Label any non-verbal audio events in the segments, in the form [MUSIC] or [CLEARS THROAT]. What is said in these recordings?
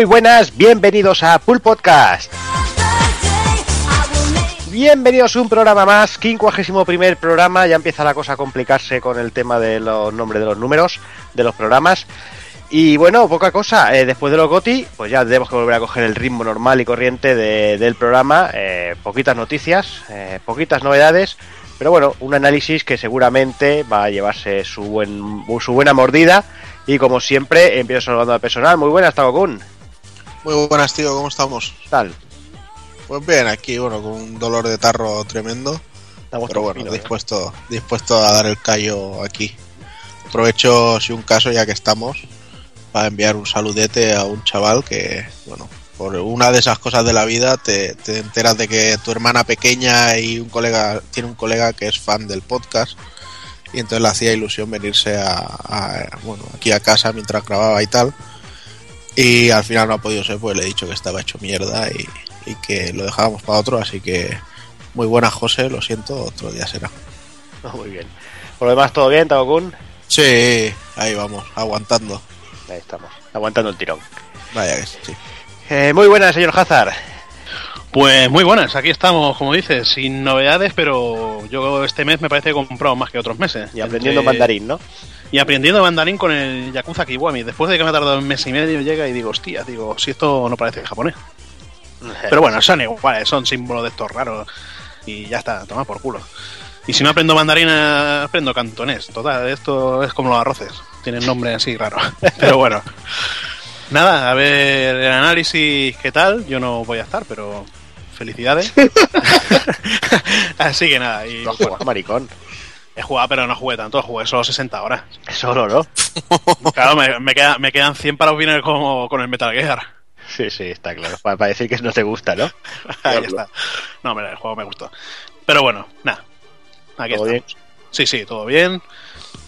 Muy buenas, bienvenidos a Pool Podcast. Bienvenidos a un programa más, 51 primer programa, ya empieza la cosa a complicarse con el tema de los nombres de los números de los programas. Y bueno, poca cosa, eh, después de los GOTI, pues ya tenemos que volver a coger el ritmo normal y corriente de- del programa, eh, poquitas noticias, eh, poquitas novedades, pero bueno, un análisis que seguramente va a llevarse su, buen, su buena mordida. Y como siempre, empiezo saludando al personal. Muy buenas, Takokun. Muy buenas, tío, ¿cómo estamos? ¿Qué tal? Pues bien, aquí, bueno, con un dolor de tarro tremendo, Estamos pero bueno, ¿eh? dispuesto, dispuesto a dar el callo aquí. Aprovecho, si un caso, ya que estamos, para enviar un saludete a un chaval que, bueno, por una de esas cosas de la vida te, te enteras de que tu hermana pequeña y un colega, tiene un colega que es fan del podcast y entonces le hacía ilusión venirse a, a- bueno, aquí a casa mientras grababa y tal. Y al final no ha podido ser, pues le he dicho que estaba hecho mierda y, y que lo dejábamos para otro, así que muy buena José, lo siento, otro día será. [LAUGHS] Muy bien. Por lo demás, ¿todo bien, Takokun? Sí, ahí vamos, aguantando. Ahí estamos, aguantando el tirón. Vaya que sí. Eh, muy buenas, señor Hazard. Pues muy buenas, aquí estamos, como dices, sin novedades, pero yo este mes me parece que he comprado más que otros meses. Y aprendiendo Entre- mandarín, ¿no? Y aprendiendo mandarín con el Yakuza Kiwami. Después de que me ha tardado un mes y medio, llega y digo, hostia, digo, si esto no parece japonés. [LAUGHS] Pero bueno, son iguales, son símbolos de estos raros. Y ya está, toma por culo. Y si no aprendo mandarín, aprendo cantonés. Total, esto es como los arroces. Tienen nombre así raro. [LAUGHS] Pero bueno. Nada, a ver el análisis qué tal. Yo no voy a estar, pero felicidades. [LAUGHS] así que nada. Y, No maricón. He jugado, pero no jugué tanto. Jugué solo 60 horas. [LAUGHS] Solo, ¿no? Claro, me, me, queda- me quedan 100 para opinar como con el Metal Gear. Sí, sí, está claro. Para, para decir que no te gusta, ¿no? [LAUGHS] Ahí está. No, mira, el juego me gustó. Pero bueno, nada. Aquí ¿Todo estamos. Sí, sí, todo bien.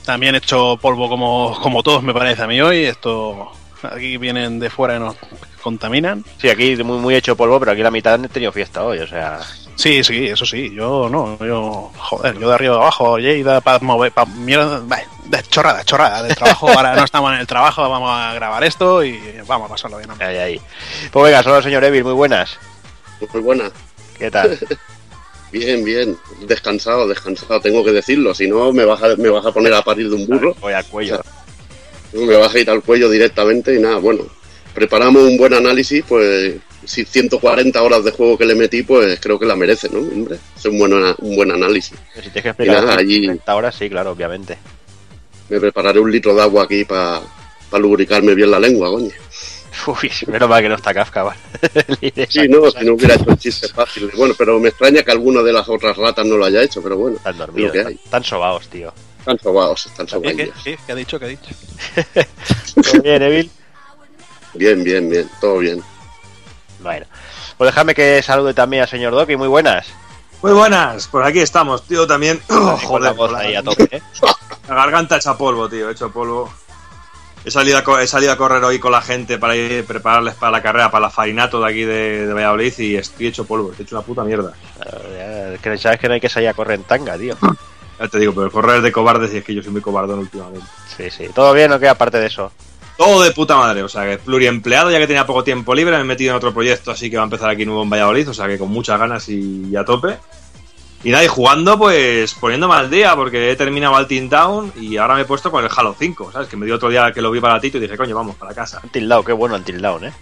También he hecho polvo como, como todos, me parece a mí hoy. Esto aquí vienen de fuera y nos contaminan. Sí, aquí muy, muy hecho polvo, pero aquí la mitad han tenido fiesta hoy, o sea... Sí, sí, eso sí. Yo no, yo, joder, yo de arriba a abajo, Lleida, para mover, para mierda, de chorrada, chorrada. De trabajo, ahora no estamos en el trabajo, vamos a grabar esto y vamos a pasarlo bien. Ahí, ahí. Pues venga, solo señor Evil, muy buenas. Muy buena. ¿Qué tal? [LAUGHS] Bien, bien. Descansado, descansado, tengo que decirlo. Si no, me vas a, me vas a poner a parir de un burro. Voy al cuello. Me vas a ir al cuello directamente y nada, bueno. Preparamos un buen análisis, pues si 140 horas de juego que le metí, pues creo que la merece, ¿no? Hombre, es un buen, un buen análisis. Si tienes que explicar nada, allí- 30 horas, sí, claro, obviamente. Me prepararé un litro de agua aquí para lubricarme bien la lengua, coño. [LAUGHS] Uy, menos mal que no está Kafka, ¿vale? [LAUGHS] Sí, no, si no hubiera hecho el chiste fácil. Bueno, pero me extraña que alguna de las otras ratas no lo haya hecho, pero bueno, Están dormidos, están, están sobados, tío. Están sobados, están ¿Qué, qué, sobados. qué, qué ha dicho? ¿Qué ha dicho? ¿Todo [LAUGHS] bien, Evil? Bien, bien, bien, todo bien. Bueno. Pues déjame que salude también al señor Doc y muy buenas. Muy buenas, por aquí estamos, tío, también. Oh, Con la joder, voz la, ahí a tope, ¿eh? la garganta hecha polvo, tío, hecho polvo. He salido, a, he salido a correr hoy con la gente para ir prepararles para la carrera, para la farinato de aquí de, de Valladolid y estoy hecho polvo, estoy hecho una puta mierda. Eh, Que sabes que no hay que salir a correr en tanga, tío. Ya te digo, pero el correr es de cobardes y es que yo soy muy cobardón últimamente. Sí, sí. ¿Todo bien o qué aparte de eso? Todo de puta madre, o sea que pluriempleado, ya que tenía poco tiempo libre, me he metido en otro proyecto, así que va a empezar aquí nuevo en Valladolid, o sea que con muchas ganas y, a tope. Y nada, y jugando, pues poniéndome al día, porque he terminado el Team Down y ahora me he puesto con el Halo 5, ¿sabes? Que me dio otro día que lo vi baratito y dije, coño, vamos, para casa. Until Dawn, qué bueno Until Dawn, ¿eh?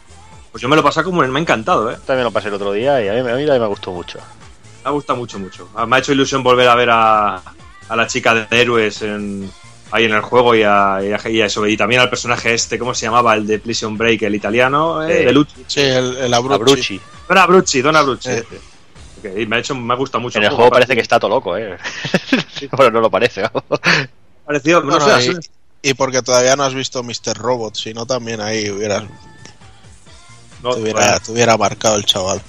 Pues yo me lo pasé como me ha encantado, ¿eh? También lo pasé el otro día y a mí, a mí me gustó mucho. Me ha gustado mucho, mucho. Ah, Me ha hecho ilusión volver a ver a, a la chica de héroes en, ahí en el juego y a, y, a- y a eso. Y también al personaje este, ¿cómo se llamaba? El de Prison Break, el italiano, eh, de Lucci. Sí, el, el Abruzzi. Abrucci. Dona Brucci, Dona Brucci. Eh. Me ha hecho, me ha gustado mucho. En el juego parece que está todo loco, ¿eh? [LAUGHS] bueno, no lo parece. Parecido, no sé, y, porque todavía no has visto Mr. Robot, si no también ahí hubieras, no, te, hubiera, todavía, te hubiera marcado el chaval.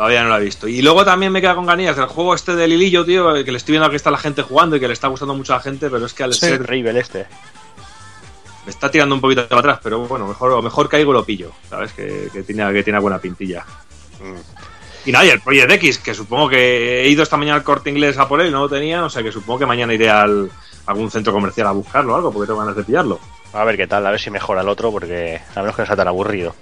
Todavía no lo he visto. Y luego también me queda con ganillas del juego este de Lilillo, tío, que le estoy viendo que está la gente jugando y que le está gustando mucho a la gente, pero es que al Es ser Rivel este. me está tirando un poquito para atrás, pero bueno, mejor, mejor caigo y lo pillo, ¿sabes? Que, que tiene, que tiene buena pintilla. Mm. Y nada, y el Project X, que supongo que he ido esta mañana al corte inglés a por él, no lo tenía, o sea que supongo que mañana iré al a algún centro comercial a buscarlo o algo, porque tengo ganas de pillarlo. A ver qué tal, a ver si mejora el otro, porque a menos que no sea tan aburrido.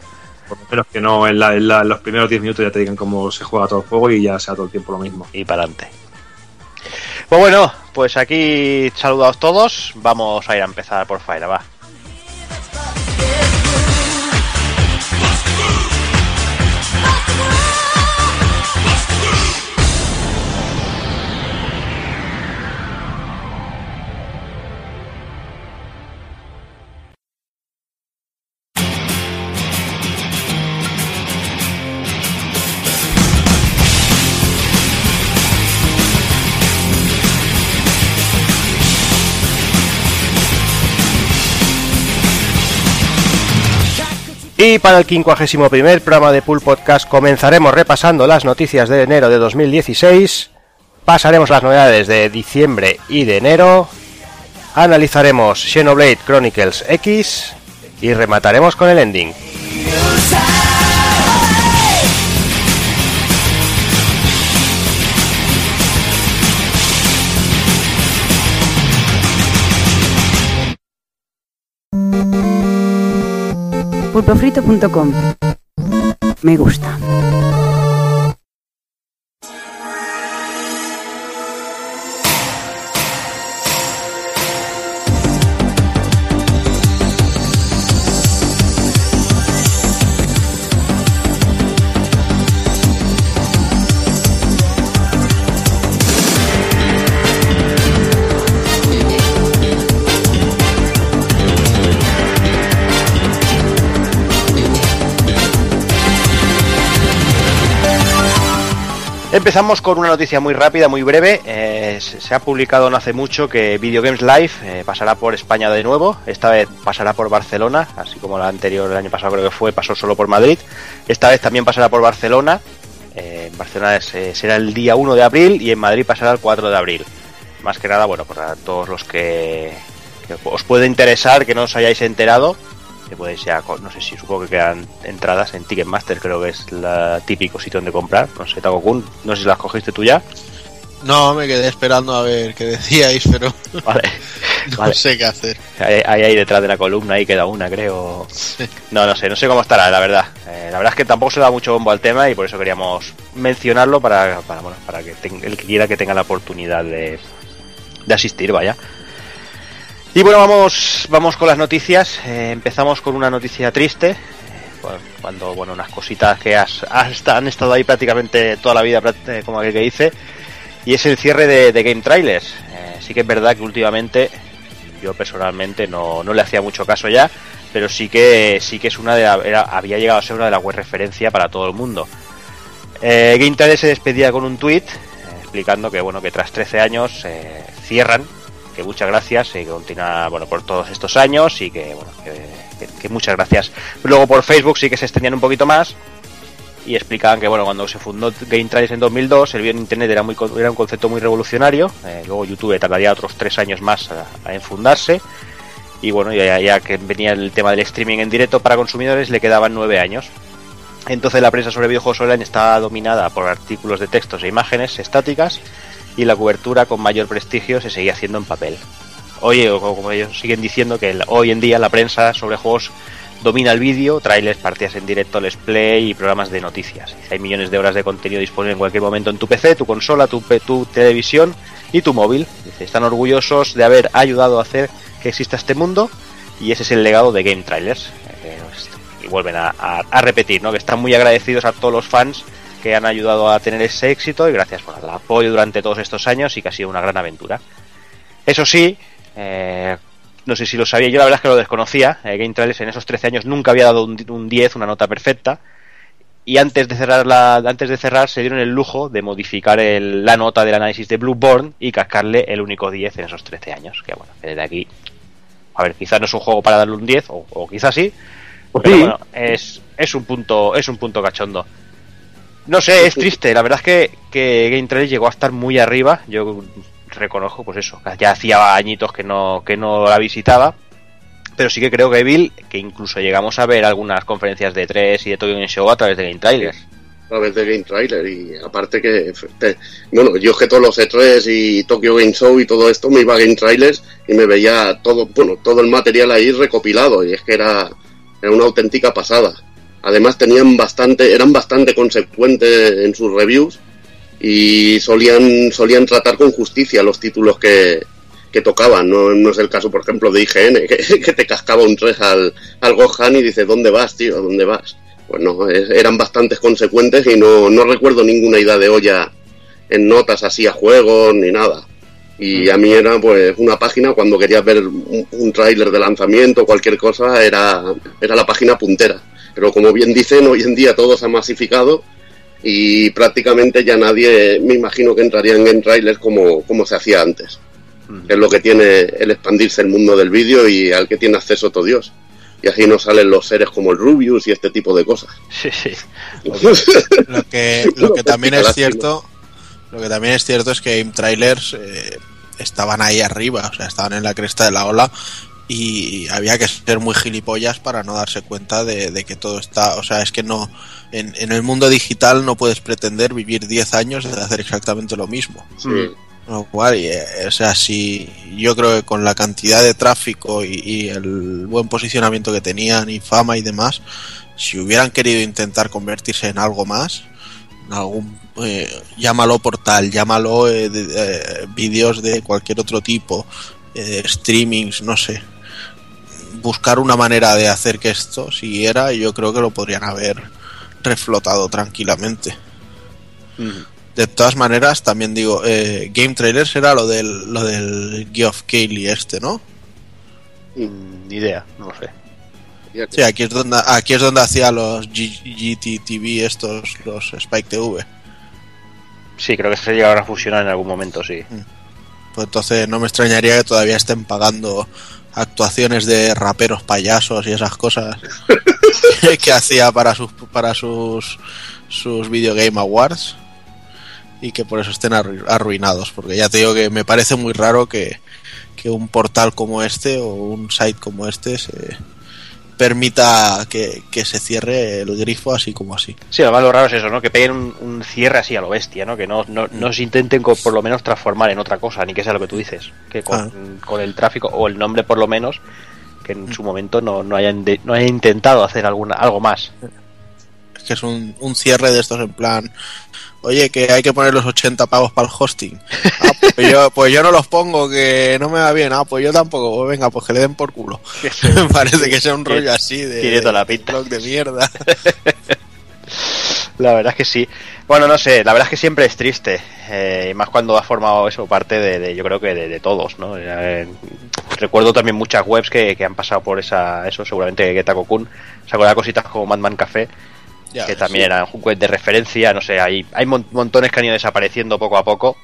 Por lo menos que no en, la- en la- los primeros 10 minutos ya te digan cómo se juega todo el juego y ya sea todo el tiempo lo mismo. y para adelante. Pues bueno, pues aquí saludados todos. Vamos a ir a empezar por Fire, va. Y para el 51 programa de Pool Podcast comenzaremos repasando las noticias de enero de 2016, pasaremos las novedades de diciembre y de enero, analizaremos Xenoblade Chronicles X y remataremos con el ending. pulpofrito.com. Me gusta. Empezamos con una noticia muy rápida, muy breve. Eh, se ha publicado no hace mucho que Video Games Live eh, pasará por España de nuevo. Esta vez pasará por Barcelona, así como la anterior, el año pasado creo que fue, pasó solo por Madrid. Esta vez también pasará por Barcelona. Eh, en Barcelona será el día 1 de abril y en Madrid pasará el 4 de abril. Más que nada, bueno, para todos los que os puede interesar, que no os hayáis enterado, ya, no sé si supongo que quedan entradas en Ticketmaster, creo que es la típico sitio donde comprar. No sé, no sé si las cogiste tú ya. No, me quedé esperando a ver qué decíais, pero [LAUGHS] Vale, [LAUGHS] no Vale. sé qué hacer. ahí, ahí, ahí detrás de la columna, ahí queda una, creo. No, no sé, no sé cómo estará, la verdad. Eh, la verdad es que tampoco se da mucho bombo al tema y por eso queríamos mencionarlo para, para, bueno, para que ten- el que quiera que tenga la oportunidad de, de asistir, vaya. Y bueno, vamos, vamos con las noticias. Eh, empezamos con una noticia triste. eh, cu- Cuando, bueno, unas cositas que has, han estado ahí prácticamente toda la vida, eh, como aquel que dice. Y es el cierre de, Game Trailers. Sí que es verdad que últimamente yo personalmente no, no le hacía mucho caso ya, pero sí que sí que es una de la- era- había llegado a ser una de las web referencia para todo el mundo. Eh, Game Trailers se despedía con un tweet explicando que bueno que tras 13 años cierran, que muchas gracias y que continúa bueno por todos estos años y que bueno que, muchas gracias. Luego por Facebook sí que se extendían un poquito más y explicaban que bueno cuando se fundó Game Trailers en 2002 el vídeo en internet era muy era un concepto muy revolucionario eh, luego YouTube tardaría otros tres años más a, a enfundarse y bueno ya, ya que venía el tema del streaming en directo para consumidores le quedaban nueve años entonces la prensa sobre videojuegos online está dominada por artículos de textos e imágenes estáticas y la cobertura con mayor prestigio se seguía haciendo en papel. Oye, como ellos siguen diciendo que hoy en día la prensa sobre juegos domina el vídeo, trailers, partidas en directo, let's play y programas de noticias. Hay millones de horas de contenido disponible en cualquier momento en tu PC, tu consola, tu, tu televisión y tu móvil. Están orgullosos de haber ayudado a hacer que exista este mundo y ese es el legado de Game Trailers. Eh, y vuelven a, a- a repetir, ¿no? Que están muy agradecidos a todos los fans que han ayudado a tener ese éxito y gracias por el apoyo durante todos estos años y que ha sido una gran aventura. Eso sí, eh, no sé si lo sabía, yo la verdad es que lo desconocía. eh, Game Trailers en esos 13 años nunca había dado un, un 10, una nota perfecta. Y antes de cerrar la, antes de cerrar se dieron el lujo de modificar el- la nota del análisis de Blueborn y cascarle el único 10 en esos 13 años. Que bueno, desde aquí, a ver, quizás no es un juego para darle un 10, o, o quizás sí, pero sí. bueno, es, es un punto, es un punto cachondo. No sé, es triste. La verdad es que, que Game Trailers llegó a estar muy arriba. Yo reconozco, pues eso, ya hacía añitos que no, que no la visitaba. Pero sí que creo que Bill, que incluso llegamos a ver algunas conferencias de 3 y de Tokyo Game Show a través de Game Trailers. a través de Game Trailer y aparte que te- bueno yo es que todos los E3 y Tokyo Game Show y todo esto me iba a Game Trailers y me veía todo bueno todo el material ahí recopilado y es que era, era una auténtica pasada Además tenían bastante, eran bastante consecuentes en sus reviews y solían, solían tratar con justicia los títulos que, que tocaban. No, no es el caso, por ejemplo, de IGN, [LAUGHS] que, que te cascaba un 3 al, al Gohan y dice, ¿dónde vas, tío? ¿Dónde vas? Pues no, es- eran bastantes consecuentes y no, no recuerdo ninguna idea de olla en notas así a juegos ni nada. Y a mí era pues una página cuando querías ver un, un tráiler de lanzamiento o cualquier cosa era, era la página puntera. Pero como bien dicen, hoy en día todo se ha masificado y prácticamente ya nadie me imagino que entraría en game trailers como, como se hacía antes. Que es lo que tiene el expandirse el mundo del vídeo y al que tiene acceso todo Dios. Y así no salen los seres como el Rubius y este tipo de cosas. Sí, sí. Lo que, lo que [LAUGHS] también es cierto, lo que también es cierto es que Game Trailers eh, estaban ahí arriba, o sea, estaban en la cresta de la ola y había que ser muy gilipollas para no darse cuenta de, de que todo está, o sea, es que no, en, en el mundo digital no puedes pretender vivir 10 años de hacer exactamente lo mismo. Sí. Con Lo cual, y, eh, o sea, si yo creo que con la cantidad de tráfico y, y el buen posicionamiento que tenían y fama y demás, si hubieran querido intentar convertirse en algo más, en algún, eh, llámalo portal, llámalo eh, de- eh, vídeos de cualquier otro tipo, eh, streamings, no sé, buscar una manera de hacer que esto siguiera, y yo creo que lo podrían haber reflotado tranquilamente. De todas maneras, también digo, eh, Game Trailers era lo del, lo del Geoff Keighley este, ¿no? Mm, Ni idea, no lo sé. Sí, aquí es donde, aquí es donde hacía los G- GTTV estos, los Spike TV. Sí, creo que se llegaron a fusionar en algún momento, sí. Pues entonces no me extrañaría que todavía estén pagando actuaciones de raperos payasos y esas cosas [LAUGHS] que hacía para sus para sus sus Video Game Awards y que por eso estén arru- arruinados porque ya te digo que me parece muy raro que, que un portal como este o un site como este se permita que, que se cierre el grifo así como así. Sí, lo más lo raro es eso, ¿no? Que peguen un, un cierre así a lo bestia, ¿no? Que no, no, no se intenten por lo menos transformar en otra cosa, ni que sea lo que tú dices. Que con, con el tráfico, o el nombre por lo menos, que en su momento no, no, hayan, de- no hayan intentado hacer alguna, algo más. Es que es un, un cierre de estos en plan, oye, que hay que poner los 80 pavos para el hosting. Ah, pues, yo, pues yo no los pongo, que no me va bien. Ah, pues yo tampoco. Pues venga, pues que le den por culo. me [LAUGHS] parece que sea un rollo así de, Tiene toda la pinta. blog de mierda. [LAUGHS] La verdad es que sí. Bueno, no sé, la verdad es que siempre es triste. eh, y más cuando ha formado eso parte de, de- yo creo que de, de todos, ¿no? Eh, recuerdo también muchas webs que, que han pasado por esa, eso, seguramente Getaco-kun. Se acuerda cositas como Madman Café, Ya que también eran web de referencia, no sé, hay, hay mon- montones que han ido desapareciendo poco a poco.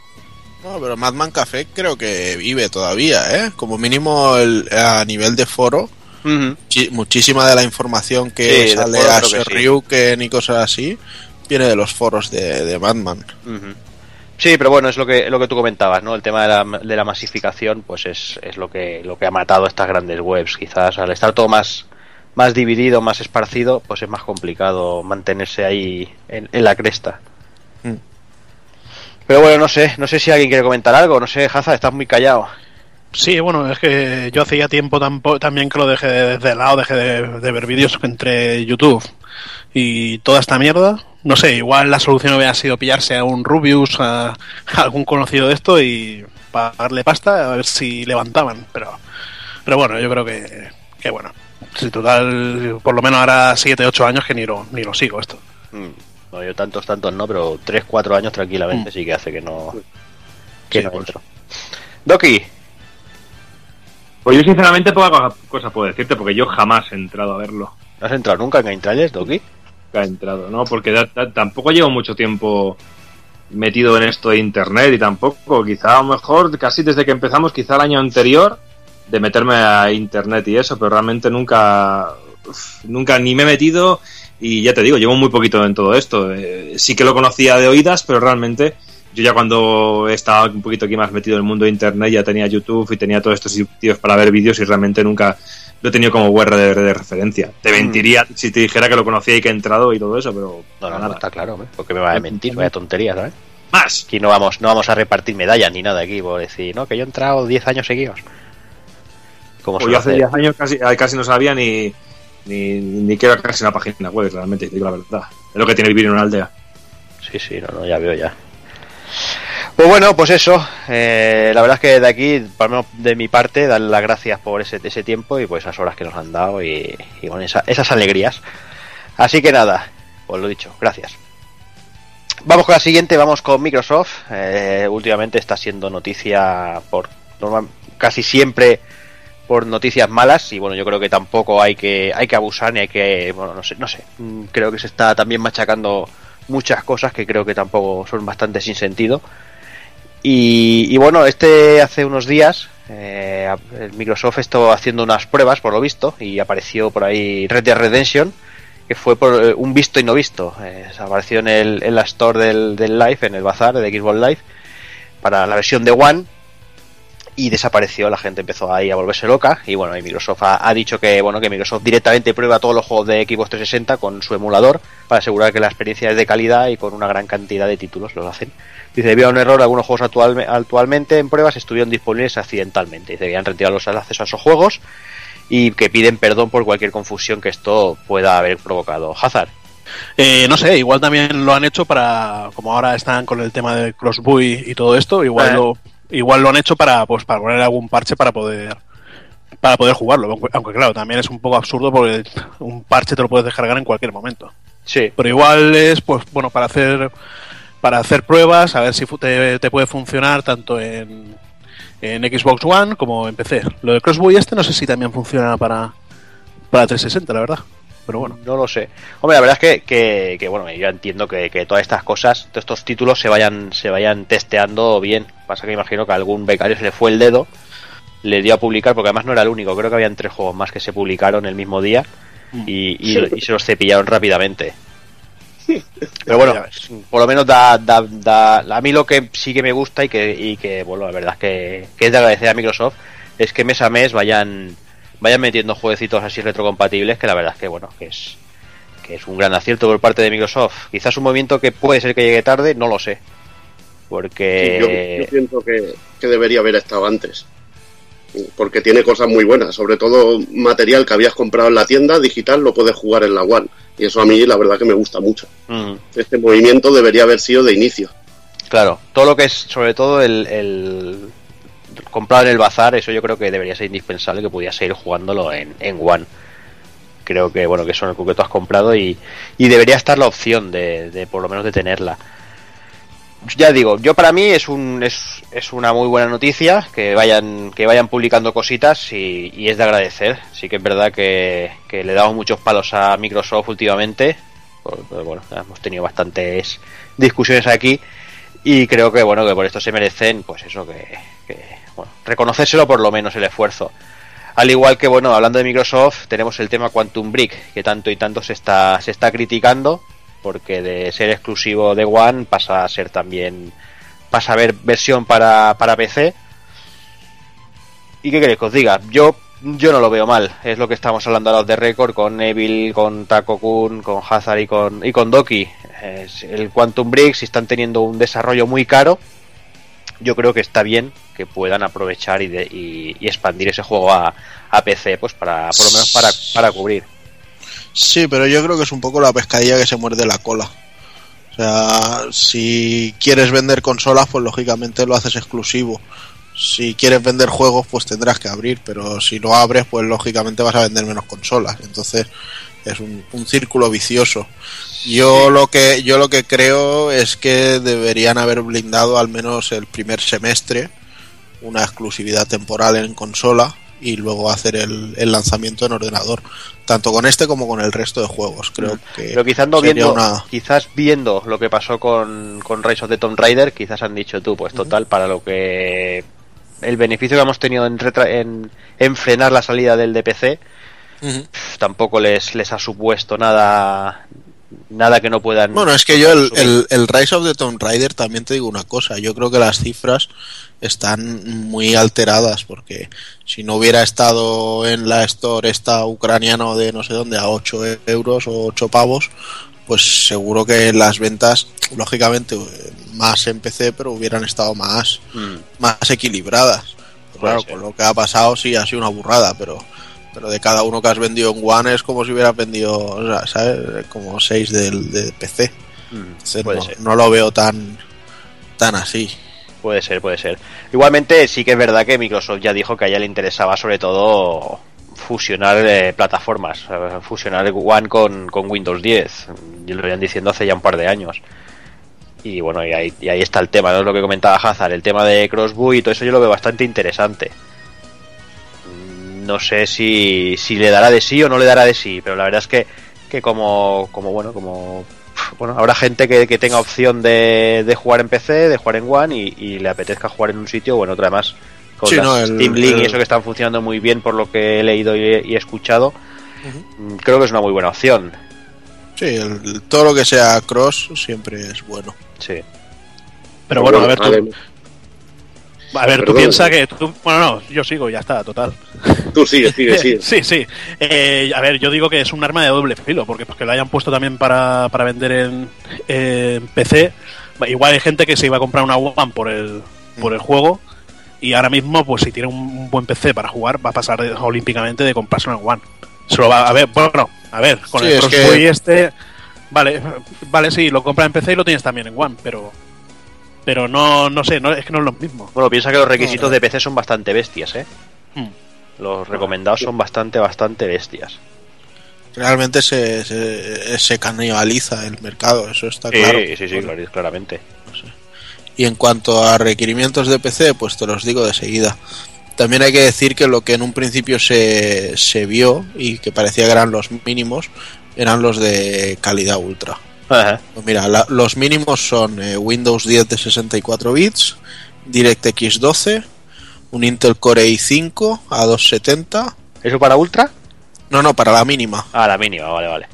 No, pero Madman Café creo que vive todavía, ¿eh? Como mínimo el- a nivel de foro. Muchísima de la información que Sí, sale a que sí. Shoryuken y cosas así viene de los foros de, de Madman. Sí, pero bueno, es lo que lo que tú comentabas, ¿no? El tema de la, de la masificación, pues es, es lo que lo que ha matado a estas grandes webs. Quizás al estar todo más más dividido, más esparcido, pues es más complicado mantenerse ahí en, en la cresta. Mm. Pero bueno, no sé, no sé si alguien quiere comentar algo, no sé, Jaza, estás muy callado. Sí, bueno, es que yo hacía tiempo tampo- también que lo dejé de, de lado, dejé de, de ver vídeos entre YouTube y toda esta mierda. No sé, igual la solución hubiera sido pillarse a un Rubius, a, a algún conocido de esto y pagarle pasta a ver si levantaban. Pero, pero bueno, yo creo que, que bueno, si total, por lo menos ahora 7, 8 años que ni lo, ni lo sigo esto. Mm. No, yo tantos, tantos no, pero 3, 4 años tranquilamente Mm. sí que hace que no, que Sí, no pues. entro. Doki, Pues yo sinceramente poca cosa- cosa puedo decirte porque yo jamás he entrado a verlo. ¿no has entrado nunca en Game Trailers, Doki? Nunca he entrado, ¿no? Porque da- da- tampoco llevo mucho tiempo metido en esto de internet y tampoco, quizá a lo mejor casi desde que empezamos, quizá el año anterior, de meterme a internet y eso, pero realmente nunca, nunca ni me he metido y ya te digo, llevo muy poquito en todo esto. Eh, sí que lo conocía de oídas, pero realmente yo ya cuando estaba un poquito aquí más metido en el mundo de internet ya tenía YouTube y tenía todos estos sitios para ver vídeos y realmente nunca lo he tenido como web de, de referencia. Te mentiría si te dijera que lo conocía y que he entrado y todo eso, pero No, no, nada. no, está claro, porque me va a mentir, vaya tontería, ¿sabes? Más. Aquí no vamos, no vamos a repartir medallas ni nada aquí, por decir, no, que yo he entrado 10 años seguidos. Como Pues yo hace hacer. 10 años casi, casi no sabía ni, Ni, ni quiero casi una página web, realmente, te digo la verdad. Es lo que tiene vivir en una aldea. Sí, sí, no, no, ya veo ya. Pues bueno, pues eso. eh, la verdad es que de aquí, por lo menos de mi parte, darle las gracias por ese, ese tiempo y por esas horas que nos han dado y, y con esa- esas alegrías. Así que nada, pues lo dicho, gracias. Vamos con la siguiente, vamos con Microsoft. Eh, últimamente está siendo noticia por normal, casi siempre por noticias malas y bueno, yo creo que tampoco hay que hay que abusar ni hay que bueno, no sé, no sé. Mm, Creo que se está también machacando muchas cosas que creo que tampoco son bastante sin sentido. Y, y bueno, este hace unos días eh, Microsoft estuvo haciendo unas pruebas por lo visto y apareció por ahí Red Dead Redemption que fue por eh, un visto y no visto. Eh, apareció en, el, en la store del, del Live, en el bazar de Xbox Live, para la versión de One y desapareció. La gente empezó ahí a volverse loca y bueno, y Microsoft ha, ha dicho que bueno que Microsoft directamente prueba todos los juegos de Xbox 360 con su emulador para asegurar que la experiencia es de calidad y con una gran cantidad de títulos los hacen. Dice, debido a un error, algunos juegos actual- actualmente en pruebas estuvieron disponibles accidentalmente. Dice, habían retirado los accesos a esos juegos y que piden perdón por cualquier confusión que esto pueda haber provocado. Hazard. Eh, no sé, igual también lo han hecho para, como ahora están con el tema del crossbuy y todo esto, igual Eh. lo igual lo han hecho para pues para poner algún parche para poder para poder jugarlo, aunque, claro, también es un poco absurdo porque un parche te lo puedes descargar en cualquier momento. Sí. Pero igual es pues bueno para hacer para hacer pruebas, a ver si te, te puede funcionar tanto en, en Xbox One como en PC. Lo del crossbuy este no sé si también funciona para para 360, la verdad. Pero bueno. No lo sé. Hombre, la verdad es que, que, que, bueno, yo entiendo que, que todas estas cosas, todos estos títulos se vayan, se vayan testeando bien. Pasa que imagino que a algún becario se le fue el dedo, le dio a publicar, porque además no era el único, creo que habían tres juegos más que se publicaron el mismo día y, y- y se los cepillaron rápidamente. Pero bueno, por lo menos da, da, da- a mí lo que sí que me gusta y que, y que bueno, la verdad es que, que es de agradecer a Microsoft es que mes a mes vayan vayan metiendo jueguecitos así retrocompatibles que la verdad es que bueno, que es que es un gran acierto por parte de Microsoft. Quizás un movimiento que puede ser que llegue tarde, no lo sé. Sí, Porque yo, yo pienso que, que debería haber estado antes. Porque tiene cosas muy buenas, sobre todo material que habías comprado en la tienda digital lo puedes jugar en la One. Y eso a mí la verdad que me gusta mucho. Mm, Este movimiento debería haber sido de inicio. claro, todo lo que es sobre todo el, el comprado en el bazar, eso yo creo que debería ser indispensable que pudieras seguir jugándolo en, en One. Creo que bueno, que es el que tú has comprado y, y debería estar la opción de, por lo menos de tenerla. Ya digo, yo para mí es un es, es una muy buena noticia que vayan que vayan publicando cositas y, es de agradecer. Sí que es verdad que, que le damos muchos palos a Microsoft últimamente. Por- por- bueno, hemos tenido bastantes discusiones aquí y creo que bueno que por esto se merecen pues eso que, bueno reconocérselo por lo menos el esfuerzo. Al igual que bueno hablando de Microsoft tenemos el tema Quantum Brick que tanto y tanto se está se está criticando porque de ser exclusivo de One pasa a ser también pasa a ver versión para, para PC y qué queréis que os diga yo yo no lo veo mal. Es lo que estamos hablando ahora de récord con Evil con Taco Kun con Hazard y con y con Doki. Es el Quantum Brick si están teniendo un desarrollo muy caro yo creo que está bien que puedan aprovechar y, de- y- y expandir ese juego a, a PC pues para por lo menos para, para cubrir Sí, pero yo creo que es un poco la pescadilla que se muerde la cola. O sea, si quieres vender consolas, pues lógicamente lo haces exclusivo. Si quieres vender juegos, pues tendrás que abrir, pero si no abres, pues lógicamente vas a vender menos consolas. Entonces es un, un círculo vicioso. Yo lo que yo lo que creo es que deberían haber blindado al menos el primer semestre una exclusividad temporal en consola y luego hacer el, el lanzamiento en ordenador, tanto con este como con el resto de juegos. Creo que pero quizás no viendo una- quizás viendo lo que pasó con, con Rise of the Tomb Raider quizás han dicho tú pues total para lo que el beneficio que hemos tenido en, retra- en, en frenar la salida del DPC tampoco les les ha supuesto nada nada que no puedan Bueno, es que yo el, el, el Rise of the Tomb Raider también te digo una cosa, yo creo que las cifras están muy alteradas porque si no hubiera estado en la store esta ucraniano de no sé dónde a 8 euros o 8 pavos, pues seguro que las ventas, lógicamente, más en PC, pero hubieran estado más, Mm. más equilibradas. Claro, con lo que ha pasado sí ha sido una burrada, pero Pero de cada uno que has vendido en One es como si hubieras vendido, o sea, ¿sabes? Como 6 del de PC. Entonces, puede no, ser. no lo veo tan, tan así. Puede ser, puede ser. Igualmente, sí que es verdad que Microsoft ya dijo que a ella le interesaba sobre todo fusionar eh, plataformas, fusionar One con, con Windows 10. Y lo venían diciendo hace ya un par de años. Y bueno, y ahí, y ahí está el tema, ¿no? Es lo que comentaba Hazard, el tema de Crossboot y todo eso yo lo veo bastante interesante. No sé si, si le dará de sí o no le dará de sí, pero la verdad es que, que como, como bueno, como bueno, habrá gente que, que tenga opción de, de jugar en PC, de jugar en One y, y le apetezca jugar en un sitio o en otro además. Con Sí, las no, el- Steam Link y eso que están funcionando muy bien por lo que he leído y he, y he escuchado, mm, creo que es una muy buena opción. Sí, el- todo lo que sea cross siempre es bueno. Sí. Pero bueno, a ver, tú, a ver, tú Perdón. piensas que tú, bueno, no, yo sigo, ya está, total. Tú sigue, sigue, [LAUGHS] sigue. Sí, sí. Eh, a ver, yo digo que es un arma de doble filo, porque porque lo hayan puesto también para, para vender en, en PC. Igual hay gente que se iba a comprar una One por el, por el juego. Y ahora mismo, pues si tiene un, buen PC para jugar, va a pasar de- olímpicamente de comprarse una One. Se lo va a ver, bueno, a ver, con Sí, el es Crossbow que- y este. Vale, vale, sí, lo compras en PC y lo tienes también en One, pero. Pero no, no sé, no, es que no es lo mismo. Bueno, piensa que los requisitos de PC son bastante bestias, ¿eh? Hmm. Los recomendados son bastante, bastante bestias. Realmente se, se, se canibaliza el mercado, eso está Sí, claro. sí, sí, clar- claramente. Y en cuanto a requerimientos de PC, pues te los digo de seguida. También hay que decir que lo que en un principio se, se vio y que parecía que eran los mínimos, eran los de calidad ultra. Ajá. Pues mira, la- los mínimos son eh, Windows 10 de 64 bits, DirectX 12, un Intel Core i5 a 270. ¿Eso para Ultra? No, no, para la mínima. Ah, la mínima, vale, vale.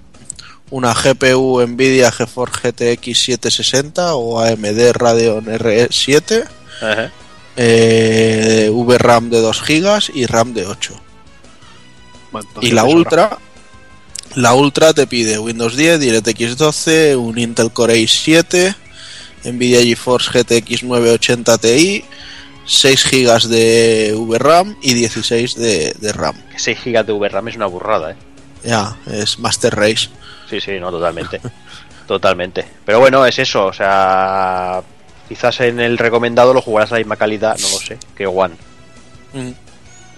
Una GPU Nvidia GeForce GTX 760 o AMD Radeon R7. Ajá. eh, VRAM de 2 GB y RAM de 8. Bueno, Y la. Ultra, la Ultra te pide Windows 10, DirectX 12, un Intel Core i7, Nvidia GeForce GTX 980 Ti, 6 GB de VRAM y 16 de, de RAM. Que 6 GB de VRAM es una burrada, ¿eh? Ya, es Master Race. Sí, sí, no, totalmente. [LAUGHS] totalmente. Pero bueno, es eso, o sea, quizás en el recomendado lo jugarás a la misma calidad, no lo sé, que One. Mm.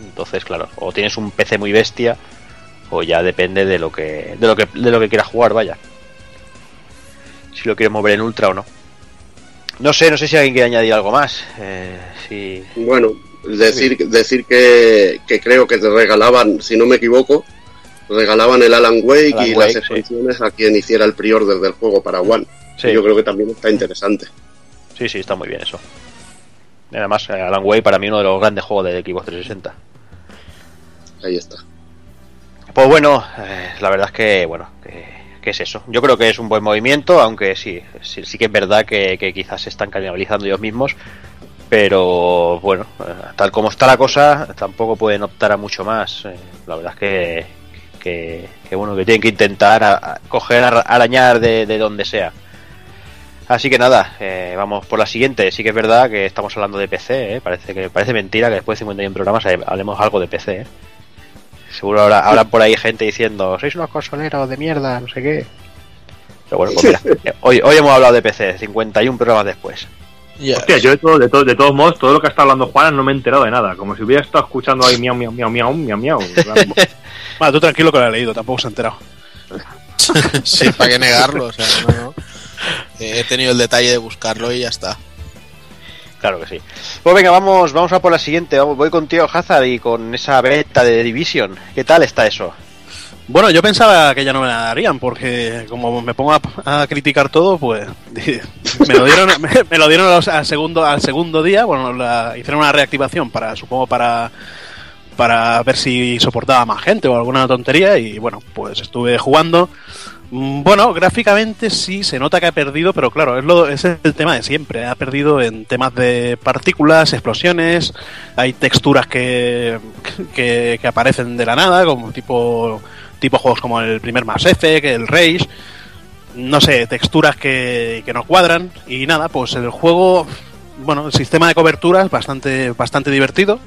Entonces, claro, o tienes un PC muy bestia o ya depende de lo que de lo que de lo que quieras jugar, vaya. Si lo quieres mover en ultra o no. No sé, no sé si alguien quiere añadir algo más. Eh, si Bueno, decir, decir que, que creo que te regalaban, si no me equivoco, regalaban el Alan Wake Alan y Wake, las sí. expansiones a quien hiciera el pre-order del juego para One. Sí. Yo creo que también está interesante. Sí, sí, está muy bien eso. Además, eh, Alan Wake para mí uno de los grandes juegos de Xbox 360. Ahí está. Pues bueno, eh, la verdad es que, bueno, que, es eso. Yo creo que es un buen movimiento, aunque sí, sí, sí que es verdad que, quizás se están canibalizando ellos mismos. Pero bueno, eh, tal como está la cosa, tampoco pueden optar a mucho más. Eh, la verdad es que, que, que, bueno, que tienen que intentar a- a coger, ar- arañar de, de donde sea. Así que nada, vamos por la siguiente. Sí que es verdad que estamos hablando de PC, parece que parece mentira que después de 51 programas hablemos algo de PC. ¿eh? Seguro habrá, habrá por ahí gente diciendo, sois unos consoleros de mierda, no sé qué. Pero bueno, pues [LAUGHS] mira, hoy, hoy hemos hablado de PC, 51 programas después. Hostia, yo de, todo, de, todo- de todos modos, todo lo que está hablando Juan no me he enterado de nada. Como si hubiera estado escuchando ahí miau, miau, miau, miau, miau, miau. [LAUGHS] Bueno, tú tranquilo que lo he leído, tampoco se ha enterado. sí, [LAUGHS] para qué negarlo. o sea, no, no. Eh, He tenido el detalle de buscarlo y ya está. Claro que sí. Pues venga, vamos, vamos a por la siguiente. Voy contigo, Hazard, y con esa beta de Division. ¿Qué tal está eso? Bueno, yo pensaba que ya no me la darían, porque como me pongo a, criticar todo, pues [LAUGHS] me lo dieron, me, lo dieron al, al segundo, al segundo día. Bueno, la- hicieron una reactivación para, supongo, para para ver si soportaba más gente o alguna tontería y bueno, pues estuve jugando. Mm, Bueno, gráficamente sí se nota que ha perdido, pero claro, es, el tema de siempre. Ha perdido en temas de partículas, explosiones, hay texturas que, que, que aparecen de la nada, como tipo, tipo juegos como el primer Mass Effect, el Rage. No sé, texturas que, que no cuadran. Y nada, pues el juego, bueno, el sistema de cobertura es bastante, bastante divertido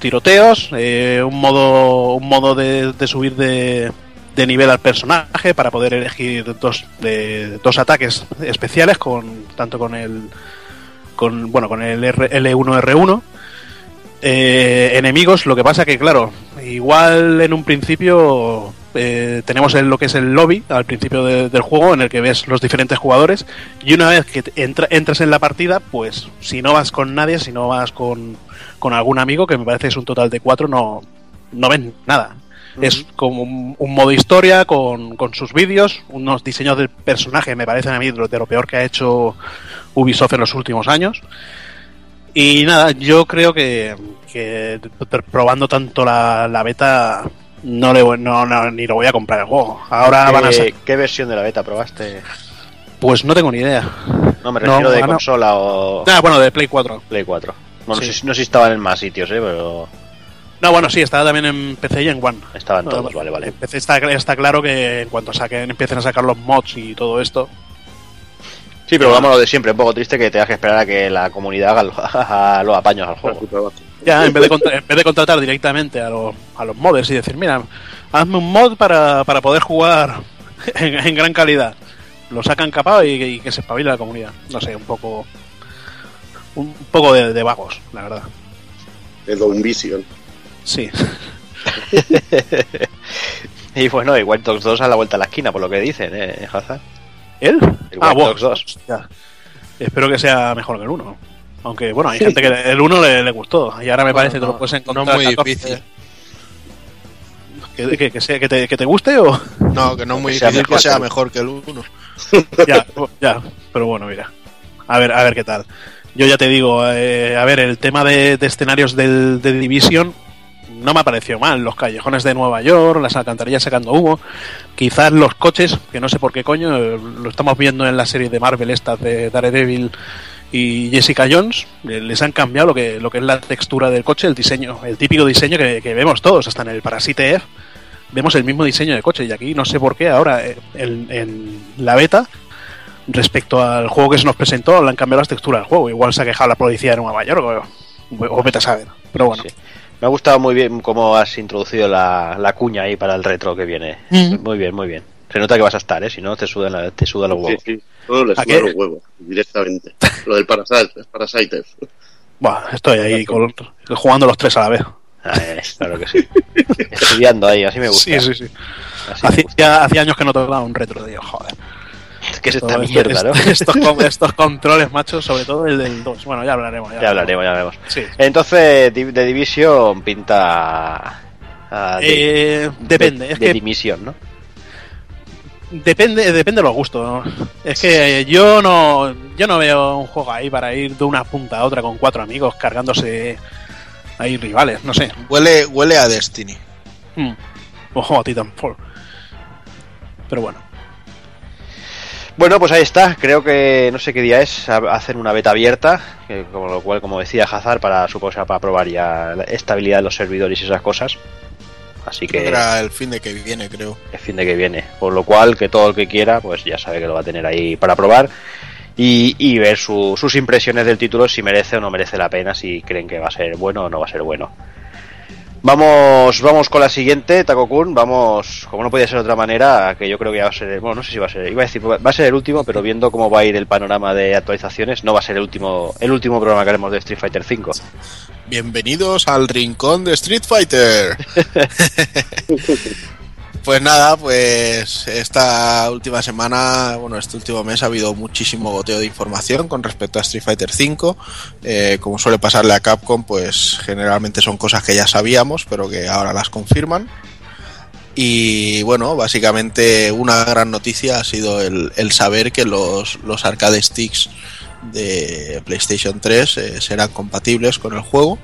tiroteos, eh, un modo, un modo de subir de, de nivel al personaje para poder elegir dos, de, dos ataques especiales con tanto con el con bueno con el R- L1 R1 eh, enemigos lo que pasa que claro igual en un principio eh, tenemos el- lo que es el lobby al principio de- del juego en el que ves los diferentes jugadores y una vez que entra- entras en la partida pues si no vas con nadie si no vas con, con algún amigo que me parece es un total de cuatro no no ven nada es como un, un modo historia con, con sus vídeos, unos diseños del personaje me parecen a mí de lo, peor que ha hecho Ubisoft en los últimos años. Y nada, yo creo que, que pr- probando tanto la, la beta no, le, voy- no, no, ni lo voy a comprar el juego. Ahora van a ¿Qué, ser... ¿Qué versión de la beta probaste? Pues no tengo ni idea. No, me No, refiero de ah, no. consola o Ah, bueno, de Play 4. Play 4. Bueno, Sí. no, sé, no sé si estaban en más sitios, ¿eh? pero No, bueno, sí, estaba también en PC y en One. estaban No, todos, vale, vale. En PC está, está claro que en cuanto saquen, empiecen a sacar los mods y todo esto, Sí, pero vamos lo de siempre, un poco triste que tengas que esperar a que la comunidad haga lo- [LAUGHS] haga los apaños al juego. Ya, en vez de, contra- en vez de contratar directamente a los, a los modders y decir, mira, hazme un mod para, para poder jugar [LAUGHS] en, en gran calidad. Lo sacan capado y, y que se espabile la comunidad. No sé, un poco. Un poco de, de vagos, la verdad. De Down Vision. Sí. [LAUGHS] Y bueno, y White Dogs 2 a la vuelta a la esquina, por lo que dicen, ¿eh, Hazard? ¿Él? El ah, Watch wow. Dogs 2. Hostia. Espero que sea mejor que el 1. Aunque, bueno, hay gente que el 1 le, le gustó. Y ahora me parece que no, lo puedes no encontrar. es muy 14. difícil. Que, que- que sea- que te, que te guste o.? No, que no es muy Que sea difícil que sea que- mejor que el 1. ya, ya, pero bueno, mira. A ver, a ver qué tal. Yo ya te digo, eh, a ver, el tema de, de escenarios del, de Division no me ha parecido mal. Los callejones de Nueva York, las alcantarillas sacando humo. Quizás los coches, que no sé por qué coño, lo estamos viendo en la serie de Marvel estas de Daredevil y Jessica Jones, eh, les han cambiado lo que, lo que es la textura del coche, el diseño, el típico diseño que, vemos todos, hasta en el Parasite F, vemos el mismo diseño de coche y aquí no sé por qué ahora eh, en, la beta respecto al juego que se nos presentó le han cambiado las texturas del juego igual se ha quejado la policía de Nueva York o, o vete pero bueno. Me ha gustado muy bien cómo has introducido la, la cuña ahí para el retro que viene. Mm. Muy bien, muy bien. Se nota que vas a estar, ¿eh? Si no, te sudan, la- te sudan los Sí, huevos. sí. Todo les ¿A suda qué? los huevos, directamente. Lo del Parasite, Parasite. Buah, estoy ahí con- jugando los tres a la vez Ah, eh, claro que sí. Estudiando ahí, así me gusta. sí sí sí hacía, hacía años que no tocaba un retro tío joder ¿Qué es esta Todo mierda, no? [LAUGHS] estos, con- [LAUGHS] estos controles machos sobre todo el del 2 bueno ya hablaremos Ya hablaremos, ya veremos. sí Entonces, The Division pinta. a de- Eh, depende, de- es de que dimisión, ¿no? Depende, depende de los gustos. ¿no? Es que yo no, yo no veo un juego ahí para ir de una punta a otra con cuatro amigos cargándose ahí rivales, no sé. Huele, huele a Destiny. Hmm. Ojo a Titanfall. Pero bueno. Bueno, pues ahí está. Creo que no sé qué día es. Hacen una beta abierta, que, con lo cual, como decía Hazard, para supongo para probar ya la estabilidad de los servidores y esas cosas. Así que era el fin de que viene, creo. el fin de que viene. Por lo cual, que todo el que quiera, pues ya sabe que lo va a tener ahí para probar y, y ver su- sus impresiones del título, si merece o no merece la pena, si creen que va a ser bueno o no va a ser bueno. Vamos, vamos con la siguiente, Takokun. Vamos, como no podía ser de otra manera, que yo creo que ya va a ser, bueno, no sé si va a ser, iba a decir, va a ser el último, pero viendo cómo va a ir el panorama de actualizaciones, no va a ser el último, el último programa que haremos de Street Fighter V. Bienvenidos al rincón de Street Fighter. [LAUGHS] pues nada, pues esta última semana, bueno, este último mes ha habido muchísimo goteo de información con respecto a Street Fighter V. Eh, como suele pasarle a Capcom, pues generalmente son cosas que ya sabíamos, pero que ahora las confirman. Y bueno, básicamente una gran noticia ha sido el, saber que los, los arcade sticks de PlayStation 3 eh, serán compatibles con el juego,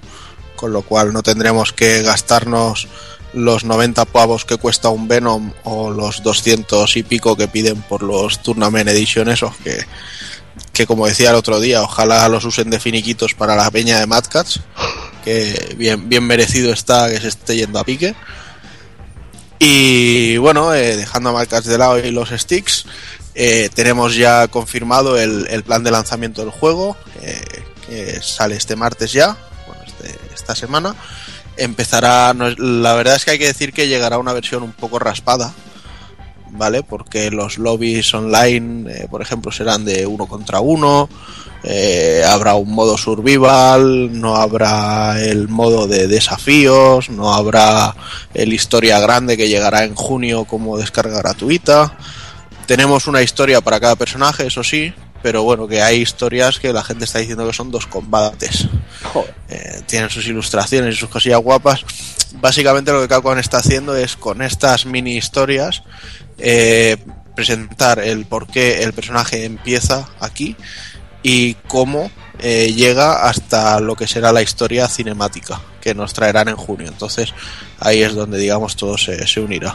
con lo cual no tendremos que gastarnos los 90 pavos que cuesta un Venom o los 200 y pico que piden por los Tournament Edition esos que, que como decía el otro día, ojalá los usen de finiquitos para la peña de Mad Cats, que bien, bien merecido está que se esté yendo a pique. Y bueno, eh, dejando a Mad Cats de lado y los sticks, eh, tenemos ya confirmado el, el plan de lanzamiento del juego, eh, que sale este martes ya, bueno, este, esta semana. Empezará, la verdad es que hay que decir que llegará una versión un poco raspada, ¿vale? Porque los lobbies online, eh, por ejemplo, serán de uno contra uno, eh, habrá un modo survival, no habrá el modo de desafíos, no habrá el historia grande que llegará en junio como descarga gratuita. Tenemos una historia para cada personaje, eso sí, pero bueno, que hay historias que la gente está diciendo que son dos combates. Joder. Eh, tienen sus ilustraciones y sus cosillas guapas. Básicamente lo que Capcom está haciendo es con estas mini historias eh, presentar el por qué el personaje empieza aquí y cómo eh, llega hasta lo que será la historia cinemática que nos traerán en junio. Entonces ahí es donde digamos todo se, se unirá.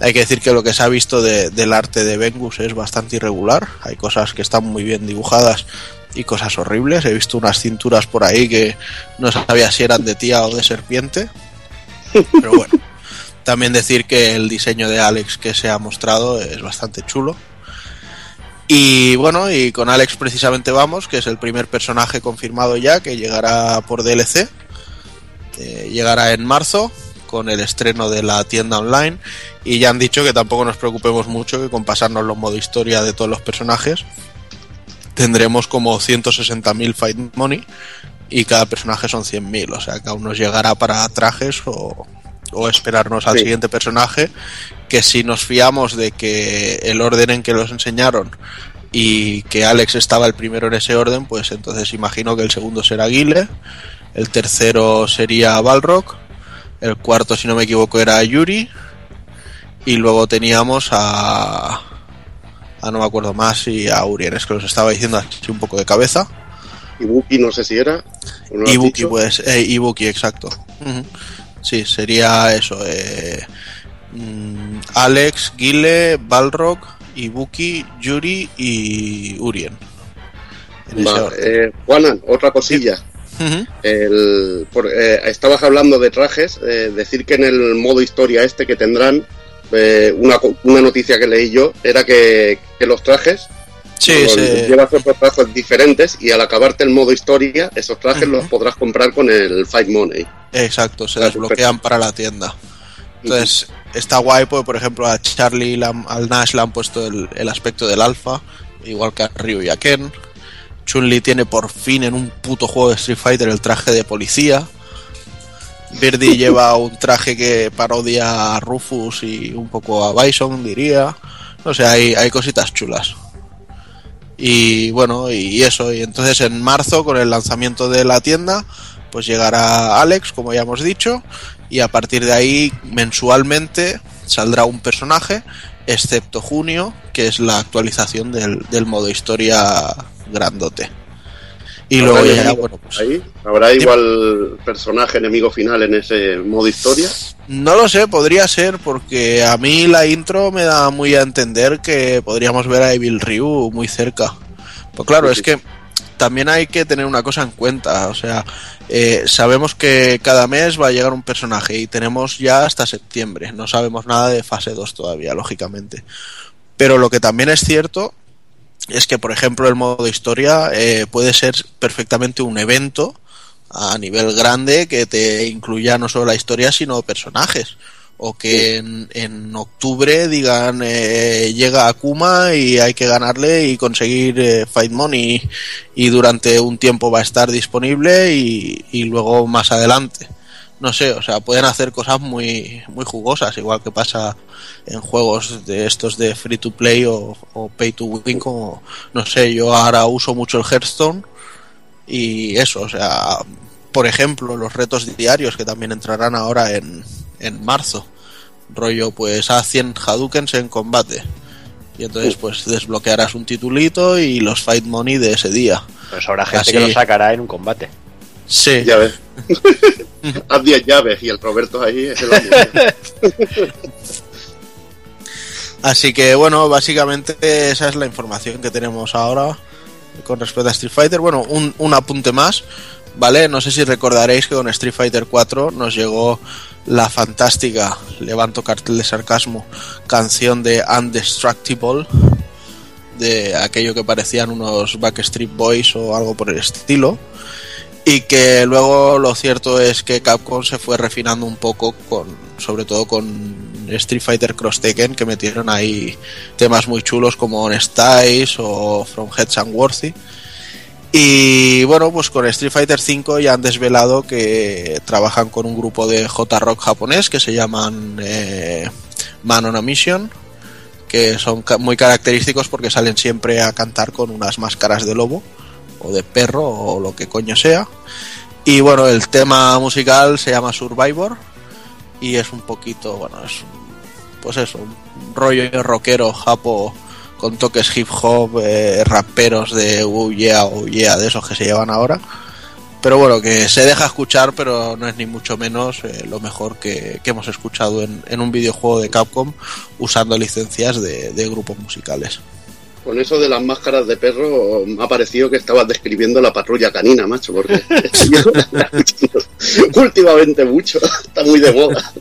Hay que decir que lo que se ha visto de- del arte de Vengus es bastante irregular. Hay cosas que están muy bien dibujadas y cosas horribles. He visto unas cinturas por ahí que no sabía si eran de tía o de serpiente. Pero bueno, también decir que el diseño de Alex que se ha mostrado es bastante chulo. Y bueno, y con Alex precisamente vamos, que es el primer personaje confirmado ya, que llegará por DLC. Eh, llegará en marzo con el estreno de la tienda online. Y ya han dicho que tampoco nos preocupemos mucho, que con pasarnos los modo historia de todos los personajes, tendremos como 160.000 Fight Money y cada personaje son 100.000. O sea que aún nos llegará para trajes o, o esperarnos al Sí. siguiente personaje. Que si nos fiamos de que el orden en que los enseñaron y que Alex estaba el primero en ese orden, pues entonces imagino que el segundo será Guile, el tercero sería Balrog, el cuarto, si no me equivoco, era Yuri, y luego teníamos a. a no me acuerdo más, y a Urien, es que los estaba diciendo así un poco de cabeza. Ibuki no sé si era. ¿o no lo has Ibuki, pues, eh, Ibuki, exacto. Sí, sería eso. Eh, mm, Alex, Guile, Balrog, Ibuki, Yuri y Urien. En Va, eh, Juanan, otra cosilla. Ujú. El, por- eh, estabas hablando de trajes, eh, decir que en el modo historia este que tendrán, eh, una, una noticia que leí yo era que, que los trajes Sí, se- llevas otros trajes diferentes y al acabarte el modo historia, esos trajes los podrás comprar con el Fight Money. exacto, se desbloquean para la tienda. Entonces, está guay, porque por ejemplo a Charlie, al Nash le han puesto el, el aspecto del alfa, igual que a Ryu y a Ken. Chun-Li tiene por fin en un puto juego de Street Fighter el traje de policía. Birdie [LAUGHS] lleva un traje que parodia a Rufus y un poco a Bison, diría. No sé, hay, hay cositas chulas. Y bueno, y eso. Y entonces en marzo, con el lanzamiento de la tienda, pues llegará Alex, como ya hemos dicho. Y a partir de ahí, mensualmente, saldrá un personaje, excepto junio, que es la actualización del, del modo historia grandote. Y ¿Habrá luego ya, bueno, pues ahí? ¿Habrá igual personaje enemigo final en ese modo historia? No lo sé, podría ser, porque a mí la intro me da muy a entender que podríamos ver a Evil Ryu muy cerca. Pues claro, Sí, es que también hay que tener una cosa en cuenta, o sea, eh, sabemos que cada mes va a llegar un personaje y tenemos ya hasta septiembre, no sabemos nada de fase 2 todavía, lógicamente. Pero lo que también es cierto es que, por ejemplo, el modo historia eh, puede ser perfectamente un evento a nivel grande que te incluya no solo la historia sino personajes. O que en, en octubre digan eh, llega Akuma y hay que ganarle y conseguir eh, Fight Money. Y durante un tiempo va a estar disponible y, y luego más adelante no sé, o sea, pueden hacer cosas muy muy jugosas, igual que pasa en juegos de estos de free to play o, o pay to win, como no sé, yo ahora uso mucho el Hearthstone y eso, o sea, por ejemplo, los retos diarios que también entrarán ahora en, en marzo. Rollo, pues a 100 Hadoukens en combate. Y entonces, pues desbloquearás un titulito y los Fight Money de ese día. Pues habrá gente Así. que lo sacará en un combate. Sí, Ya ves. [LAUGHS] Haz 10 llaves y el Roberto ahí. [LAUGHS] Así que bueno, básicamente esa es la información que tenemos ahora con respecto a Street Fighter. Bueno, un, un apunte más, ¿vale? No sé si recordaréis que con Street Fighter 4 nos llegó la fantástica, levanto cartel de sarcasmo, canción de Undestructible, de aquello que parecían unos Backstreet Boys o algo por el estilo. Y que luego lo cierto es que Capcom se fue refinando un poco con sobre todo con Street Fighter Cross Tekken que metieron ahí temas muy chulos como On Styles o From Heads and Worthy. Y bueno pues con Street Fighter 5 ya han desvelado que trabajan con un grupo de J-Rock japonés que se llaman eh, Man on a Mission que son muy característicos porque salen siempre a cantar con unas máscaras de lobo o de perro o lo que coño sea. Y bueno, el tema musical se llama Survivor y es un poquito, bueno, es pues eso, un rollo rockero japo con toques hip hop, eh, raperos de oh yeah, oh yeah, de esos que se llevan ahora. Pero bueno, que se deja escuchar, pero no es ni mucho menos eh, lo mejor que, hemos escuchado en, en un videojuego de Capcom usando licencias de grupos musicales. Con eso de las máscaras de perro, me ha parecido que estabas describiendo la patrulla canina, macho, porque [LAUGHS] últimamente mucho, está muy de moda.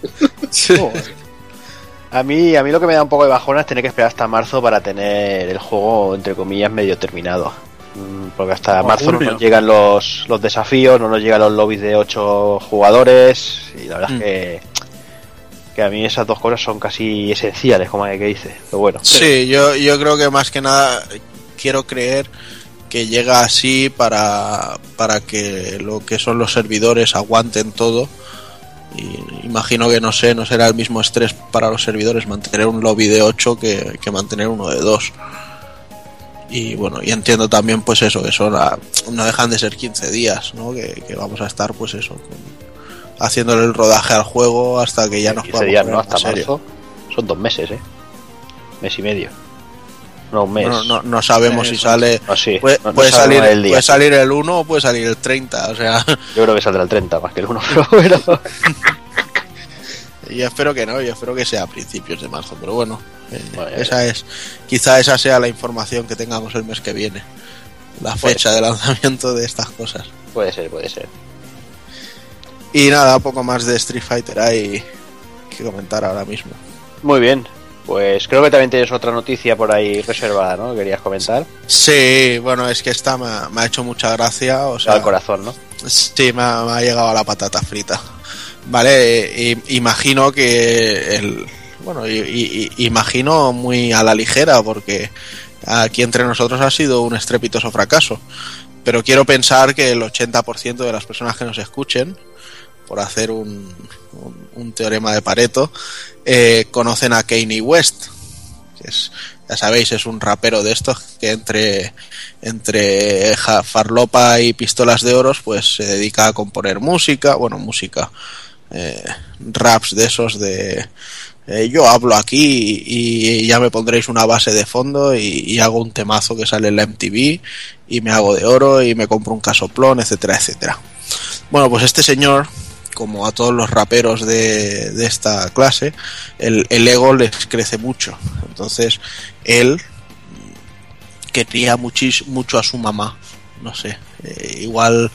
A mí, a mí lo que me da un poco de bajona es tener que esperar hasta marzo para tener el juego, entre comillas, medio terminado. Mm, Porque hasta O marzo no nos llegan los, los desafíos, no nos llegan los lobbies de 8 jugadores. Y la verdad Mm. es que, que a mí esas dos cosas son casi esenciales, como hay que dice. Pero bueno, Sí, yo, yo creo que más que nada quiero creer que llega así para, para que lo que son los servidores aguanten todo. Y imagino que no sé, no será el mismo estrés para los servidores mantener un lobby de 8 que, que mantener uno de 2. Y bueno, y entiendo también pues eso, que son a- no dejan de ser 15 días, ¿no? Que, que vamos a estar pues eso, con- haciéndole el rodaje al juego hasta que ya nos 15 podamos días, ¿no? Hasta marzo. Son dos meses, ¿eh? Mes y medio. No, un mes. No, no, no sabemos si sale Ah, sí. Puede, No- no puede salir, el día. puede salir el 1 o puede salir el 30, o sea, Yo creo que saldrá el 30 más que el 1, [LAUGHS] pero bueno. [LAUGHS] yo espero que no, yo espero que sea a principios de marzo, pero bueno, eh, Bueno, ya esa es, quizá esa sea la información que tengamos el mes que viene, la Puede fecha de lanzamiento de estas cosas. puede ser, puede ser. Y nada, poco más de Street Fighter hay que comentar ahora mismo. Muy bien. Pues creo que también tienes otra noticia por ahí reservada, ¿no? Querías comentar. Sí, bueno, es que esta me, ha- me ha hecho mucha gracia, o sea, Al corazón, ¿no? Sí, me ha, me ha llegado a la patata frita. Vale, i- imagino que el. Bueno, y, y- y- imagino muy a la ligera, porque aquí entre nosotros ha sido un estrepitoso fracaso. Pero quiero pensar que el 80% de las personas que nos escuchen, por hacer un, un- teorema de Pareto, eh, conocen a Kanye West. Que es, ya sabéis, es un rapero de estos que entre entre farlopa y pistolas de oros, pues se dedica a componer música, bueno, música, eh, raps de esos de eh, yo hablo aquí y, ya me pondréis una base de fondo y hago un temazo que sale en la MTV y me hago de oro y me compro un casoplón, etcétera, etcétera. Bueno, pues este señor, como a todos los raperos de, esta clase, el, el ego les crece mucho. Entonces, él quería muchis, mucho a su mamá. No sé, eh, igual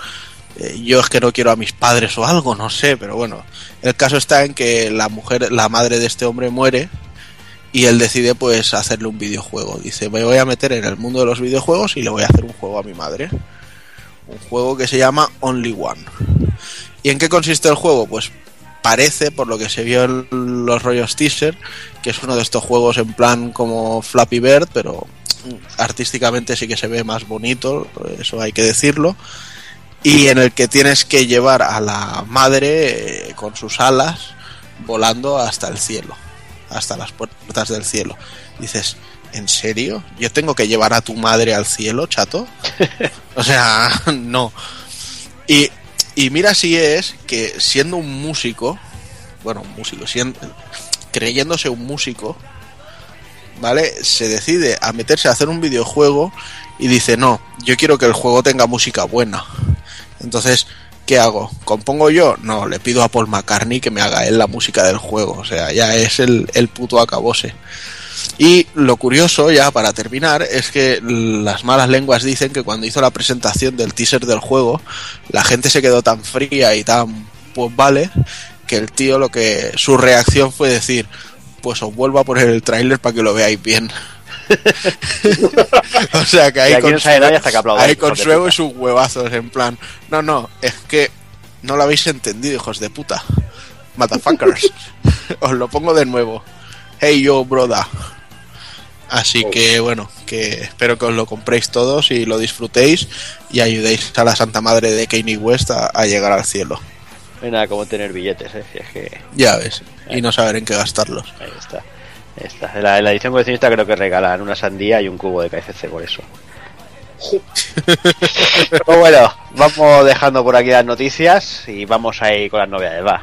eh, yo es que no quiero a mis padres o algo, no sé, pero bueno. El caso está en que la mujer, la madre de este hombre muere y él decide pues hacerle un videojuego. Dice, me voy a meter en el mundo de los videojuegos y le voy a hacer un juego a mi madre. Un juego que se llama Only One. ¿Y en qué consiste el juego? Pues parece, por lo que se vio en los rollos teaser, que es uno de estos juegos en plan como Flappy Bird, pero artísticamente sí que se ve más bonito, eso hay que decirlo. Y en el que tienes que llevar a la madre eh, con sus alas volando hasta el cielo, hasta las puertas del cielo. Dices, ¿en serio? ¿Yo tengo que llevar a tu madre al cielo, chato? [LAUGHS] o sea, [LAUGHS] no. Y, y mira si es que siendo un músico, bueno, un músico, siendo, creyéndose un músico, ¿vale? Se decide a meterse a hacer un videojuego y dice, no, yo quiero que el juego tenga música buena. Entonces, ¿qué hago? ¿Compongo yo? No, le pido a Paul McCartney que me haga él la música del juego. O sea, ya es el, el puto acabose. Y lo curioso, ya para terminar, es que las malas lenguas dicen que cuando hizo la presentación del teaser del juego, la gente se quedó tan fría y tan, pues vale, que el tío lo que, su reacción fue decir, pues os vuelvo a poner el tráiler para que lo veáis bien. [LAUGHS] o sea que Y ahí aquí no sabe nadie hasta que aplaude, ahí hijos de Consuelo puta. y sus huevazos en plan, no, no, es que no lo habéis entendido, hijos de puta. Motherfuckers. [LAUGHS] Os lo pongo de nuevo. Hey yo, brother. Así Oh. que bueno, que espero que os lo compréis todos y lo disfrutéis y ayudéis a la Santa Madre de Kanye West a, a llegar al cielo. No hay nada como tener billetes, ¿eh? Si es que Ya ves. Y no saber en qué gastarlos. ahí está. Ahí está. En la, en la edición coleccionista creo que regalan una sandía y un cubo de KFC por eso. [LAUGHS] Pero bueno, vamos dejando por aquí las noticias y vamos a ir con las novedades, va.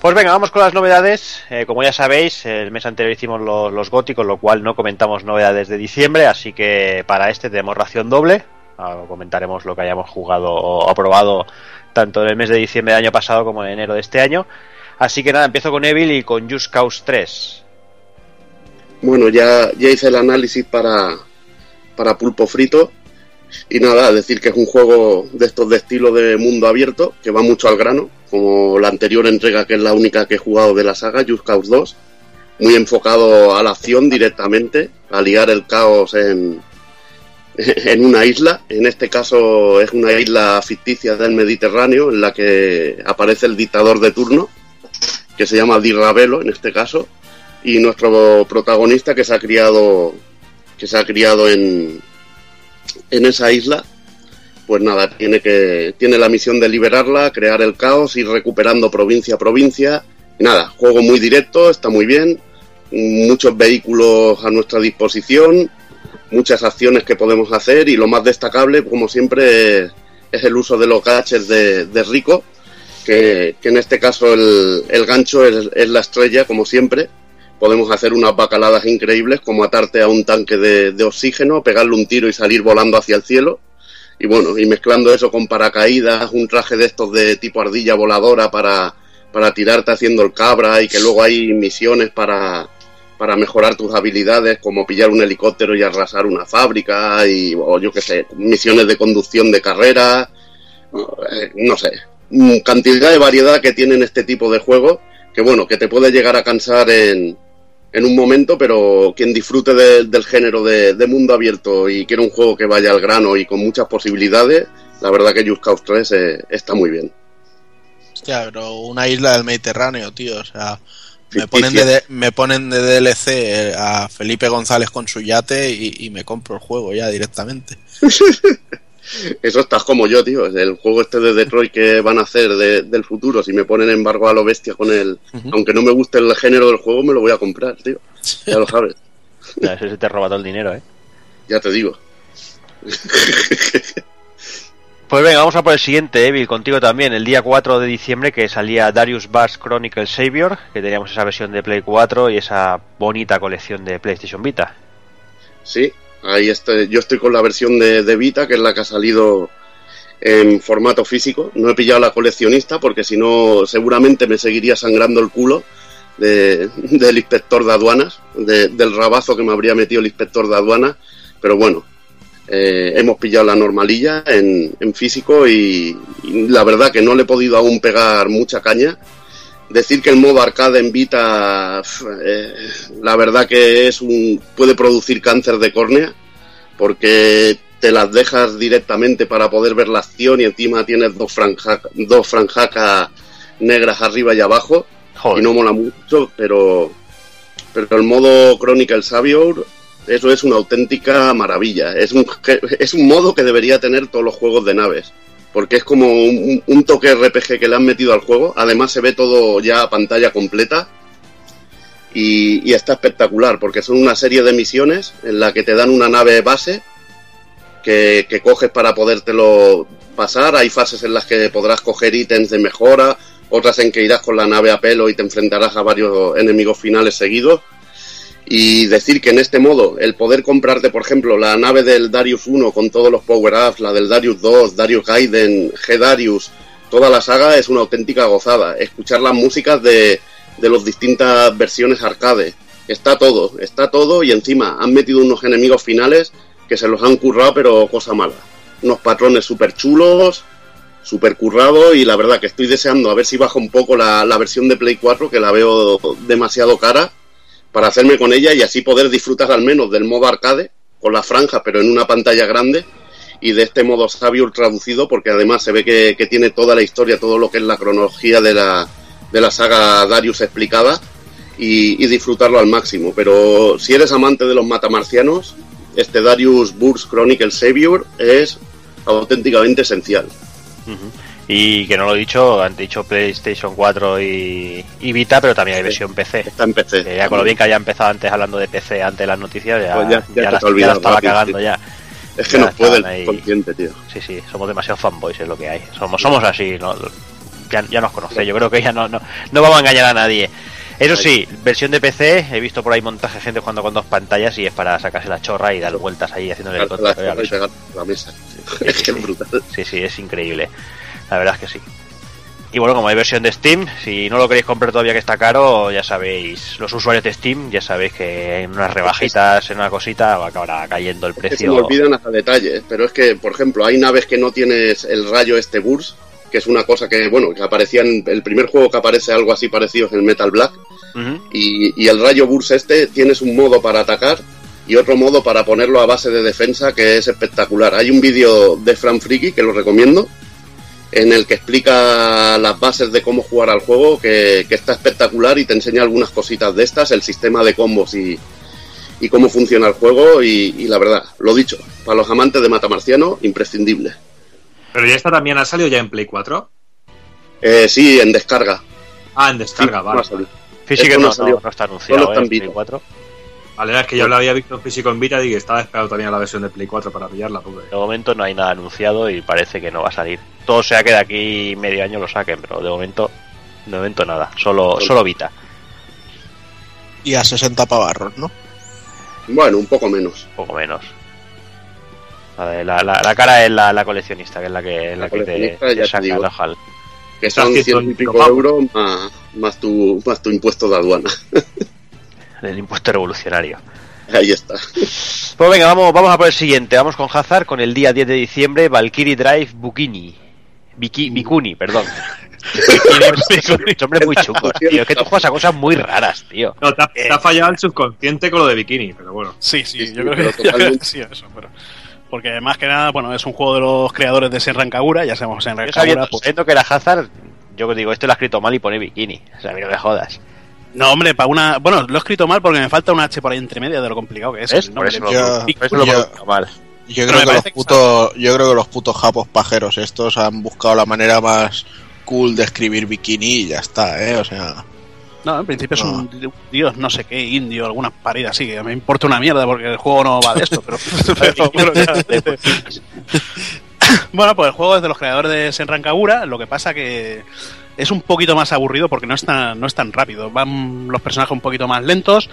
Pues venga, vamos con las novedades. Eh, como ya sabéis, el mes anterior hicimos los, con lo cual no comentamos novedades de diciembre, así que para este tenemos ración doble. Ahora comentaremos lo que hayamos jugado o aprobado tanto en el mes de diciembre del año pasado como en enero de este año. Así que nada, empiezo con Evil y con Just Cause 3. Bueno, ya, ya hice el análisis para, para Pulpo Frito. Y nada, decir que es un juego de estos de estilo de mundo abierto, que va mucho al grano, como la anterior entrega, que es la única que he jugado de la saga, Just Cause 2. Muy enfocado a la acción directamente, a liar el caos en, [LAUGHS] en una isla. En este caso es una isla ficticia del Mediterráneo, en la que aparece el dictador de turno, que se llama Di en este caso y nuestro protagonista que se ha criado que se ha criado en en esa isla pues nada tiene que tiene la misión de liberarla crear el caos ir recuperando provincia a provincia. Nada juego muy directo está muy bien. Muchos vehículos a nuestra disposición muchas acciones que podemos hacer y lo más destacable como siempre es, el uso de los gadgets de, de Rico que, en este caso el, el gancho es la estrella como siempre podemos hacer unas bacaladas increíbles como atarte a un tanque de, oxígeno, pegarle un tiro y salir volando hacia el cielo. Y bueno, y mezclando eso con paracaídas, un traje de estos de tipo ardilla voladora para, para tirarte haciendo el cabra y que luego hay misiones para, para mejorar tus habilidades, como pillar un helicóptero y arrasar una fábrica, y, o yo qué sé, misiones de conducción de carrera, no sé, cantidad de variedad que tienen este tipo de juegos, que bueno, que te puede llegar a cansar en, en un momento, pero quien disfrute de, del género de, de, mundo abierto y quiere un juego que vaya al grano y con muchas posibilidades, la verdad que Just Cause 3 eh, está muy bien. Hostia, pero una isla del Mediterráneo, tío, o sea, me ponen, de, me ponen de DLC a Felipe González con su yate y, y me compro el juego ya directamente. [LAUGHS] Eso estás como yo, tío. El juego este de Detroit que van a hacer de, del futuro, si me ponen embargo a lo bestia con él, uh -huh. aunque no me guste el género del juego, me lo voy a comprar, tío. Ya lo sabes. [LAUGHS] Ya, ese te roba todo el dinero, ¿eh? Ya te digo. Pues venga, vamos a por el siguiente, Evil, contigo también. El día 4 de diciembre que salía Darius Bass Chronicle Savior, que teníamos esa versión de Play 4 y esa bonita colección de PlayStation Vita. Sí, ahí estoy, yo estoy con la versión de, de, Vita, que es la que ha salido en formato físico. No he pillado la coleccionista porque si no seguramente me seguiría sangrando el culo de, [LAUGHS] del inspector de aduanas, de, del rabazo que me habría metido el inspector de aduanas. Pero bueno, eh, hemos pillado la normalilla en, en físico y, y, la verdad que no le he podido aún pegar mucha caña. Decir que el modo arcade en Vita, eh, la verdad que es un puede producir cáncer de córnea, porque te las dejas directamente para poder ver la acción y encima tienes dos, franja, dos franjacas negras arriba y abajo Joder. y no mola mucho, pero, pero el modo Chronicle Savior eso es una auténtica maravilla. Es un, es un modo que debería tener todos los juegos de naves. Porque es como un, toque RPG que le han metido al juego. Además se ve todo ya a pantalla completa. y, y está espectacular porque son una serie de misiones en la que te dan una nave base que, que coges para podértelo pasar. Hay fases en las que podrás coger ítems de mejora, otras en que irás con la nave a pelo y te enfrentarás a varios enemigos finales seguidos. Y decir que en este modo, el poder comprarte, por ejemplo, la nave del Darius 1 con todos los power-ups, la del Darius 2, Darius Gaiden, G-Darius, toda la saga es una auténtica gozada. Escuchar las músicas de, de las distintas versiones arcade. Está todo, está todo y encima han metido unos enemigos finales que se los han currado, pero cosa mala. Unos patrones súper chulos, súper currados y la verdad que estoy deseando a ver si baja un poco la, la versión de Play 4, que la veo demasiado cara, para hacerme con ella y así poder disfrutar al menos del modo arcade, con la franja, pero en una pantalla grande, y de este modo sabio traducido, porque además se ve que, tiene toda la historia, todo lo que es la cronología de la, de la saga Darius explicada, y, y disfrutarlo al máximo. Pero si eres amante de los matamarcianos, este Darius Burst Chronicle Savior es auténticamente esencial. Ujú. Y que no lo he dicho, han dicho PlayStation 4 y, y Vita, pero también hay Sí. versión PC. Está en PC. Que ya con lo bien que haya empezado antes hablando de PC antes de las noticias, ya, Pues ya- ya ya la, ya estaba rápido, cagando ya. Es que nos puede estaban ahí. el consciente, tío. Sí, sí, somos demasiado fanboys, es lo que hay. Somos, somos así, ¿no? ya, ya nos conocéis, yo creo que ya no, no, no vamos a engañar a nadie. Eso sí, versión de PC, he visto por ahí montaje de gente jugando con dos pantallas y es para sacarse la chorra y dar vueltas ahí haciendo el la mesa. [LAUGHS] Es brutal. Sí, sí, es increíble. La verdad es que sí. Y bueno, como hay versión de Steam, si no lo queréis comprar todavía que está caro, ya sabéis, los usuarios de Steam, ya sabéis que en unas rebajitas, en una cosita, acabará cayendo el Es que se precio. me olvidan hasta detalles, pero es que, por ejemplo, hay naves que no tienes el rayo este burst, que es una cosa que, bueno, que aparecía en el primer juego que aparece algo así parecido es el Metal Black, y, y el rayo burst este tienes un modo para atacar y otro modo para ponerlo a base de defensa que es espectacular. Hay un vídeo de Fran Friki que lo recomiendo, en el que explica las bases de cómo jugar al juego, que, que está espectacular y te enseña algunas cositas de estas, el sistema de combos y, y cómo funciona el juego y, y la verdad, lo dicho, para los amantes de Matamarciano, imprescindible. Pero ya está también ha salido ya en Play 4. Eh, sí, en descarga. Ah, en descarga, Sí, vale. no ha salido. Físico no, no salió. no- no está anunciado, Solo está ¿eh? en Play Vita. 4. Vale, es que yo lo había visto en físico en Vita y que estaba esperado también la versión de Play 4 para pillarla. Porque... De momento no hay nada anunciado y parece que no va a salir. Todo sea que de aquí medio año lo saquen, pero de momento, de momento nada. Solo, solo Vita, Y a 60 pavarros, ¿no? Bueno, un poco menos. poco menos. A ver, La, la- la cara es la, la coleccionista, que es la que, La la que te, te saca el ojal. Que son ciento ciento y pico euros más, más, tu, más tu impuesto de aduana. [LAUGHS] del impuesto revolucionario. Ahí está. Pues venga, vamos, vamos a por el siguiente. Vamos con Hazard con el día 10 de diciembre, Valkyrie Drive Bikini. Biki, Bikuni, perdón. [LAUGHS] Hombres muy chungos, tío. Es que tú juegas a cosas muy raras, tío. No, te ha, te ha fallado el subconsciente con lo de bikini, pero bueno. Sí, sí, Sí, yo, sí, creo que, yo creo que [LAUGHS] totalmente. sí, eso, pero. Porque más que nada, bueno, es un juego de los creadores de Senran Kagura, ya sabemos Senran Yo sabiendo, pues- sabiendo que era Hazard, yo digo, esto lo ha escrito mal y pone Bikini. O sea, a mí no me jodas. No, hombre, para una. Bueno, lo he escrito mal porque me falta una H por ahí entre media de lo complicado que es. El Por nombre. eso lo pronuncio mal. Yo creo, que los putos, yo creo que los putos japos pajeros estos han buscado la manera más cool de escribir bikini y ya está, ¿eh? O sea, No, en principio es No. un di- dios, no sé qué, indio, alguna parida así. que Me importa una mierda porque el juego no va de esto, pero. pero ya. [LAUGHS] Bueno, pues el juego es de los creadores de Senran Kagura, lo que pasa que es un poquito más aburrido porque no es tan, no es tan rápido. Van los personajes un poquito más lentos.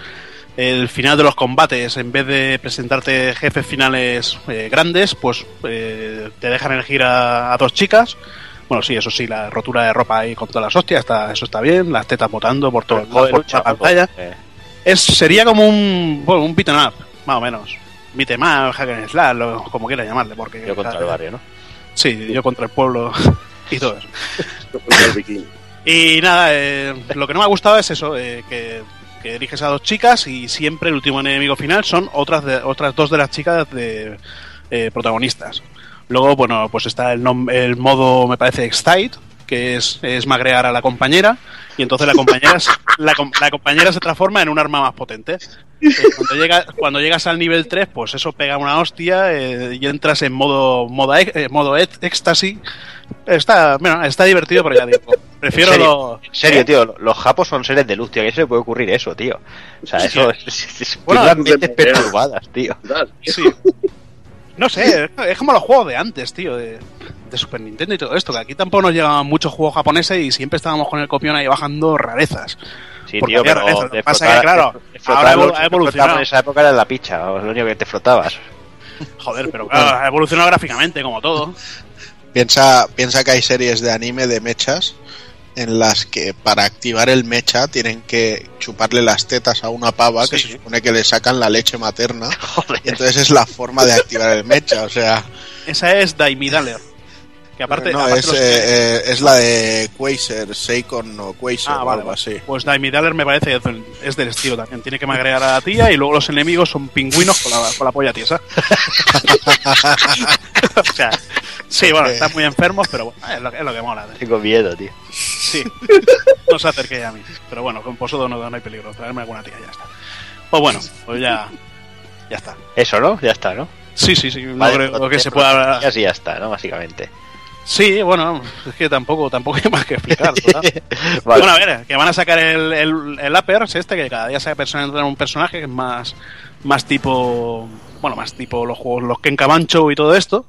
El final de los combates, en vez de presentarte jefes finales eh, grandes, pues eh, te dejan elegir a, a dos chicas. Bueno, sí, eso sí, la rotura de ropa ahí con todas las hostias, está, eso está bien, las tetas botando por todo el Juego de por lucha, la pantalla. eh, Es, sería como un, bueno, un beat up, más o menos. 'Em up, hack and slash, lo- como quieras llamarle, porque yo contra el barrio, ¿no? Sí, yo contra el pueblo [LAUGHS] y todo eso. [LAUGHS] Contra el bikini. Y nada, eh, lo que no me ha gustado es eso, eh, que, que eliges a dos chicas y siempre el último enemigo final son otras, de, otras dos de las chicas de eh, protagonistas. Luego, bueno, pues está el, nom- el modo, me parece, Excite, que es, es magrear a la compañera, y entonces la compañera, se- la, com- la compañera se transforma en un arma más potente. Cuando, llega, cuando llegas al nivel 3, pues eso pega una hostia eh, y entras en modo modo, ex- eh, modo ex- éxtasis. Está, bueno, está divertido, pero ya digo, prefiero ¿En serio? lo... En serio, tío, los japos son seres de luz, tío. ¿A qué se le puede ocurrir eso, tío? O sea, Sí, eso es, es, es- Bueno, mentes perturbadas, tío. Sí. No sé, es- es como los juegos de antes, tío, de, de Super Nintendo y todo esto, que aquí tampoco nos llegaban muchos juegos japoneses y siempre estábamos con el copión ahí bajando rarezas. Sí, Porque tío, pero. Lo que pasa frotar- que, claro, ahora ha evolucionado. En esa época era la picha, o lo único que te frotabas. [LAUGHS] Joder, pero claro, ha evolucionado gráficamente, como todo. Piensa, piensa que hay series de anime de mechas en las que para activar el mecha tienen que chuparle las tetas a una pava que se supone que le sacan la leche materna. [LAUGHS] Joder. Y entonces es la forma de activar el mecha. O sea, Esa es Daimi Daller. Que aparte, no, aparte es, los- eh, eh, es la de Quasar, Seikon o Quasar Ah, o vale, algo así. Pues Daimi Daller me parece que es del- es del estilo también. Tiene que magrear a la tía y luego los enemigos son pingüinos con la, con la polla tiesa. [LAUGHS] o sea, sí, bueno, están muy enfermos, pero bueno, es lo, que- es lo que mola. Tengo miedo, tío. Sí. No se acerque a mí. Pero bueno, con posudo no, no hay peligro. Traerme alguna tía, ya está. Pues bueno, pues ya. Ya está. Eso, ¿no? Ya está, ¿no? Sí, sí, sí. No Vale, creo que pues, se pueda. Y así ya está, ¿no? Básicamente. Sí, bueno, es que tampoco, tampoco hay [LAUGHS] más que explicar. [LAUGHS] Vale. Bueno, a ver, que van a sacar el, el, el Uppers este, que cada día se persona un personaje que es más, más tipo. Bueno, más tipo los juegos, los Ken Camancho y todo esto.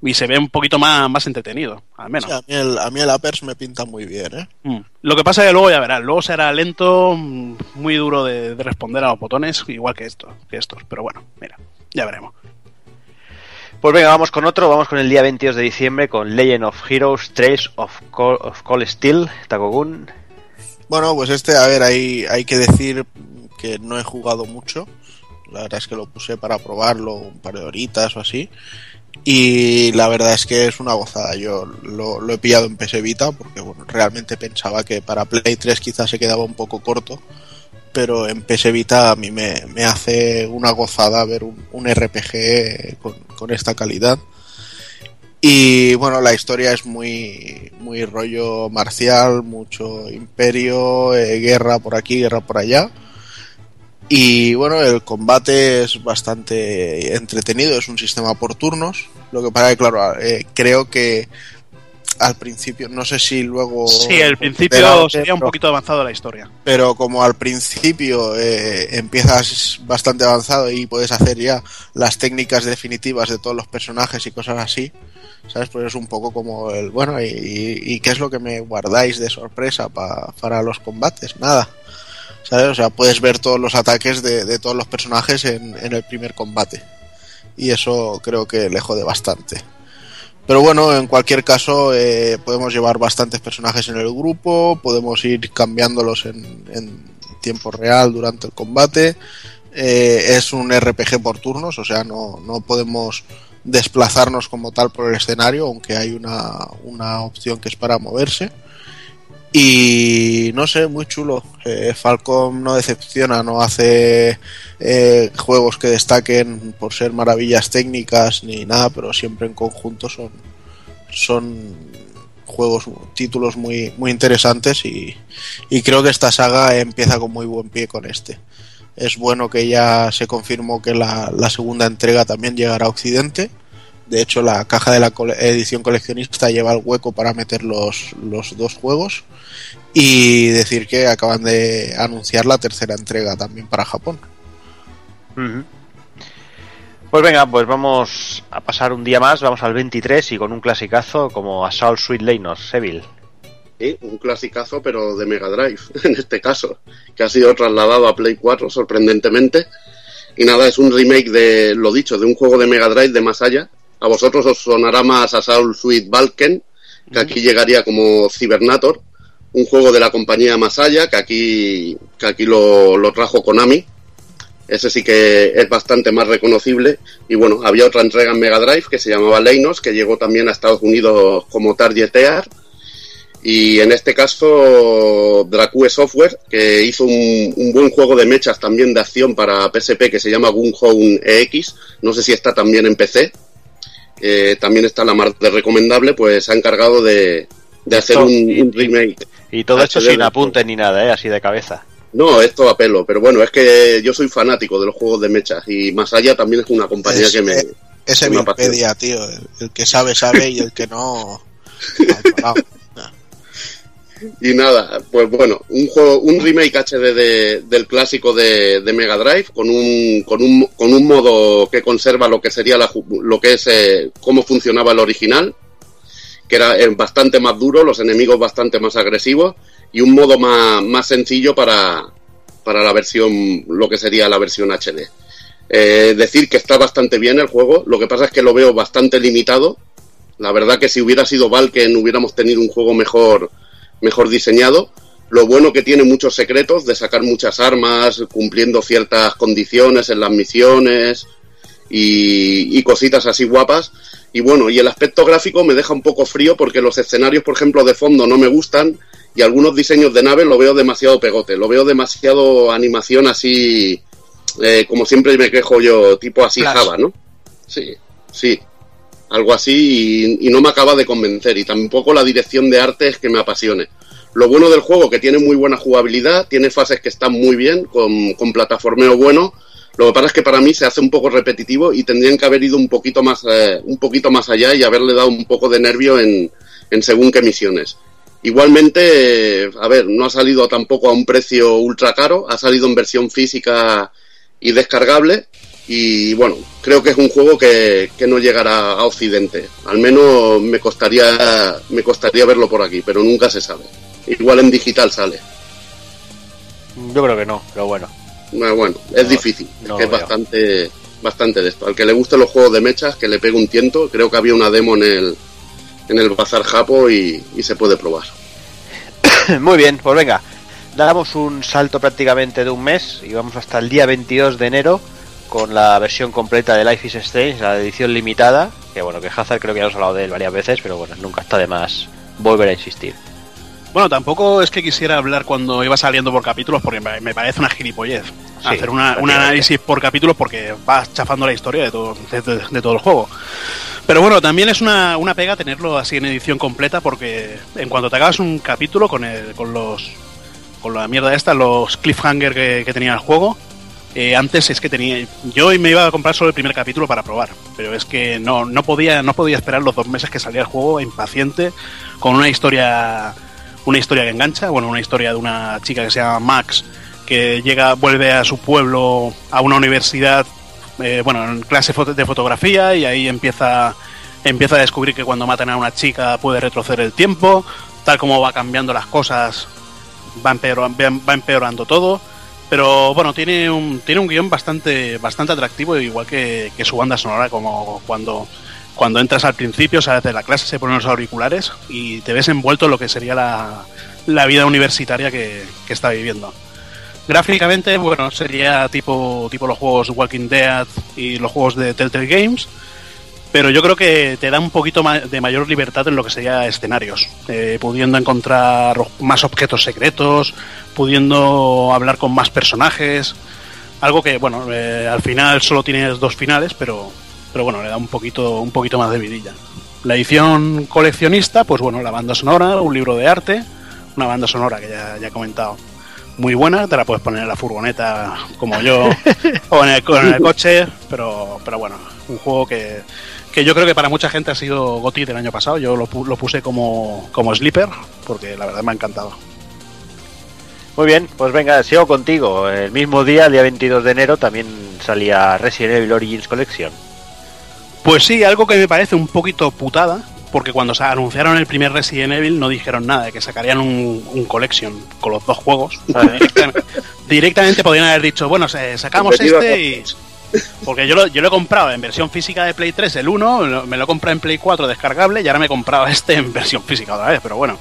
Y se ve un poquito más, más entretenido, al menos. Sí, a, mí el, a mí el Uppers me pinta muy bien, ¿eh? Mm. Lo que pasa es que luego ya verás, luego será lento, muy duro de, de responder a los botones, igual que estos, que estos. Pero bueno, mira, ya veremos. Pues venga, vamos con otro. Vamos con el día 22 de diciembre con Legend of Heroes Trails of, Col of Cold Steel, Takogun. Bueno, pues este, a ver, hay, hay que decir que no he jugado mucho. La verdad es que lo puse para probarlo un par de horitas o así. Y la verdad es que es una gozada. Yo lo, lo he pillado en PS Vita porque bueno, realmente pensaba que para Play 3 quizás se quedaba un poco corto. Pero en PS a mí me, me hace una gozada ver un, un RPG con, con esta calidad. Y bueno, la historia es muy, muy rollo marcial, mucho imperio, eh, guerra por aquí, guerra por allá. Y bueno, el combate es bastante entretenido, es un sistema por turnos. Lo que pasa que, claro, eh, creo que al principio, no sé si luego. Sí, el principio sería un poquito avanzado la historia. pero como al principio eh, empiezas bastante avanzado y puedes hacer ya las técnicas definitivas de todos los personajes y cosas así, ¿sabes? Pues es un poco como el, bueno, ¿y, y- y qué es lo que me guardáis de sorpresa pa- para los combates? Nada, ¿sabes? O sea, puedes ver todos los ataques de, de todos los personajes en, en el primer combate. Y eso creo que le jode bastante. Pero bueno, en cualquier caso, eh, podemos llevar bastantes personajes en el grupo, podemos ir cambiándolos en, en tiempo real durante el combate. Eh, es un RPG por turnos, o sea, no, no podemos desplazarnos como tal por el escenario, aunque hay una, una opción que es para moverse. Y no sé, muy chulo. Eh, Falcom no decepciona, no hace eh, juegos que destaquen por ser maravillas técnicas ni nada, pero siempre en conjunto son, son juegos, títulos muy, muy interesantes y, y creo que esta saga empieza con muy buen pie con este. Es bueno que ya se confirmó que la, la segunda entrega también llegará a Occidente. De hecho, la caja de la edición coleccionista lleva el hueco para meter los, los dos juegos. Y decir que acaban de anunciar la tercera entrega también para Japón. Pues venga, pues vamos a pasar un día más, vamos al 23 y con un clasicazo como Assault Suite Leinos, Seville. Sí, un clasicazo, pero de Mega Drive, [LAUGHS] en este caso, que ha sido trasladado a Play 4 sorprendentemente. Y nada, es un remake de, lo dicho, de un juego de Mega Drive de más allá. A vosotros os sonará más Assault Suite Balken, que aquí llegaría como Cybernator, un juego de la compañía Masaya, que aquí, que aquí lo, lo trajo Konami. Ese sí que es bastante más reconocible. Y bueno, había otra entrega en Mega Drive que se llamaba Leinos, que llegó también a Estados Unidos como Target Ear. Y en este caso, Dracue Software, que hizo un, un buen juego de mechas también de acción para PSP que se llama Gunhome EX. No sé si está también en PC. Eh, también está la mar de recomendable, pues se ha encargado de, de hacer un, un remake. Y todo esto sin apuntes ni nada, ¿eh? Así de cabeza. No, esto a pelo, pero bueno, es que yo soy fanático de los juegos de mechas y Masaya también es una compañía Es- que me... eh, pasión. Wikipedia, tío. El, el que sabe, sabe y el que no. [LAUGHS] Y nada, pues bueno, un juego, un remake HD de- del clásico de, Mega Drive con un, con un con un modo que conserva lo que sería la, lo que es eh, cómo funcionaba el original, que era eh, bastante más duro, los enemigos bastante más agresivos y un modo más, más sencillo para, para la versión, lo que sería la versión HD. Eh, decir que está bastante bien el juego, lo que pasa es que lo veo bastante limitado. La verdad que si hubiera sido Valken hubiéramos tenido un juego mejor, mejor diseñado. Lo bueno que tiene muchos secretos de sacar muchas armas, cumpliendo ciertas condiciones en las misiones y, y cositas así guapas. Y bueno, y el aspecto gráfico me deja un poco frío porque los escenarios, por ejemplo, de fondo no me gustan y algunos diseños de nave lo veo demasiado pegote, lo veo demasiado animación así, eh, como siempre me quejo yo, tipo así Flash. Java, ¿no? Sí, sí, algo así y, no me acaba de convencer y tampoco la dirección de arte es que me apasione. Lo bueno del juego que tiene muy buena jugabilidad, tiene fases que están muy bien, con, con plataformeo bueno. Lo que pasa es que para mí se hace un poco repetitivo y tendrían que haber ido un poquito más, eh, un poquito más allá y haberle dado un poco de nervio en, en según qué misiones. Igualmente, a ver, no ha salido tampoco a un precio ultra caro, ha salido en versión física y descargable. Y bueno, creo que es un juego que, que no llegará a Occidente. Al menos me costaría, me costaría verlo por aquí, pero nunca se sabe. Igual en digital sale. Yo creo que no, pero bueno. Bueno, bueno, es No, difícil, no que es bastante, bastante de esto. Al que le gusten los juegos de mechas, que le pegue un tiento. Creo que había una demo en el, en el Bazar Japo y, y se puede probar. [COUGHS] Muy bien, pues venga. Damos un salto prácticamente de un mes y vamos hasta el día 22 de enero con la versión completa de Life is Strange, la edición limitada. Que bueno, que Hazard creo que ya hemos hablado de él varias veces, pero bueno, nunca está de más volver a insistir. Bueno, tampoco es que quisiera hablar cuando iba saliendo por capítulos, porque me parece una gilipollez Sí, hacer una- un análisis por capítulos porque vas chafando la historia de todo, de, de- de todo el juego. Pero bueno, también es una, una pega tenerlo así en edición completa porque en cuanto te acabas un capítulo con, el, con los con la mierda esta, los cliffhanger que, que tenía el juego, eh, antes es que tenía yo me iba a comprar solo el primer capítulo para probar, pero es que no, no podía no podía esperar los dos meses que salía el juego impaciente con una historia una historia que engancha, bueno, una historia de una chica que se llama Max que llega vuelve a su pueblo a una universidad eh, bueno, en clase de fotografía y ahí empieza empieza a descubrir que cuando matan a una chica puede retroceder el tiempo, tal como va cambiando las cosas va, empeor- va empeorando todo. Pero bueno, tiene un, tiene un guion bastante, bastante atractivo, igual que, su banda sonora, como cuando, cuando entras al principio, sales de la clase, se ponen los auriculares y te ves envuelto en lo que sería la, la vida universitaria que, que está viviendo. Gráficamente, bueno, sería tipo, tipo los juegos Walking Dead y los juegos de Telltale Games, pero yo creo que te da un poquito de mayor libertad en lo que sería escenarios, eh, pudiendo encontrar más objetos secretos, pudiendo hablar con más personajes, algo que, bueno, eh, al final solo tienes dos finales, pero, pero bueno, le da un poquito, un poquito más de vidilla. La edición coleccionista, pues bueno, la banda sonora, un libro de arte, una banda sonora que ya, ya he comentado muy buena, te la puedes poner en la furgoneta como yo [LAUGHS] o en el, en el coche, pero, pero bueno, un juego que, que yo creo que para mucha gente ha sido GOTY del año pasado, yo lo, pu- lo puse como, como sleeper porque la verdad me ha encantado. Muy bien, pues venga, sigo contigo. El mismo día, el día 22 de enero, también salía Resident Evil Origins Collection. Pues sí, algo que me parece un poquito putada, porque cuando se anunciaron el primer Resident Evil no dijeron nada, de que sacarían un, un collection con los dos juegos. O sea, [LAUGHS] directamente, directamente podrían haber dicho, bueno, se- sacamos este y... Porque yo lo, yo lo he comprado en versión física de Play 3, el 1, lo- me lo he comprado en Play 4 descargable y ahora me he comprado [LAUGHS] este en versión física otra vez, pero bueno.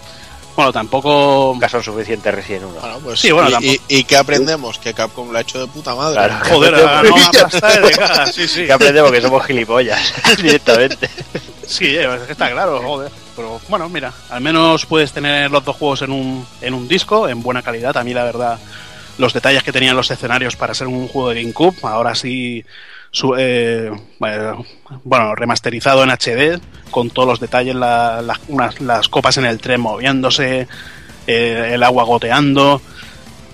Bueno, tampoco... Suficientes Resident 1. Bueno, pues, Sí, bueno, y, y, y qué aprendemos? Que Capcom lo ha hecho de puta madre. Claro. [LAUGHS] Joder, [LAUGHS] a no aplastar de cara, sí, sí. Que aprendemos que somos gilipollas directamente. Sí, eh, es que está claro, joder. Pero bueno, mira, al menos puedes tener los dos juegos en un, en un disco, en buena calidad. A mí, la verdad, los detalles que tenían los escenarios para ser un juego de GameCube, ahora sí su- eh, bueno, bueno, remasterizado en HD, con todos los detalles, la- las copas en el tren moviéndose, eh, el agua goteando.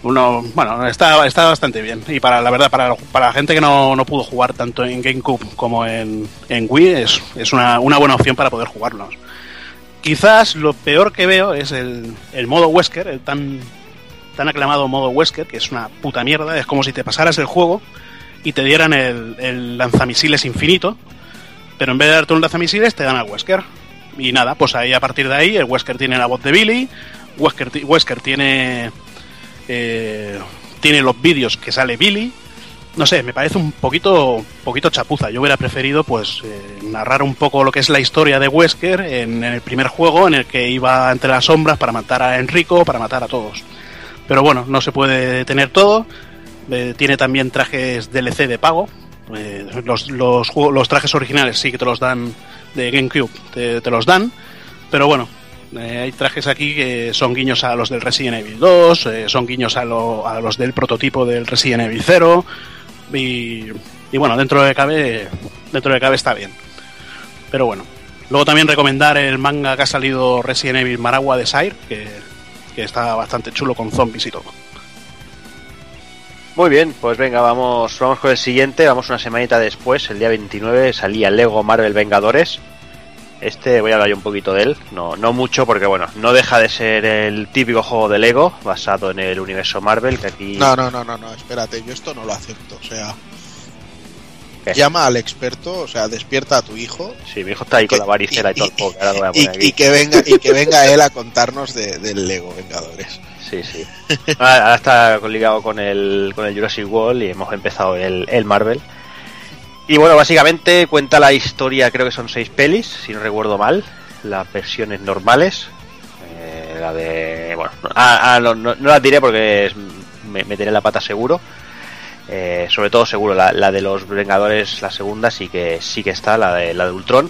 Uno, bueno, está, está bastante bien. Y para la verdad, para, para la gente que no, no pudo jugar tanto en GameCube como en, en Wii, es, es una, una buena opción para poder jugarlos. Quizás lo peor que veo es el, el modo Wesker, el tan, tan aclamado modo Wesker, que es una puta mierda. Es como si te pasaras el juego y te dieran el, lanzamisiles infinito, pero en vez de darte un lanzamisiles te dan al Wesker. Y nada, pues ahí a partir de ahí el Wesker tiene la voz de Billy, Wesker, Wesker tiene eh, tiene los vídeos que sale Billy. No sé, me parece un poquito, poquito chapuza. Yo hubiera preferido, pues, eh, narrar un poco lo que es la historia de Wesker en, en el primer juego, en el que iba entre las sombras para matar a Enrico, para matar a todos. Pero bueno, no se puede tener todo. Eh, tiene también trajes DLC de pago. Eh, los, los, los trajes originales sí que te los dan de GameCube, te, los dan. Pero bueno, eh, hay trajes aquí que son guiños a los del Resident Evil 2, eh, son guiños a, lo- a los del prototipo del Resident Evil 0. Y, y bueno, dentro de cabe, dentro de cabe está bien. Pero bueno. Luego también recomendar el manga que ha salido Resident Evil Maragua de Sire, que, que está bastante chulo con zombies y todo. Muy bien, pues venga, vamos, vamos con el siguiente. Vamos una semanita después, el día 29, salía Lego Marvel Vengadores. Este voy a hablar yo un poquito de él, no, no mucho porque bueno, no deja de ser el típico juego de Lego basado en el universo Marvel que aquí No, no, no, no, no, espérate, yo esto no lo acepto. O sea, ¿Qué? llama al experto, o sea, despierta a tu hijo Sí, mi hijo está ahí con la varicela y, todo el juego, que ahora lo voy a y, poner aquí. y que venga y que venga [LAUGHS] él a contarnos de, del Lego Vengadores. Sí, sí. Ahora, está ligado con el, con el Jurassic World y hemos empezado el, el Marvel. Y bueno, básicamente cuenta la historia, creo que son seis pelis, si no recuerdo mal, las versiones normales. Eh, la de... Bueno, ah, ah, no, no- no las diré porque me meteré la pata seguro. Eh, sobre todo seguro, la, la de los Vengadores, la segunda sí que sí que está, la de, la de Ultron.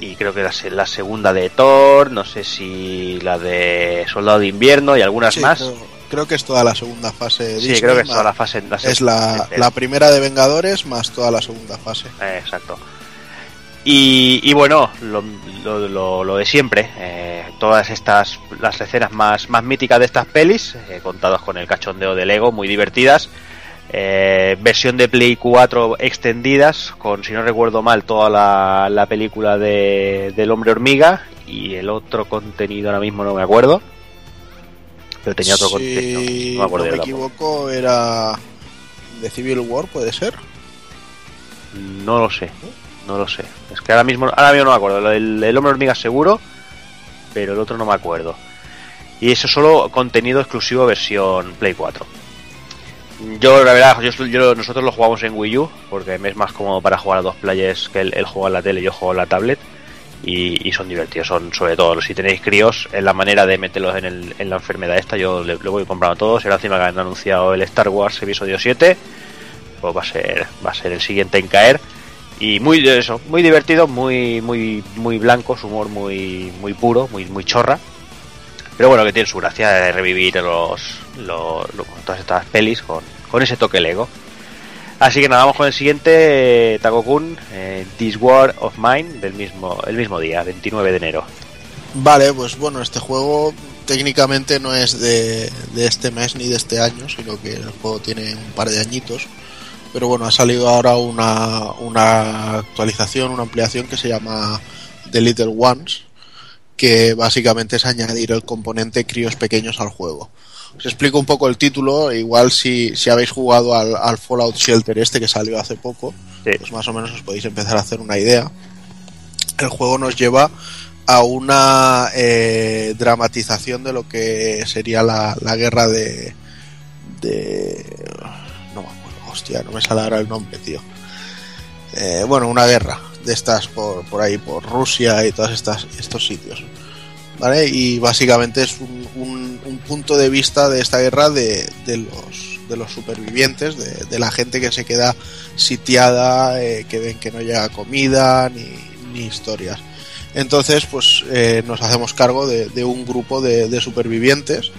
Y creo que la, la segunda de Thor, no sé si la de Soldado de Invierno y algunas Sí, más. Creo, creo que es toda la segunda fase de Sí, Disney, creo que es toda la fase. la es la, fase. la primera de Vengadores más toda la segunda fase. Eh, exacto. Y, y bueno, lo, lo- lo- lo de siempre, eh, todas estas, las escenas más, más míticas de estas pelis, eh, contadas con el cachondeo de Lego, muy divertidas. Eh, versión de Play 4 extendidas, con, si no recuerdo mal, toda la, la película de, del hombre hormiga y el otro contenido ahora mismo no me acuerdo. Pero tenía otro contenido. No me acuerdo no me equivoco, era de Civil War, puede ser. No lo sé, no lo sé. Es que ahora mismo, ahora mismo no me acuerdo. El, el hombre hormiga seguro, pero el otro no me acuerdo. Y eso solo contenido exclusivo versión Play 4. Yo, la verdad, yo, nosotros lo jugamos en Wii U, porque me es más cómodo para jugar a dos players que él, él juega en la tele y yo juego en la tablet. Y, son divertidos, son sobre todo, si tenéis críos, es la manera de meterlos en, el- en la enfermedad esta. Yo le, le voy comprando a todos. Y ahora encima que han anunciado el Star Wars episodio 7, pues va a ser, va a ser el siguiente en caer. Y muy eso, muy divertido, muy, muy, muy blanco, su humor muy, muy puro, muy, muy chorra. Pero bueno, que tiene su gracia de revivir los, los- lo- todas estas pelis con, con ese toque Lego. Así que nada, vamos con el siguiente, eh, Takokun, eh, This War of Mine, del mismo, el mismo día, 29 de enero. Vale, pues bueno, este juego técnicamente no es de, de este mes ni de este año, sino que el juego tiene un par de añitos. Pero bueno, ha salido ahora una, una actualización, una ampliación que se llama The Little Ones, que básicamente es añadir el componente críos pequeños al juego. Os explico un poco el título, igual si, si habéis jugado al, al Fallout Shelter este que salió hace poco, Sí. pues más o menos os podéis empezar a hacer una idea. El juego nos lleva a una eh, dramatización de lo que sería la, la guerra de, de... No me acuerdo, hostia, no me sale ahora el nombre, tío. Eh, bueno, una guerra de estas por, por ahí, por Rusia y todos estos sitios. ¿Vale? Y básicamente es un, un- un punto de vista de esta guerra de, de los, de los supervivientes, de, la gente que se queda sitiada, eh, que ven que no llega comida ni, ni historias. Entonces, pues eh, nos hacemos cargo de, de un grupo de supervivientes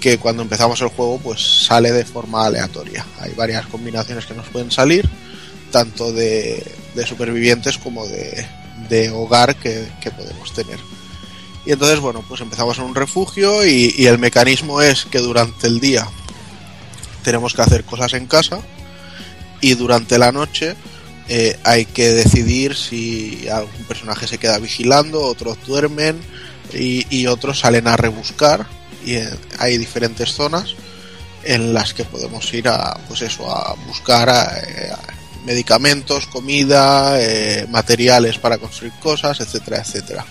que cuando empezamos el juego, pues sale de forma aleatoria. Hay varias combinaciones que nos pueden salir, tanto de, supervivientes como de, hogar que, podemos tener. Y entonces, bueno, pues empezamos en un refugio y, el mecanismo es que durante el día tenemos que hacer cosas en casa y durante la noche eh, hay que decidir si algún personaje se queda vigilando, otros duermen y, otros salen a rebuscar y eh, hay diferentes zonas en las que podemos ir a pues eso a buscar eh, medicamentos, comida, eh, materiales para construir cosas, etcétera, etcétera.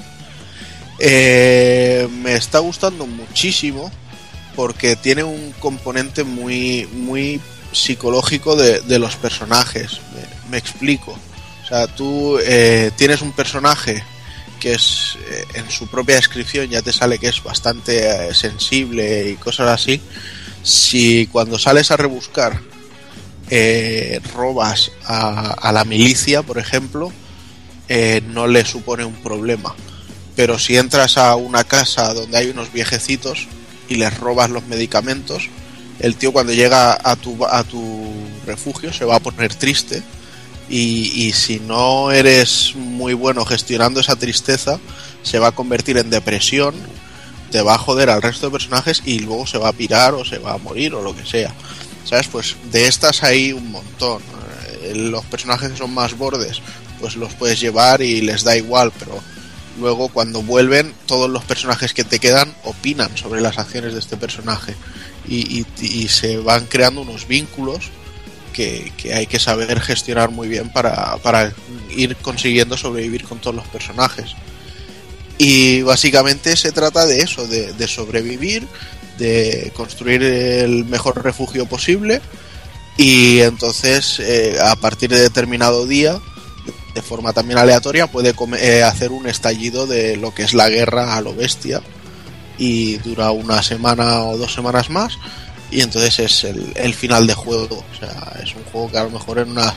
Eh, me está gustando muchísimo porque tiene un componente muy muy psicológico de, los personajes. Me, explico. O sea, tú eh, tienes un personaje que es en su propia descripción ya te sale que es bastante sensible y cosas así. Si cuando sales a rebuscar eh, robas a, la milicia, por ejemplo, eh, no le supone un problema. Pero si entras a una casa donde hay unos viejecitos y les robas los medicamentos, el tío cuando llega a tu, a tu refugio se va a poner triste y, y, si no eres muy bueno gestionando esa tristeza, se va a convertir en depresión, te va a joder al resto de personajes y luego se va a pirar o se va a morir o lo que sea. ¿Sabes? Pues de estas hay un montón. Los personajes que son más bordes, pues los puedes llevar y les da igual, pero luego cuando vuelven, todos los personajes que te quedan opinan sobre las acciones de este personaje y, se van creando unos vínculos que, hay que saber gestionar muy bien para, para, ir consiguiendo sobrevivir con todos los personajes. Y básicamente se trata de eso, de sobrevivir, de construir el mejor refugio posible y entonces eh, a partir de determinado día de forma también aleatoria puede eh, hacer un estallido de lo que es la guerra a lo bestia y dura una semana o dos semanas más y entonces es el, final de juego. O sea, es un juego que a lo mejor en unas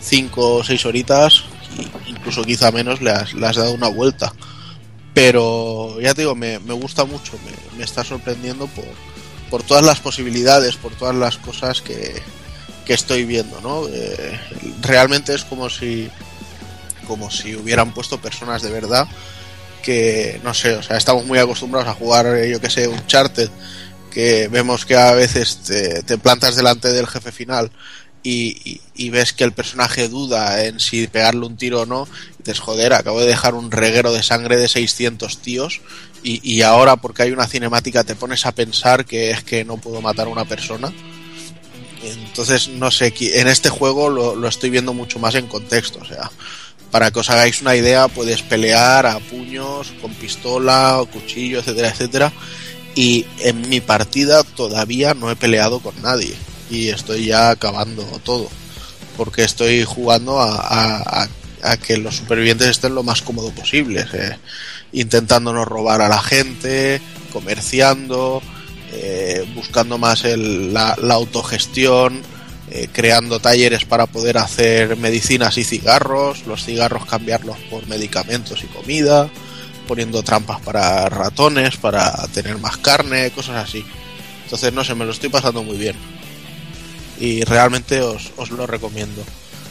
5 o 6 horitas, incluso quizá menos, le has, le has, dado una vuelta. Pero ya te digo, me, me gusta mucho, me, me, está sorprendiendo por, por todas las posibilidades, por todas las cosas que, que estoy viendo, ¿no? Eh, realmente es como si como si hubieran puesto personas de verdad que no sé, o sea, estamos muy acostumbrados a jugar, yo que sé, un charted que vemos que a veces te plantas delante del jefe final y, ves que el personaje duda en si pegarle un tiro o no, y dices, joder, acabo de dejar un reguero de sangre de 600 tíos y, y, ahora porque hay una cinemática te pones a pensar que es que no puedo matar a una persona. Entonces, no sé, en este juego lo, lo estoy viendo mucho más en contexto, o sea, para que os hagáis una idea, puedes pelear a puños, con pistola, o cuchillo, etcétera, etcétera y en mi partida todavía no he peleado con nadie y estoy ya acabando todo porque estoy jugando a, que los supervivientes estén lo más cómodo posible eh, intentando no robar a la gente comerciando eh, buscando más el, la, la, autogestión eh, creando talleres para poder hacer medicinas y cigarros los cigarros cambiarlos por medicamentos y comida poniendo trampas para ratones, para tener más carne, cosas así. Entonces, no sé, me lo estoy pasando muy bien. Y realmente os, os lo recomiendo.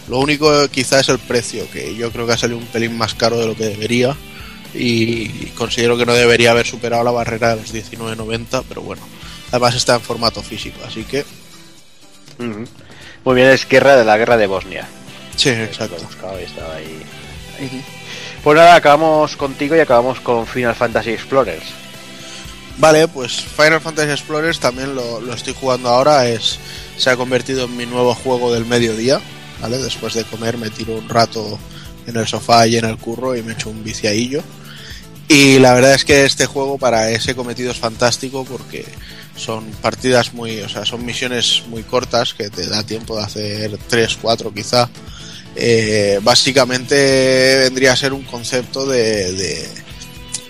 Lo único quizá es el precio, que yo creo que ha salido un pelín más caro de lo que debería. Y considero que no debería haber superado la barrera de los 19.90, pero bueno. Además está en formato físico, así que... Uh -huh. Muy bien, es guerra de la guerra de Bosnia. Sí, exacto. Buscaba y estaba ahí. ahí. Pues nada, acabamos contigo y acabamos con Final Fantasy Explorers. Vale, pues Final Fantasy Explorers también lo, lo, estoy jugando ahora, es se ha convertido en mi nuevo juego del mediodía, ¿vale? Después de comer me tiro un rato en el sofá y en el curro y me echo un viciadillo. Y la verdad es que este juego para ese cometido es fantástico porque son partidas muy, o sea, son misiones muy cortas que te da tiempo de hacer 3, 4 quizá eh, básicamente vendría a ser un concepto de, de,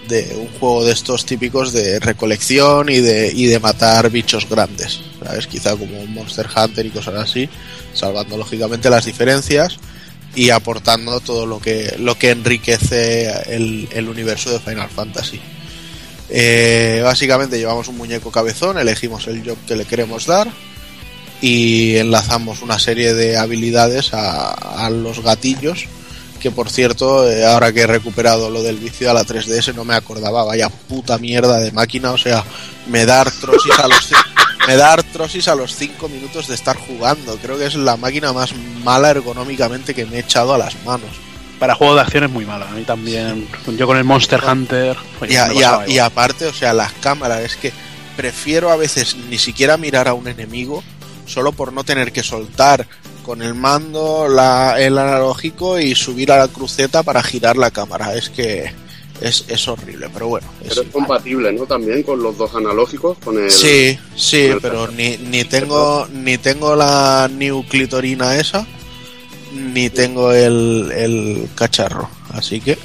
de, un juego de estos típicos de recolección y de, y de matar bichos grandes, ¿sabes? Quizá como un Monster Hunter y cosas así, salvando lógicamente las diferencias y aportando todo lo que, lo que enriquece el, el universo de Final Fantasy. Eh, básicamente llevamos un muñeco cabezón, elegimos el job que le queremos dar y enlazamos una serie de habilidades a, a los gatillos que por cierto, eh, ahora que he recuperado lo del vicio a la 3DS no me acordaba, vaya puta mierda de máquina, o sea, me da artrosis a los me da artrosis a los 5 minutos de estar jugando. Creo que es la máquina más mala ergonómicamente que me he echado a las manos. Para juego de acción es muy mala, a mí también. Yo con el Monster Hunter. oye, Y, a- me y a- pasaba y igual. aparte, o sea, las cámaras, es que prefiero a veces ni siquiera mirar a un enemigo solo por no tener que soltar con el mando la- el analógico y subir a la cruceta para girar la cámara. Es que es, es horrible, pero bueno. es Pero es igual. compatible, ¿no? También con los dos analógicos, con el... Sí, sí, el pero ni, ni tengo ni tengo la new clitorina esa, ni tengo el, el cacharro, así que.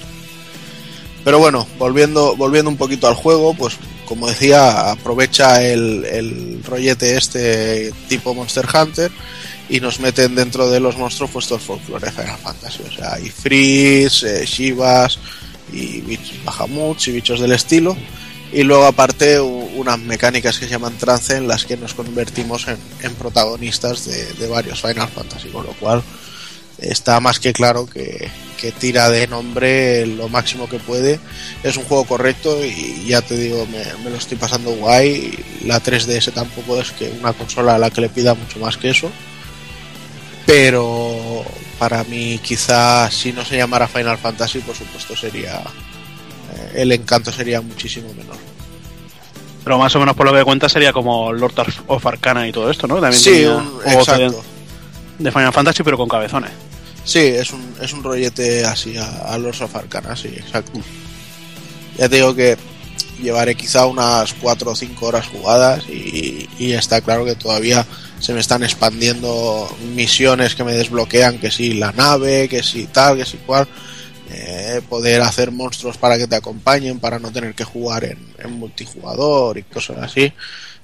Pero bueno, volviendo volviendo un poquito al juego, pues como decía, aprovecha el, el rollete este tipo Monster Hunter y nos meten dentro de los monstruos puestos folclore de Final Fantasy, o sea, hay Freeze, eh, Shivas y Bahamuts y bichos del estilo. Y luego aparte unas mecánicas que se llaman trance en las que nos convertimos en, en protagonistas de, de varios Final Fantasy, con lo cual está más que claro que, que tira de nombre lo máximo que puede. Es un juego correcto y ya te digo, me, me lo estoy pasando guay. La 3DS tampoco es que una consola a la que le pida mucho más que eso. Pero para mí quizá si no se llamara Final Fantasy, por supuesto sería eh, el encanto sería muchísimo menor. Pero más o menos por lo que cuenta sería como Lord of Arcana y todo esto, ¿no? También Sí, un- exacto. de Final Fantasy, pero con cabezones. Sí, es un, es un rollete así a, a los of Arcana, sí, exacto. Ya te digo que llevaré quizá unas 4 o 5 horas jugadas y, y está claro que todavía se me están expandiendo misiones que me desbloquean, que si la nave, que si tal, que si cual. Eh, poder hacer monstruos para que te acompañen, para no tener que jugar en, multijugador y cosas así.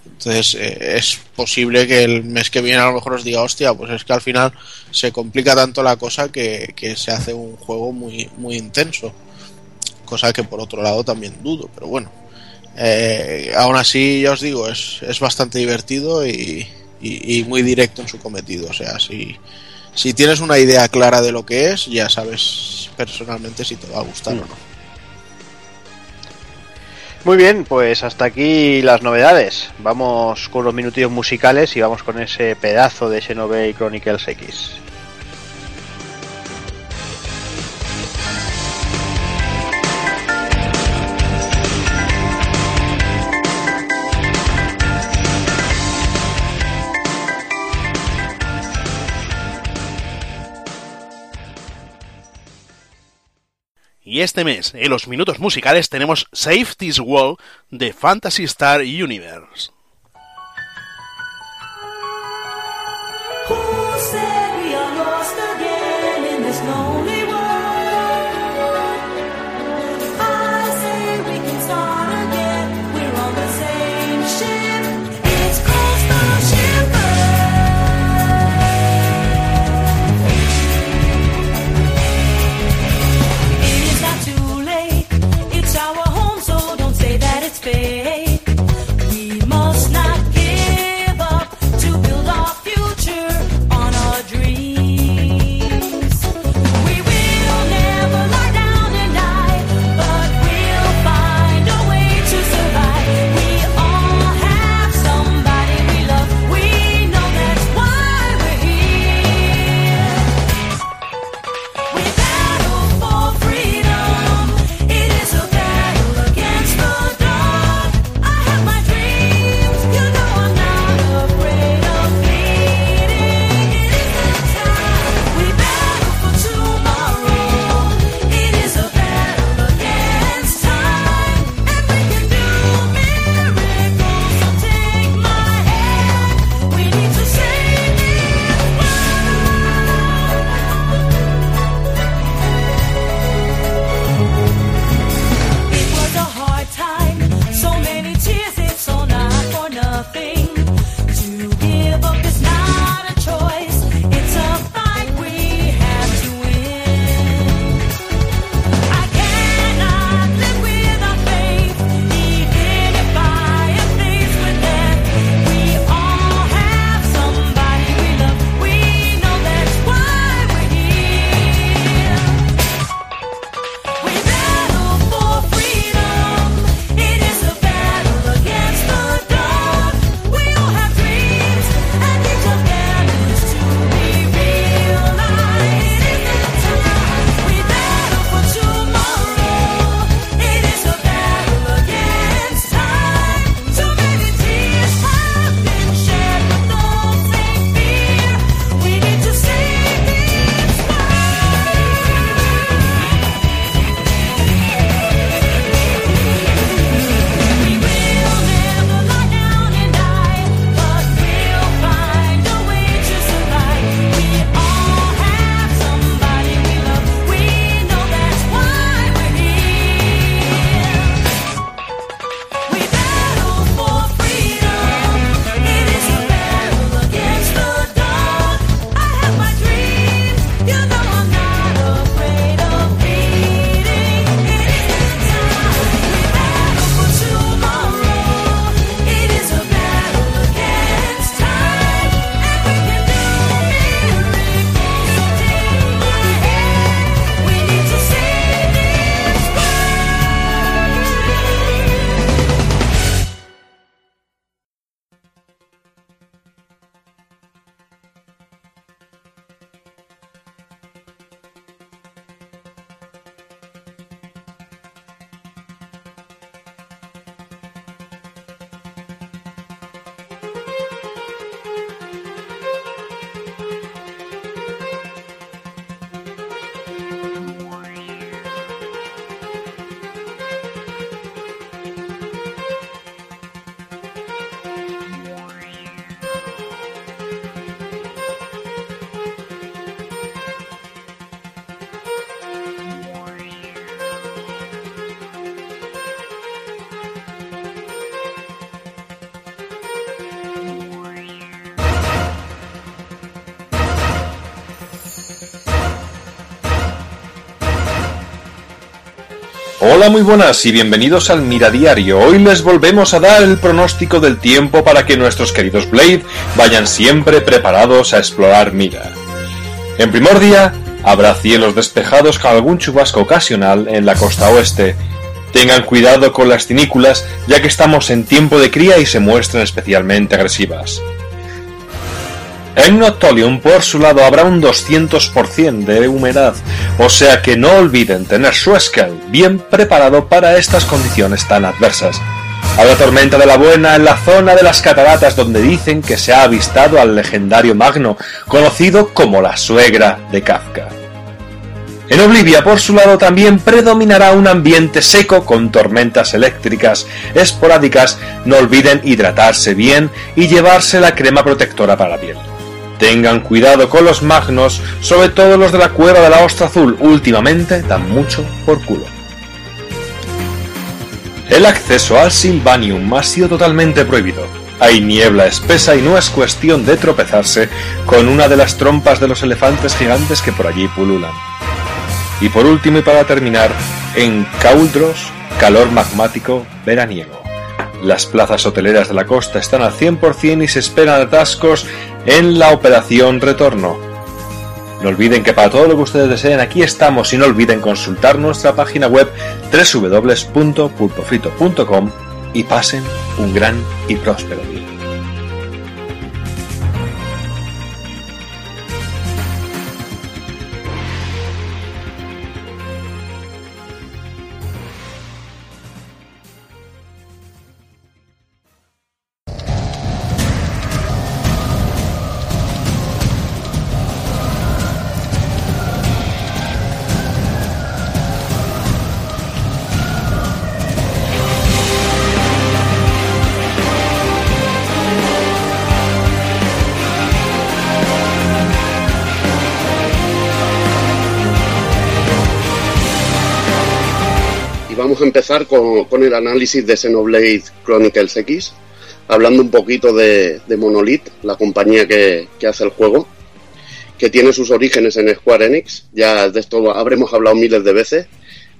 Entonces eh, es posible que el mes que viene a lo mejor os diga, hostia, pues es que al final se complica tanto la cosa que, que se hace un juego muy, muy intenso. Cosa que por otro lado también dudo, pero bueno. Eh, aún así, ya os digo, es, es bastante divertido y, y- muy directo en su cometido. O sea, si, si tienes una idea clara de lo que es, ya sabes personalmente si te va a gustar o no. Muy bien, pues hasta aquí las novedades. Vamos con los minutillos musicales y vamos con ese pedazo de Xenoblade Chronicles X. Y este mes, en los minutos musicales, tenemos Save This World de Fantasy Star Universe. Hola, muy buenas y bienvenidos al Mira Diario. Hoy les volvemos a dar el pronóstico del tiempo para que nuestros queridos Blade vayan siempre preparados a explorar Mira. En primer día, habrá cielos despejados con algún chubasco ocasional en la costa oeste. Tengan cuidado con las cinículas, ya que estamos en tiempo de cría y se muestran especialmente agresivas. En Noctolium, por su lado, habrá un 200% de humedad, o sea que no olviden tener su bien preparado para estas condiciones tan adversas. Habrá tormenta de la buena en la zona de las cataratas donde dicen que se ha avistado al legendario Magno, conocido como la suegra de Kafka. En Oblivia, por su lado, también predominará un ambiente seco con tormentas eléctricas esporádicas. No olviden hidratarse bien y llevarse la crema protectora para la piel. Tengan cuidado con los magnos, sobre todo los de la cueva de la ostra azul, últimamente dan mucho por culo. El acceso al Silvanium ha sido totalmente prohibido. Hay niebla espesa y no es cuestión de tropezarse con una de las trompas de los elefantes gigantes que por allí pululan. Y por último y para terminar, en Cauldros, calor magmático veraniego. Las plazas hoteleras de la costa están al 100% y se esperan atascos en la operación retorno. No olviden que para todo lo que ustedes deseen aquí estamos y no olviden consultar nuestra página web www.pulpofrito.com y pasen un gran y próspero día. Vamos a empezar con, con el análisis de Xenoblade Chronicles X, hablando un poquito de, de Monolith, la compañía que, que hace el juego, que tiene sus orígenes en Square Enix. Ya de esto habremos hablado miles de veces,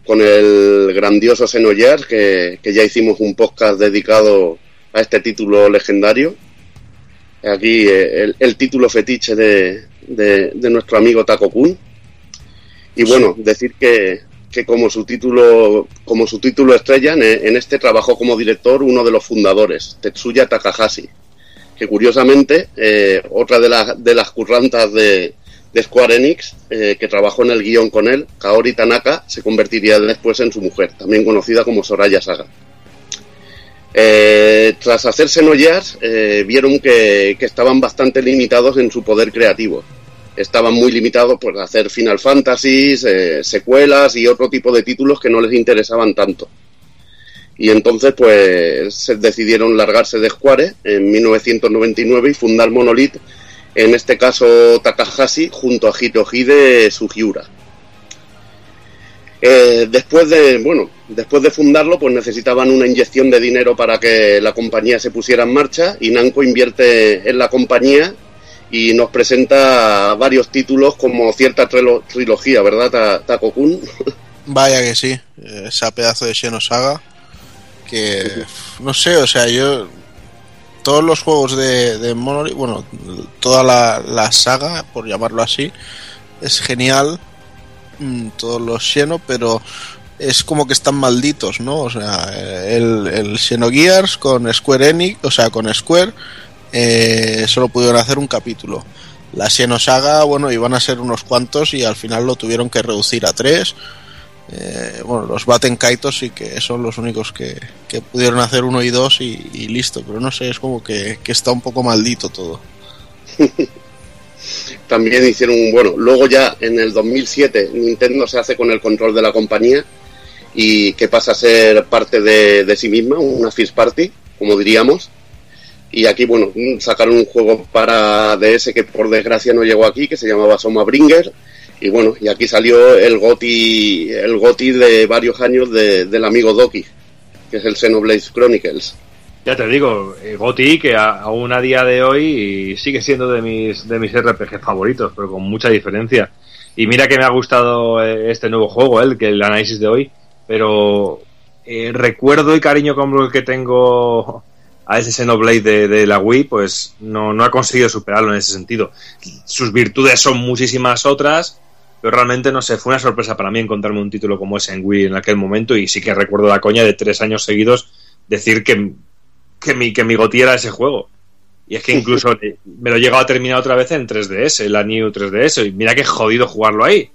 con el grandioso Xenogears, que, que ya hicimos un podcast dedicado a este título legendario. Aquí eh, el, el título fetiche de, de, de nuestro amigo Taco Kun. Y bueno, decir que, que como su título como su título estrella en, este trabajó como director uno de los fundadores Tetsuya Takahashi que curiosamente eh, otra de, las de las currantas de, Square Enix eh, que trabajó en el guion con él Kaori Tanaka se convertiría después en su mujer también conocida como Soraya Saga. Eh, tras hacer Xenogears eh, vieron que, que estaban bastante limitados en su poder creativo estaban muy limitados por hacer Final Fantasies, eh, secuelas y otro tipo de títulos que no les interesaban tanto. Y entonces pues se decidieron largarse de Square en 1999 y fundar Monolith, en este caso Takahashi junto a Hirohide Sugiura. Eh, después de bueno después de fundarlo pues necesitaban una inyección de dinero para que la compañía se pusiera en marcha y Namco invierte en la compañía y nos presenta varios títulos como cierta trilo- trilogía, ¿verdad, Ta- Taco Kun? [LAUGHS] Vaya que sí, esa pedazo de Xenosaga que [LAUGHS] no sé, o sea, yo todos los juegos de, de Monolith, bueno, toda la, la saga, por llamarlo así, es genial, mm, todos los Xeno, pero es como que están malditos, ¿no? O sea, el, el Xenogears con Square Enix, o sea, con Square, eh, solo pudieron hacer un capítulo. La Xenosaga, bueno, iban a ser unos cuantos y al final lo tuvieron que reducir a tres. Eh, bueno, los Baten Kaitos sí que son los únicos que, que pudieron hacer uno y dos y, listo, pero no sé, es como que, que está un poco maldito todo. [LAUGHS] También hicieron, bueno, luego ya en el 2007 Nintendo se hace con el control de la compañía y que pasa a ser parte de, de sí misma, una First Party, como diríamos. Y aquí, bueno, sacaron un juego para DS que por desgracia no llegó aquí, que se llamaba Soma Bringer. Y bueno, y aquí salió el GOTI, el GOTI de varios años de- del amigo Doki, que es el Xenoblade Chronicles. Ya te digo, eh, Goti, que aún a día de hoy sigue siendo de mis, de mis RPG favoritos, pero con mucha diferencia. Y mira que me ha gustado eh, este nuevo juego, el que el análisis de hoy. pero eh, recuerdo y cariño como el que tengo a ese Xenoblade de, de la Wii, pues no, no ha conseguido superarlo en ese sentido. Sus virtudes son muchísimas otras, pero realmente no sé, fue una sorpresa para mí encontrarme un título como ese en Wii en aquel momento y sí que recuerdo la coña de tres años seguidos decir que, que mi, que mi goti era ese juego. Y es que incluso me lo he llegado a terminar otra vez en 3DS, la New 3DS, y mira que jodido jugarlo ahí,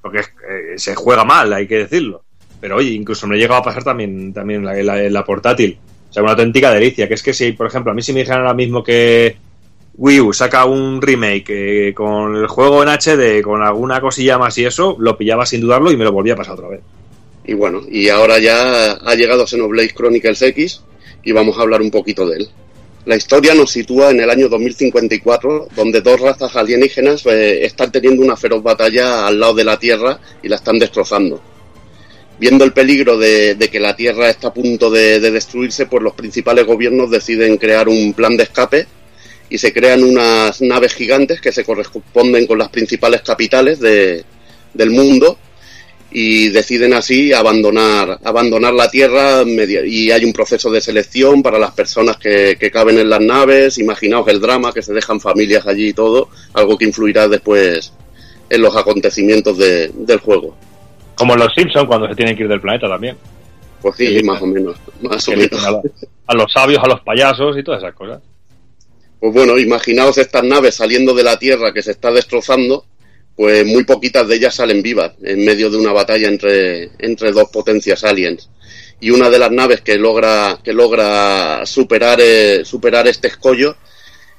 porque eh, se juega mal, hay que decirlo. Pero oye, incluso me lo he llegado a pasar también, también en la, en la- en la portátil. Sea, una auténtica delicia, que es que si, por ejemplo, a mí si me dijeran ahora mismo que Wii U saca un remake eh, con el juego en HD, con alguna cosilla más y eso, lo pillaba sin dudarlo y me lo volvía a pasar otra vez. Y bueno, y ahora ya ha llegado Xenoblade Chronicles X y vamos a hablar un poquito de él. La historia nos sitúa en el año 2054, donde dos razas alienígenas eh, están teniendo una feroz batalla al lado de la Tierra y la están destrozando. Viendo el peligro de, que la Tierra está a punto de, de destruirse, pues los principales gobiernos deciden crear un plan de escape y se crean unas naves gigantes que se corresponden con las principales capitales de- del mundo y deciden así abandonar, abandonar la Tierra y hay un proceso de selección para las personas que, que caben en las naves. Imaginaos el drama, que se dejan familias allí y todo, algo que influirá después en los acontecimientos de- del juego. Como en los Simpsons cuando se tienen que ir del planeta también. Pues sí, más o menos, más o Que menos. dicen a, lo- a los sabios, a los payasos y todas esas cosas. Pues bueno, imaginaos estas naves saliendo de la Tierra que se está destrozando, pues muy poquitas de ellas salen vivas en medio de una batalla entre, entre dos potencias aliens. Y una de las naves que logra, que logra superar, eh, superar este escollo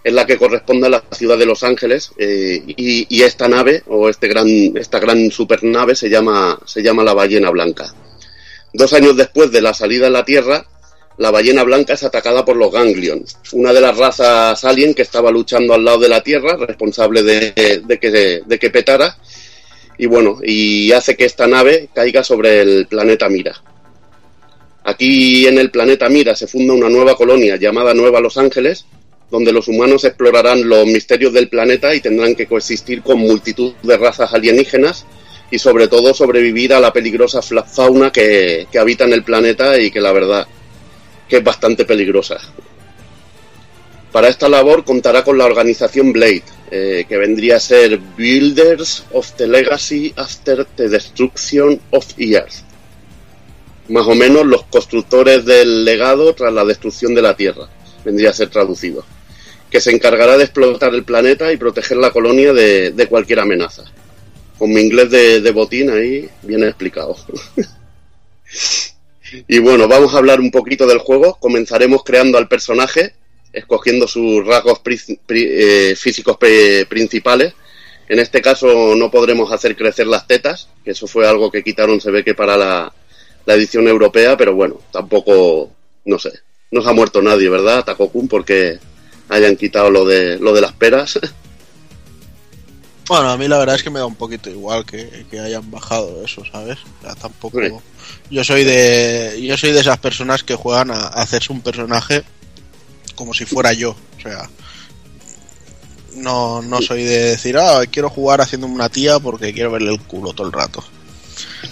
es la que corresponde a la ciudad de Los Ángeles eh, y, esta nave o este gran, esta gran supernave se llama, se llama la ballena blanca. Dos años después de la salida de la Tierra, la ballena blanca es atacada por los Ganglions, una de las razas alien que estaba luchando al lado de la Tierra, responsable de, de que, de que petara, y bueno, y hace que esta nave caiga sobre el planeta Mira. Aquí en el planeta Mira se funda una nueva colonia llamada Nueva Los Ángeles, donde los humanos explorarán los misterios del planeta y tendrán que coexistir con multitud de razas alienígenas y sobre todo sobrevivir a la peligrosa fauna que, que habita en el planeta y que la verdad que es bastante peligrosa. Para esta labor contará con la organización Blade, eh, que vendría a ser Builders of the Legacy After the Destruction of Earth. Más o menos los constructores del legado tras la destrucción de la Tierra, vendría a ser traducido. Que se encargará de explotar el planeta y proteger la colonia de, de cualquier amenaza. Con mi inglés de, de botín ahí bien explicado. [LAUGHS] Y bueno, vamos a hablar un poquito del juego. Comenzaremos creando al personaje, escogiendo sus rasgos pri- pri- eh, físicos pri- principales. En este caso no podremos hacer crecer las tetas, que eso fue algo que quitaron, se ve que para la, la edición europea, pero bueno, tampoco, no sé, no se ha muerto nadie, ¿verdad, Takokun? Porque hayan quitado lo de, lo de las peras. Bueno, a mí la verdad es que me da un poquito igual que, que hayan bajado eso, ¿sabes? Sea, tampoco. Sí. Yo soy de. Yo soy de esas personas que juegan a, a hacerse un personaje como si fuera yo. O sea. No, no soy de decir, ah, quiero jugar haciendo una tía porque quiero verle el culo todo el rato.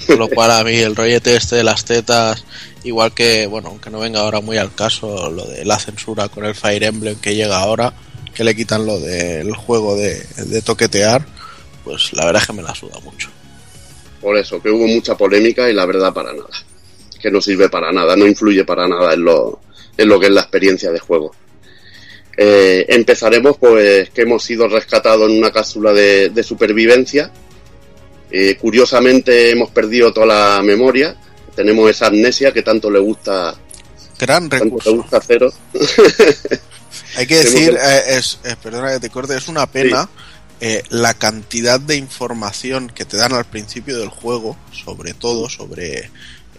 Con lo cual a mí el rollete este de las tetas, igual que, bueno, aunque no venga ahora muy al caso, lo de la censura con el Fire Emblem que llega ahora, que le quitan lo del juego de, toquetear, pues la verdad es que me la suda mucho. Por eso, que hubo mucha polémica y la verdad para nada. Que no sirve para nada, no influye para nada en lo, en lo que es la experiencia de juego. Eh, empezaremos pues que hemos sido rescatados en una cápsula de, de supervivencia. Eh, curiosamente hemos perdido toda la memoria. Tenemos esa amnesia que tanto le gusta, Gran tanto le recurso. gusta Cero. [LAUGHS] Hay que decir, eh, es, eh, perdona que te corte, es una pena eh, la cantidad de información que te dan al principio del juego, sobre todo, sobre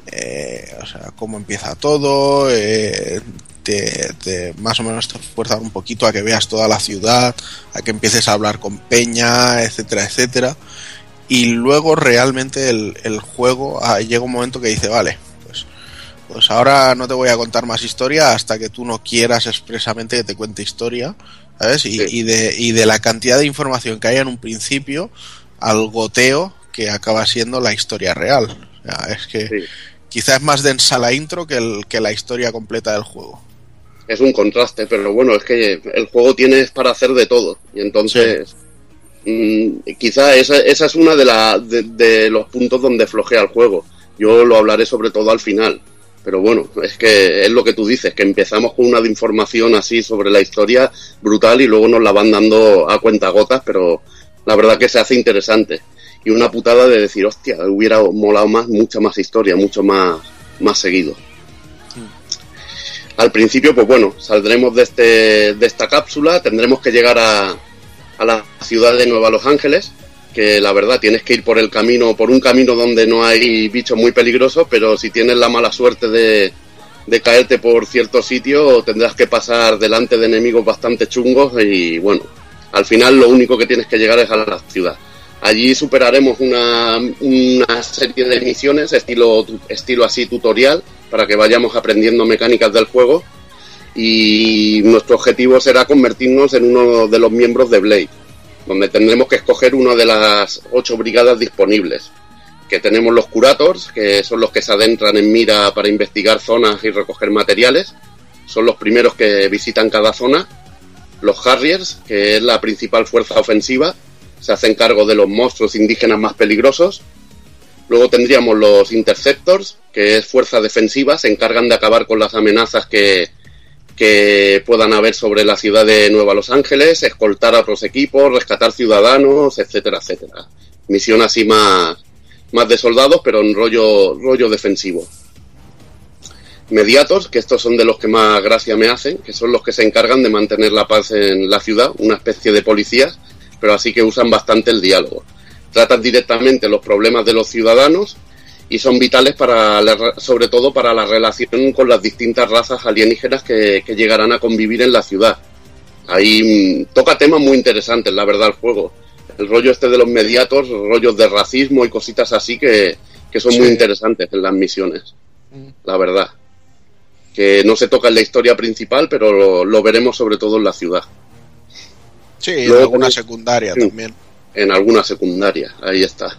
eh, o sea, cómo empieza todo, eh, te, te- más o menos te fuerzan un poquito a que veas toda la ciudad, a que empieces a hablar con Peña, etcétera, etcétera. Y luego realmente el, el juego ah, llega un momento que dice, vale, pues pues ahora no te voy a contar más historia hasta que tú no quieras expresamente que te cuente historia, ¿sabes? Y, Sí. y de, y de la cantidad de información que hay en un principio al goteo que acaba siendo la historia real. O sea, es que, Sí. quizás es más densa la intro que, el- que la historia completa del juego. es un contraste, pero bueno, es que el juego tienes para hacer de todo. Y entonces, quizá esa, esa es una de, la, de, de los puntos donde flojea el juego. Yo lo hablaré sobre todo al final. Pero bueno, es que es lo que tú dices, que empezamos con una información así sobre la historia brutal y luego nos la van dando a cuenta gotas, pero la verdad que se hace interesante. Y una putada de decir, hostia, hubiera molado más, mucha más historia, mucho más, más seguido. Al principio, pues bueno, saldremos de, este, de esta cápsula, tendremos que llegar a, a la ciudad de Nueva Los Ángeles, que la verdad tienes que ir por el camino, por un camino donde no hay bichos muy peligrosos, pero si tienes la mala suerte de, de caerte por cierto sitio, tendrás que pasar delante de enemigos bastante chungos y bueno, al final lo único que tienes que llegar es a la ciudad. Allí superaremos una, una serie de misiones estilo, estilo así tutorial para que vayamos aprendiendo mecánicas del juego y nuestro objetivo será convertirnos en uno de los miembros de Blade, donde tendremos que escoger una de las ocho brigadas disponibles. Que tenemos los Curators, que son los que se adentran en mira para investigar zonas y recoger materiales. Son los primeros que visitan cada zona. Los Harriers, que es la principal fuerza ofensiva, se hacen cargo de los monstruos indígenas más peligrosos. Luego tendríamos los Interceptors, que es fuerza defensiva, se encargan de acabar con las amenazas que, que puedan haber sobre la ciudad de Nueva Los Ángeles, escoltar a otros equipos, rescatar ciudadanos, etcétera, etcétera. Misión así más, más de soldados, pero en rollo, rollo defensivo. Mediatos, que estos son de los que más gracia me hacen, que son los que se encargan de mantener la paz en la ciudad, una especie de policías, pero así que usan bastante el diálogo. Tratan directamente los problemas de los ciudadanos y son vitales para la- sobre todo para la relación con las distintas razas alienígenas que, que llegarán a convivir en la ciudad. Ahí mm, toca temas muy interesantes, la verdad, el juego. El rollo este de los mediatos, rollos de racismo y cositas así que, que son muy interesantes en las misiones, la verdad. Que no se toca en la historia principal, pero lo, lo veremos sobre todo en la ciudad, Sí, Luego alguna secundaria Sí. también. en alguna secundaria, ahí está.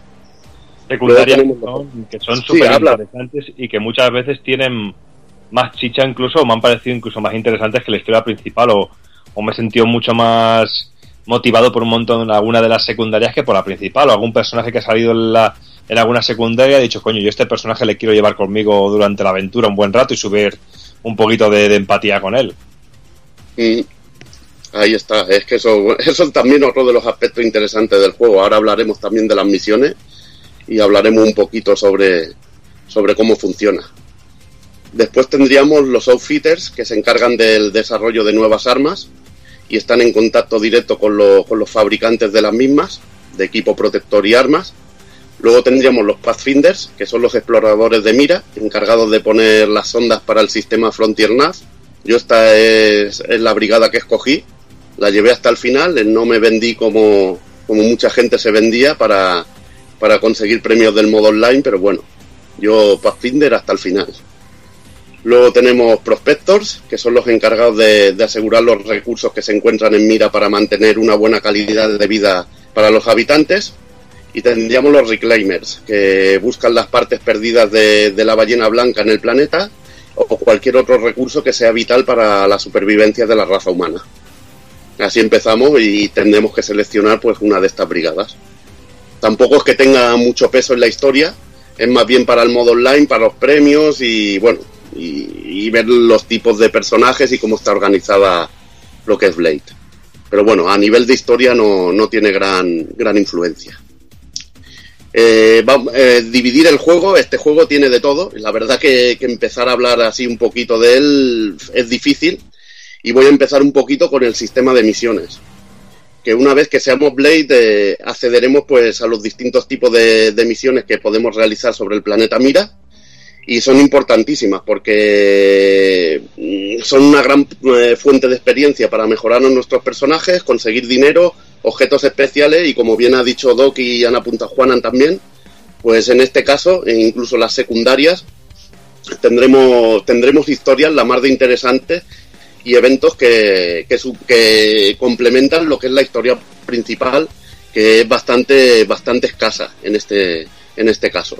Secundarias que son, que son súper interesantes y que muchas veces tienen más chicha incluso, o me han parecido incluso más interesantes que la historia principal, o, o me he sentido mucho más motivado por un montón en alguna de las secundarias que por la principal, o algún personaje que ha salido en, la, en alguna secundaria y he dicho, coño, yo este personaje le quiero llevar conmigo durante la aventura un buen rato y subir un poquito de, de empatía con él. Mm, Ahí está, es que eso, [LAUGHS] eso es también otro de los aspectos interesantes del juego. Ahora hablaremos también de las misiones y hablaremos un poquito sobre, sobre cómo funciona. Después tendríamos los outfitters que se encargan del desarrollo de nuevas armas y están en contacto directo con, lo- con los fabricantes de las mismas, de equipo protector y armas. Luego tendríamos los Pathfinders, que son los exploradores de mira, encargados de poner las sondas para el sistema Frontier Nav. Yo esta es, la brigada que escogí, la llevé hasta el final, no me vendí como, como mucha gente se vendía para, para conseguir premios del modo online, pero bueno, yo Pathfinder hasta el final. Luego tenemos Prospectors, que son los encargados de, asegurar los recursos que se encuentran en mira para mantener una buena calidad de vida para los habitantes. Y tendríamos los Reclaimers, que buscan las partes perdidas de, de la ballena blanca en el planeta o cualquier otro recurso que sea vital para la supervivencia de la raza humana. Así empezamos y tendremos que seleccionar pues una de estas brigadas. Tampoco es que tenga mucho peso en la historia, es más bien para el modo online, para los premios y bueno, y, ver los tipos de personajes y cómo está organizada lo que es Blade. Pero bueno, a nivel de historia no, no tiene gran, gran influencia. Eh, eh, dividir el juego, este juego tiene de todo. La verdad que empezar a hablar así un poquito de él es difícil. Y voy a empezar un poquito con el sistema de misiones. Que una vez que seamos Blade, eh, accederemos pues a los distintos tipos de, misiones que podemos realizar sobre el planeta Mira. Y son importantísimas porque mm, son una gran eh, fuente de experiencia para mejorar a nuestros personajes, conseguir dinero, objetos especiales y como bien ha dicho Doc y Ana Punta Juanan también, pues en este caso, e incluso las secundarias, tendremos, tendremos historias la más de interesantes y eventos que, que, su- que complementan lo que es la historia principal, que es bastante, bastante escasa en este, en este caso.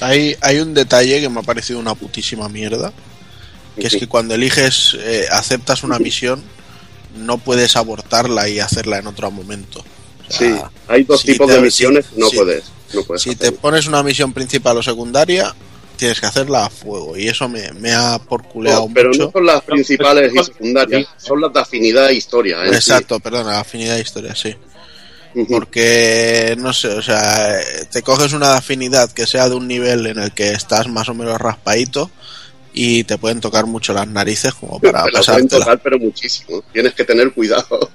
Hay, hay un detalle que me ha parecido una putísima mierda, que es que cuando eliges, eh, aceptas una misión, no puedes abortarla y hacerla en otro momento. O Sí, hay dos si tipos te- de misiones, si- no si- puedes. No puedes Si te pones una misión principal o secundaria, tienes que hacerla a fuego. Y eso me, me ha porculeado No, pero mucho. no son las principales y secundarias, son las de afinidad e historia. sí. Exacto, perdona, afinidad de historia, sí. Porque, no sé, o sea, eh, te coges una de afinidad que sea de un nivel en el que estás más o menos raspadito y te pueden tocar mucho las narices como para Te la pueden tocar, pero muchísimo. Tienes que tener cuidado.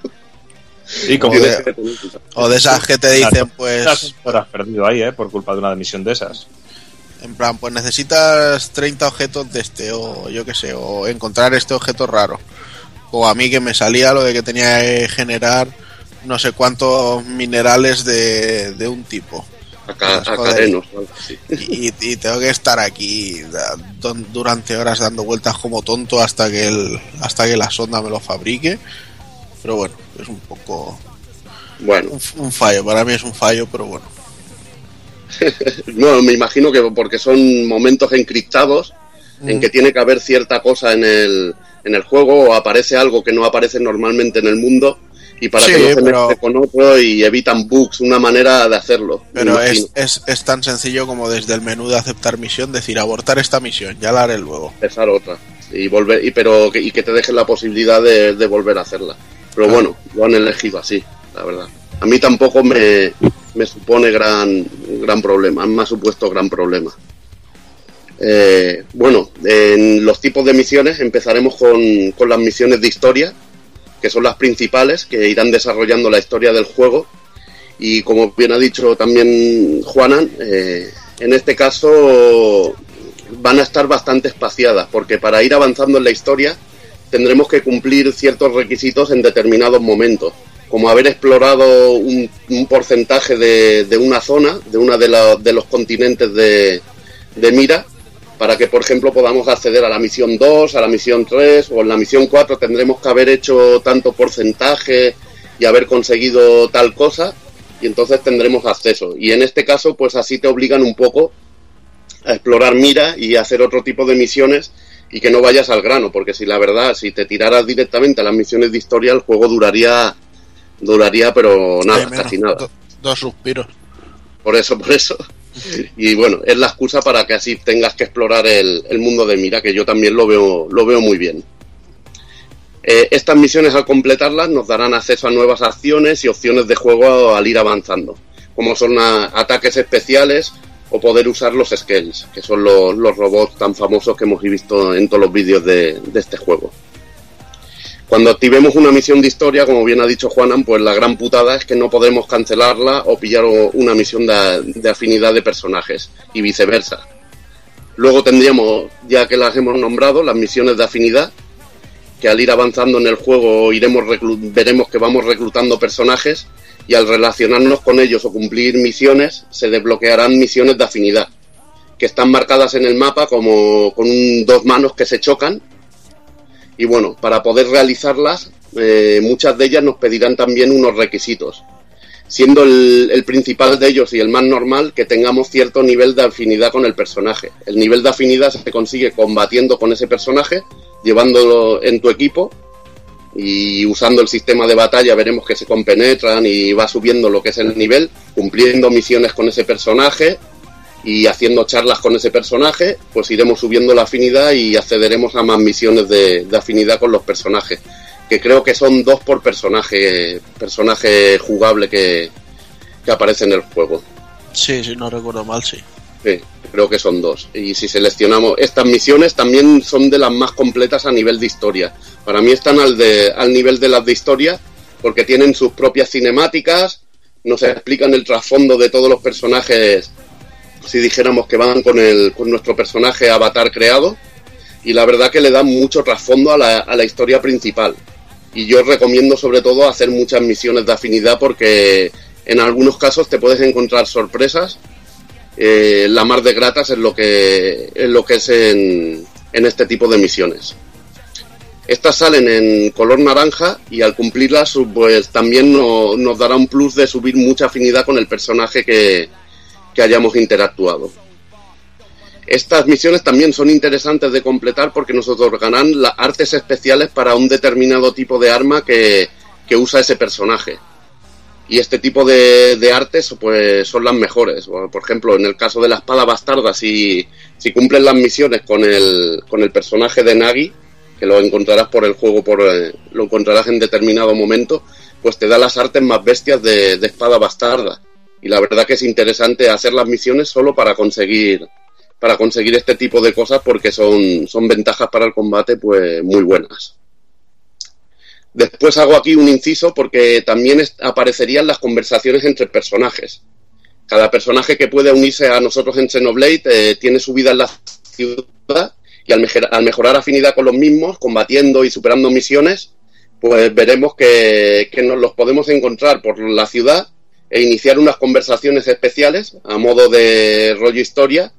Y como que tener cuidado. O de esas que te dicen, pues, has perdido ahí, ¿eh? Por culpa de una misión de esas. En plan, pues necesitas 30 objetos de este, o yo qué sé, o encontrar este objeto raro. O a mí que me salía lo de que tenía que generar no sé cuántos minerales de, de un tipo. Acá, algo así. y, y tengo que estar aquí durante horas dando vueltas como tonto hasta que el, hasta que la sonda me lo fabrique pero bueno es un poco Bueno, un, un fallo para mí es un fallo pero bueno [LAUGHS] no, me imagino que porque son momentos encriptados en que tiene que haber cierta cosa en el, en el juego o aparece algo que no aparece normalmente en el mundo y para Sí, que no se pero- mezcle con otro y evitan bugs, una manera de hacerlo. pero es, es, es tan sencillo como desde el menú de aceptar misión decir abortar esta misión ya la haré luego empezar otra y volver y pero que, y que te dejen la posibilidad de, de volver a hacerla pero Ah. bueno lo han elegido así la verdad a mí tampoco me, me supone gran gran problema me ha supuesto gran problema. Eh, bueno en los tipos de misiones empezaremos con, con las misiones de historia que son las principales que irán desarrollando la historia del juego. Y como bien ha dicho también Juanan eh, en este caso van a estar bastante espaciadas, porque para ir avanzando en la historia tendremos que cumplir ciertos requisitos en determinados momentos, como haber explorado un, porcentaje de, de una zona, de uno de, de los continentes de, de mira, para que, por ejemplo, podamos acceder a la misión 2, a la misión 3 o en la misión 4 tendremos que haber hecho tanto porcentaje y haber conseguido tal cosa y entonces tendremos acceso. Y en este caso, pues así te obligan un poco a explorar mira y hacer otro tipo de misiones y que no vayas al grano, porque si la verdad, si te tiraras directamente a las misiones de historia, el juego duraría, duraría, pero nada, menos, casi nada. do- dos suspiros Por eso, por eso. Y bueno, es la excusa para que así tengas que explorar el, el mundo de Mira, que yo también lo veo, lo veo muy bien. Eh, estas misiones al completarlas nos darán acceso a nuevas acciones y opciones de juego al ir avanzando, como son a- ataques especiales o poder usar los Skells, que son los, los robots tan famosos que hemos visto en todos los vídeos de, de este juego. Cuando activemos una misión de historia, como bien ha dicho Juanan, pues la gran putada es que no podremos cancelarla o pillar una misión de, afinidad de personajes y viceversa. Luego tendríamos, ya que las hemos nombrado, las misiones de afinidad, que al ir avanzando en el juego iremos veremos que vamos reclutando personajes y al relacionarnos con ellos o cumplir misiones se desbloquearán misiones de afinidad, que están marcadas en el mapa como con dos manos que se chocan y bueno, para poder realizarlas, eh, muchas de ellas nos pedirán también unos requisitos, siendo el, el principal de ellos y el más normal que tengamos cierto nivel de afinidad con el personaje. El nivel de afinidad se consigue combatiendo con ese personaje, llevándolo en tu equipo y usando el sistema de batalla veremos que se compenetran y va subiendo lo que es el nivel, cumpliendo misiones con ese personaje y haciendo charlas con ese personaje, pues iremos subiendo la afinidad y accederemos a más misiones de, de afinidad con los personajes, que creo que son dos por personaje, personaje jugable que, que aparece en el juego. sí si no recuerdo mal sí Sí, creo que son dos. Y si seleccionamos estas misiones, también son de las más completas a nivel de historia. Para mí están al, de, al nivel de las de historia, porque tienen sus propias cinemáticas, nos explican el trasfondo de todos los personajes, si dijéramos que van con, el, con nuestro personaje avatar creado, y la verdad que le dan mucho trasfondo a la, a la historia principal. Y yo recomiendo sobre todo hacer muchas misiones de afinidad porque en algunos casos te puedes encontrar sorpresas eh, la mar de gratas en lo que, en lo que es en, este tipo de misiones. Estas salen en color naranja y al cumplirlas pues también no- nos dará un plus de subir mucha afinidad con el personaje que, que hayamos interactuado. Estas misiones también son interesantes de completar porque nos otorgarán las artes especiales para un determinado tipo de arma que, que usa ese personaje. Y este tipo de, artes pues son las mejores. Por ejemplo, en el caso de la espada bastarda, si, si cumplen las misiones con el, con el personaje de Nagi, que lo encontrarás por el juego, por eh, lo encontrarás en determinado momento, pues te da las artes más bestias de espada bastarda. Y la verdad que es interesante hacer las misiones solo para conseguir para conseguir este tipo de cosas porque son, son ventajas para el combate pues muy buenas. Después hago aquí un inciso porque también aparecerían las conversaciones entre personajes. Cada personaje que puede unirse a nosotros en Xenoblade eh, tiene su vida en la ciudad y al, al mejorar afinidad con los mismos, combatiendo y superando misiones, pues veremos que, que nos los podemos encontrar por la ciudad e iniciar unas conversaciones especiales a modo de rollo historia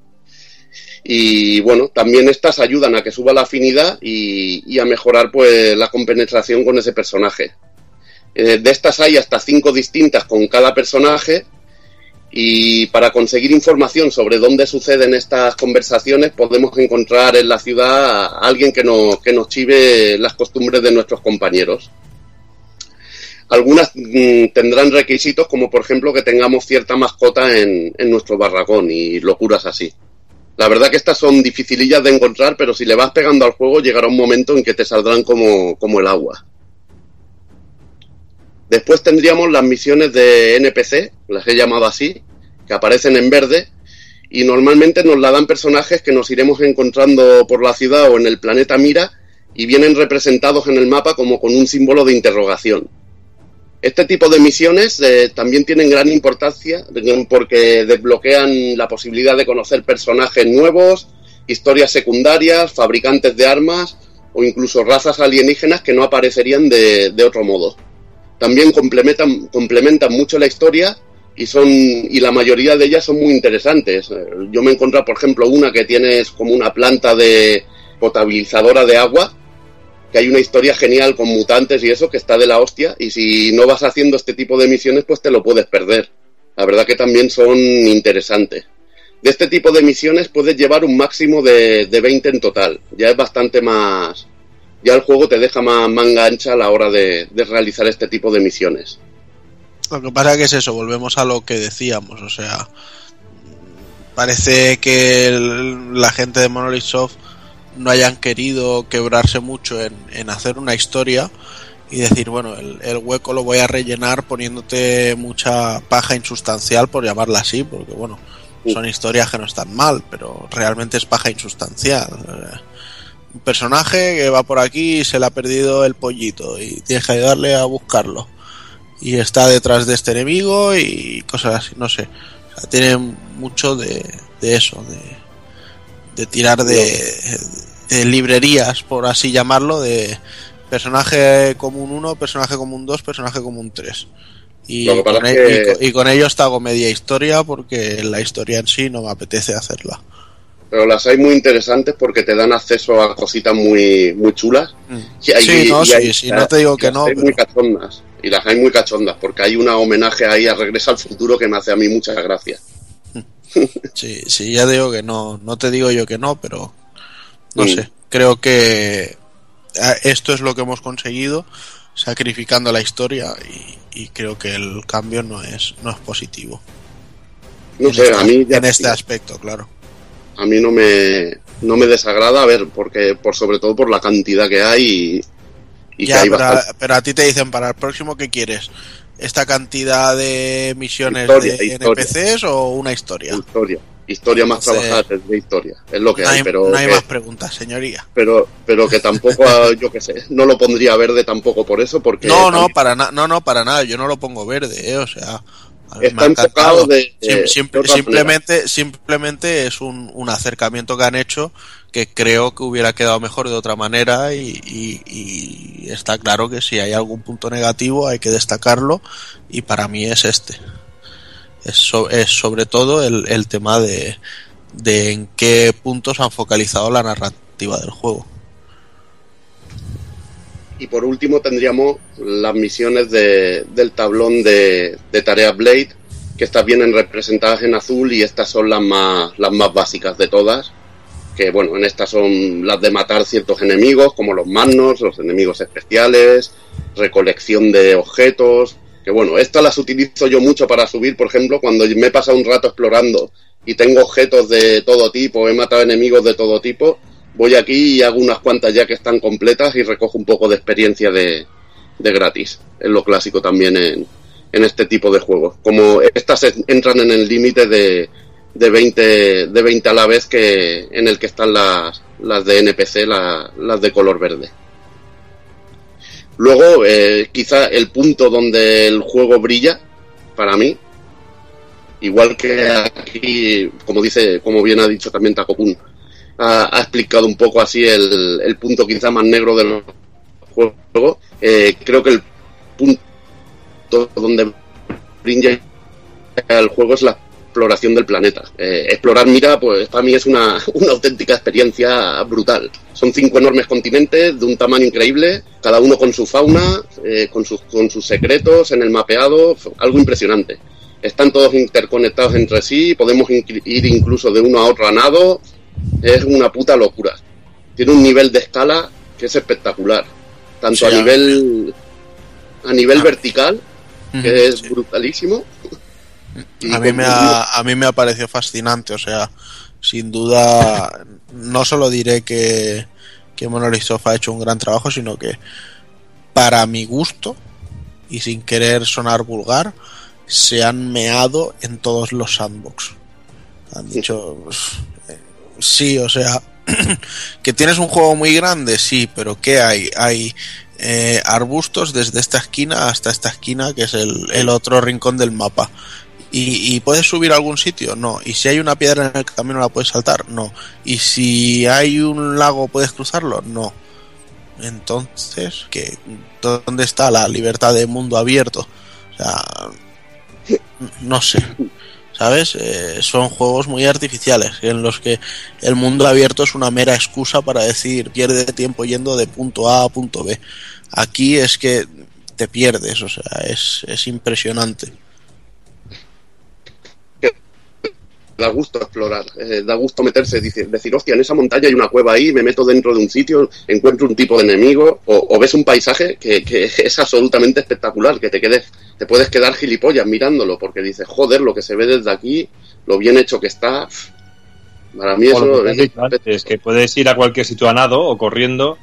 y bueno, también estas ayudan a que suba la afinidad y, a mejorar pues la compenetración con ese personaje. Eh, de estas hay hasta cinco distintas con cada personaje y para conseguir información sobre dónde suceden estas conversaciones podemos encontrar en la ciudad a alguien que nos, que nos chive las costumbres de nuestros compañeros. Algunas mm, tendrán requisitos como por ejemplo que tengamos cierta mascota en, nuestro barracón y locuras así. La verdad que estas son dificilillas de encontrar, pero si le vas pegando al juego llegará un momento en que te saldrán como, como el agua. Después tendríamos las misiones de NPC, las he llamado así, que aparecen en verde y normalmente nos la dan personajes que nos iremos encontrando por la ciudad o en el planeta Mira y vienen representados en el mapa como con un símbolo de interrogación. Este tipo de misiones eh, también tienen gran importancia eh, porque desbloquean la posibilidad de conocer personajes nuevos, historias secundarias, fabricantes de armas o incluso razas alienígenas que no aparecerían de, otro modo. También complementan, complementan mucho la historia y son y la mayoría de ellas son muy interesantes. Eh, Yo me he encontrado, por ejemplo, una que tienes como una planta de potabilizadora de agua que hay una historia genial con mutantes y eso que está de la hostia y si no vas haciendo este tipo de misiones pues te lo puedes perder. La verdad que también son interesantes. De este tipo de misiones puedes llevar un máximo de, de 20 en total. Ya es bastante más... Ya el juego te deja más manga ancha a la hora de, de realizar este tipo de misiones. Lo que pasa que es eso, volvemos a lo que decíamos, o sea, parece que la gente de Monolith Soft no hayan querido quebrarse mucho en, en hacer una historia y decir, bueno, el, el hueco lo voy a rellenar poniéndote mucha paja insustancial, por llamarla así, porque bueno, son historias que no están mal, pero realmente es paja insustancial. Eh, Un personaje que va por aquí y se le ha perdido el pollito y tienes que ayudarle a buscarlo y está detrás de este enemigo y cosas así, no sé. O sea, tiene mucho de, de eso, de, de tirar de, de librerías, por así llamarlo, de personaje común 1, personaje común 2, personaje común 3. Y Lo que pasa con, es e- que- y con- y con ello hasta hago media historia porque la historia en sí no me apetece hacerla. Pero las hay muy interesantes porque te dan acceso a cositas muy, muy chulas. Y hay- Sí, no, y sí, hay- sí, no te digo que no, hay muy cachondas. Y las hay muy cachondas porque hay un homenaje ahí a Regresa al Futuro que me hace a mí mucha gracia. [LAUGHS] Sí, sí, ya digo que no, no te digo yo que no, pero no Mm. sé, creo que esto es lo que hemos conseguido sacrificando la historia y, y creo que el cambio no es, no es positivo. No en sé, este, a mí ya en este aspecto, claro. a mí no me no me desagrada a ver porque por sobre todo por la cantidad que hay y, y Ya, que hay pero, a, bastante. pero a ti te dicen para el próximo ¿qué quieres? ¿Esta cantidad de misiones Historia, de historia. NPCs o una historia? historia historia más Entonces, trabajada es de historia es lo que no hay, hay, pero no hay que, más preguntas, señoría. pero pero que tampoco yo que sé no lo pondría verde tampoco por eso porque No, no, también para na- no, no, para nada. Yo no lo pongo verde, ¿eh? o sea, Está enfocado de- Sim- de- simplemente, simplemente es un, un acercamiento que han hecho que creo que hubiera quedado mejor de otra manera y, y- y está claro que si hay algún punto negativo hay que destacarlo y para mí es este. Es, so- es sobre todo el, tema de, en qué puntos han focalizado la narrativa del juego. Y por último tendríamos las misiones de- del tablón de, de tarea Blade, que estas vienen representadas en azul y estas son las más, las más básicas de todas. que bueno, en estas son las de matar ciertos enemigos, como los magnos, los enemigos especiales, recolección de objetos, que bueno, estas las utilizo yo mucho para subir, por ejemplo, cuando me he pasado un rato explorando y tengo objetos de todo tipo, he matado enemigos de todo tipo, voy aquí y hago unas cuantas ya que están completas y recojo un poco de experiencia de, de gratis. Es lo clásico también en, en este tipo de juegos. Como estas en- entran en el límite de, de 20 de 20 a la vez que en el que están las, las de NPC, la- las de color verde. Luego, eh, quizá el punto donde el juego brilla, para mí, igual que aquí, como dice, como bien ha dicho también Takokun, ha, explicado un poco así el, el punto quizá más negro del juego, eh, creo que el punto donde brilla el juego es la exploración del planeta. Eh, explorar Mira, pues para mí es una, [LAUGHS] una auténtica experiencia brutal. Son cinco enormes continentes de un tamaño increíble, cada uno con su fauna, eh, con, sus, con sus secretos en el mapeado, algo impresionante. Están todos interconectados entre sí, podemos in- ir incluso de uno a otro a nado, es una puta locura. Tiene un nivel de escala que es espectacular, tanto Sí, a nivel a nivel Ah. vertical, que es sí. brutalísimo. Y A mí, me ha, a mí me ha parecido fascinante, o sea, sin duda, no solo diré que, que Monolith ha hecho un gran trabajo, sino que para mi gusto, y sin querer sonar vulgar, se han meado en todos los sandbox. Han dicho, eh, sí, o sea, [CLEARS THROAT] que tienes un juego muy grande, sí, pero ¿qué hay? Hay eh, arbustos desde esta esquina hasta esta esquina, que es el, el otro rincón del mapa. ¿Y, ¿Y puedes subir a algún sitio? No. ¿Y si hay una piedra en el camino la puedes saltar? No. ¿Y si hay un lago puedes cruzarlo? No. Entonces, ¿qué? ¿dónde está la libertad de mundo abierto? O sea, no sé. ¿Sabes? Eh, son juegos muy artificiales en los que el mundo abierto es una mera excusa para decir pierde tiempo yendo de punto A a punto B. Aquí es que te pierdes, o sea, es, es impresionante. Da gusto explorar, eh, da gusto meterse, dice- decir, hostia, en esa montaña hay una cueva ahí, me meto dentro de un sitio, encuentro un tipo de enemigo, o, o ves un paisaje que, que [LAUGHS] es absolutamente espectacular, que te quedes, te puedes quedar gilipollas mirándolo, porque dices, joder, lo que se ve desde aquí, lo bien hecho que está. Para mí eso que has es antes, que puedes ir a cualquier sitio a nado o corriendo,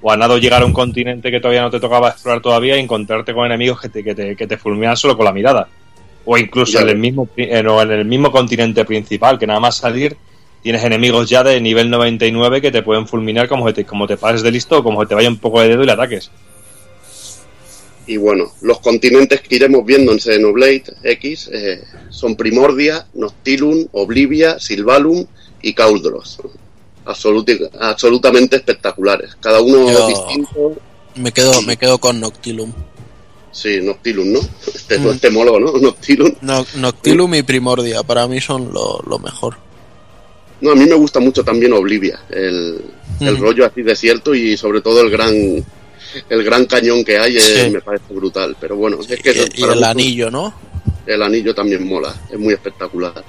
o a nado llegar a un continente que todavía no te tocaba explorar todavía y encontrarte con enemigos que te, que te, que te fulminan solo con la mirada. O incluso en el, mismo, eh, en el mismo continente principal, que nada más salir tienes enemigos ya de nivel 99 que te pueden fulminar como te, como te pases de listo o como te vaya un poco de dedo y le ataques. Y bueno, los continentes que iremos viendo en Xenoblade X eh, son Primordia, Noctilum, Oblivia, Silvalum y Cauldros. Absoluti- absolutamente espectaculares. Cada uno Yo- distinto. Me quedo, me quedo con Noctilum. Sí, Noctilum, ¿no? [LAUGHS] Este, Mm. este molo, ¿no? [LAUGHS] Noctilum. No- Noctilum y Primordia, para mí son lo, lo mejor. No, a mí me gusta mucho también Oblivia, el, el Ujú. rollo así desierto y sobre todo el gran el gran cañón que hay eh, me parece brutal. Pero bueno, es que Y, el anillo, ¿no? el anillo también mola, es muy espectacular.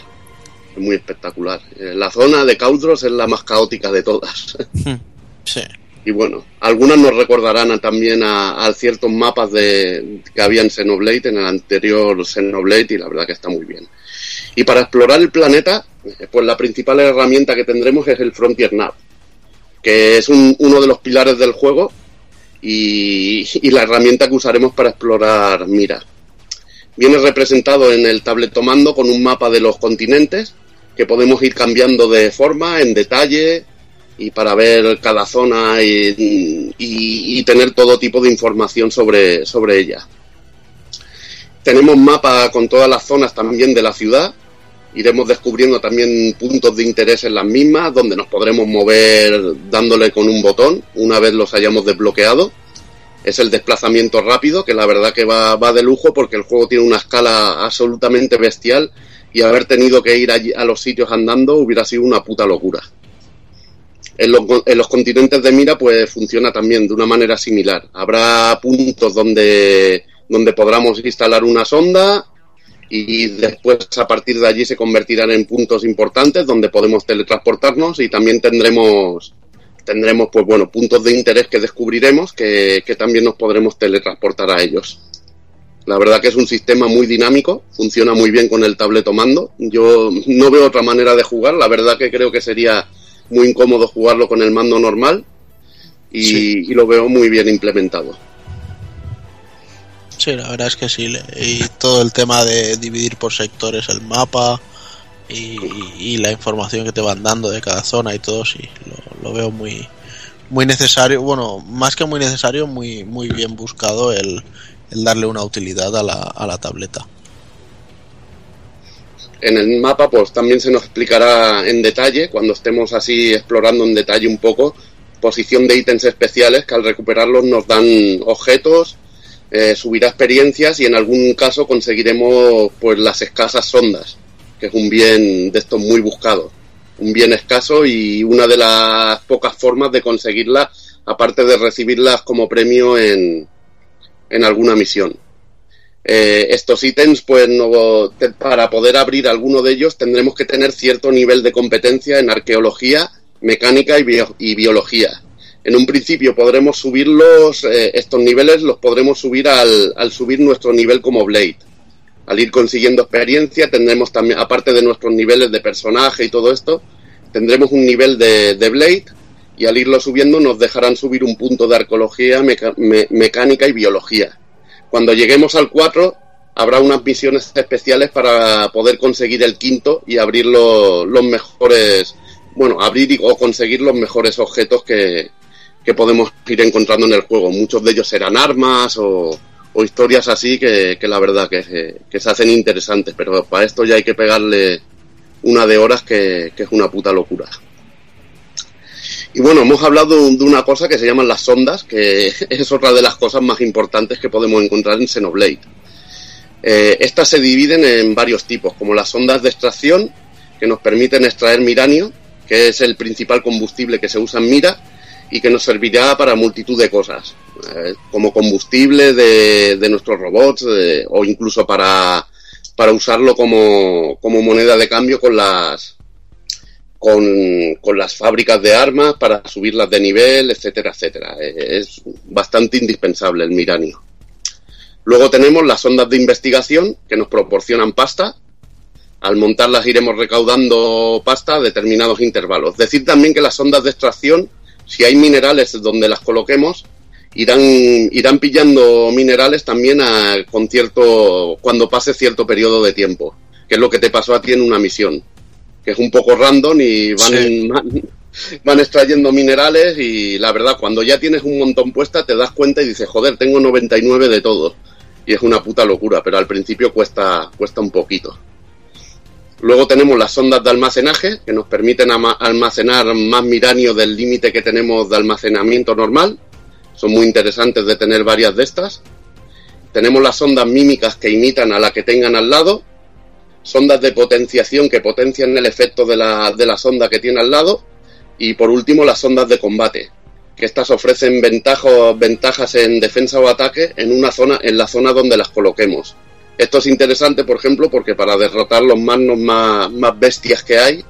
Es muy espectacular. Eh, La zona de Caudros es la más caótica de todas. [LAUGHS] Sí. Y bueno, algunas nos recordarán a- también a, ciertos mapas de, que había en Xenoblade, en el anterior Xenoblade, y la verdad que está muy bien. Y para explorar el planeta, pues la principal herramienta que tendremos es el Frontier Nav, que es un- uno de los pilares del juego y, y la herramienta que usaremos para explorar Mira. Viene representado en el tabletomando con un mapa de los continentes que podemos ir cambiando de forma, en detalle, y para ver cada zona y, tener todo tipo de información sobre, sobre ella. Tenemos mapa con todas las zonas también de la ciudad. Iremos descubriendo también puntos de interés en las mismas, donde nos podremos mover dándole con un botón una vez los hayamos desbloqueado. Es el desplazamiento rápido, que la verdad que va, va de lujo porque el juego tiene una escala absolutamente bestial y haber tenido que ir allí a los sitios andando hubiera sido una puta locura. En los, en los continentes de mira, pues funciona también de una manera similar. Habrá puntos donde, donde podamos instalar una sonda y después a partir de allí se convertirán en puntos importantes donde podemos teletransportarnos y también tendremos tendremos pues bueno puntos de interés que descubriremos que, que también nos podremos teletransportar a ellos. La verdad que es un sistema muy dinámico, funciona muy bien con el tableto mando. Yo no veo otra manera de jugar, la verdad que creo que sería muy incómodo jugarlo con el mando normal y, Sí. y lo veo muy bien implementado. Sí, la verdad es que sí. Y todo el tema de dividir por sectores el mapa y, y la información que te van dando de cada zona y todo, sí, lo, lo veo muy muy necesario. Bueno, más que muy necesario, muy muy bien buscado el, el darle una utilidad a la, a la tableta. En el mapa pues también se nos explicará en detalle, cuando estemos así explorando en detalle un poco, posición de ítems especiales que al recuperarlos nos dan objetos, eh, subirá experiencias y en algún caso conseguiremos pues las escasas sondas, que es un bien de estos muy buscado, un bien escaso y una de las pocas formas de conseguirla, aparte de recibirlas como premio en, en alguna misión. Eh, estos ítems, pues no, para poder abrir alguno de ellos tendremos que tener cierto nivel de competencia en arqueología, mecánica y, bio- y biología. En un principio podremos subirlos, eh, estos niveles los podremos subir al, al subir nuestro nivel como Blade. Al ir consiguiendo experiencia tendremos también, aparte de nuestros niveles de personaje y todo esto, tendremos un nivel de, de Blade y al irlo subiendo nos dejarán subir un punto de arqueología, mecánica y biología. Cuando lleguemos al 4, habrá unas misiones especiales para poder conseguir el quinto y abrir lo- los mejores, bueno, abrir y- o conseguir los mejores objetos que, que podemos ir encontrando en el juego. Muchos de ellos serán armas o, o historias así que, que la verdad que, que se hacen interesantes, pero para esto ya hay que pegarle una de horas que, que es una puta locura. Y bueno, hemos hablado de una cosa que se llaman las sondas, que [LAUGHS] es otra de las cosas más importantes que podemos encontrar en Xenoblade. Eh, estas se dividen en varios tipos, como las sondas de extracción, que nos permiten extraer miranio, que es el principal combustible que se usa en Mira, y que nos servirá para multitud de cosas, eh, como combustible de, de nuestros robots, o incluso para, para usarlo como, como moneda de cambio con las, con, con las fábricas de armas para subirlas de nivel, etcétera, etcétera. Eh, Es bastante indispensable el miranio. Luego tenemos las ondas de investigación que nos proporcionan pasta. Al montarlas iremos recaudando pasta a determinados intervalos. Decir también que las ondas de extracción, si hay minerales donde las coloquemos, irán, irán pillando minerales también a, con cierto, cuando pase cierto periodo de tiempo, que es lo que te pasó a ti en una misión que es un poco random y van, Sí. [LAUGHS] van, van extrayendo minerales y la verdad, cuando ya tienes un montón puesta, te das cuenta y dices, joder, tengo 99 de todo. Y es una puta locura, pero al principio cuesta, cuesta un poquito. Luego tenemos las sondas de almacenaje, que nos permiten almacenar más miranio del límite que tenemos de almacenamiento normal. Son muy interesantes de tener varias de estas. Tenemos las sondas mímicas que imitan a la que tengan al lado, sondas de potenciación que potencian el efecto de la, de la sonda que tiene al lado y por último las sondas de combate que estas ofrecen ventajas en defensa o ataque en una zona en la zona donde las coloquemos. Esto es interesante por ejemplo porque para derrotar los magnos más, más bestias que hay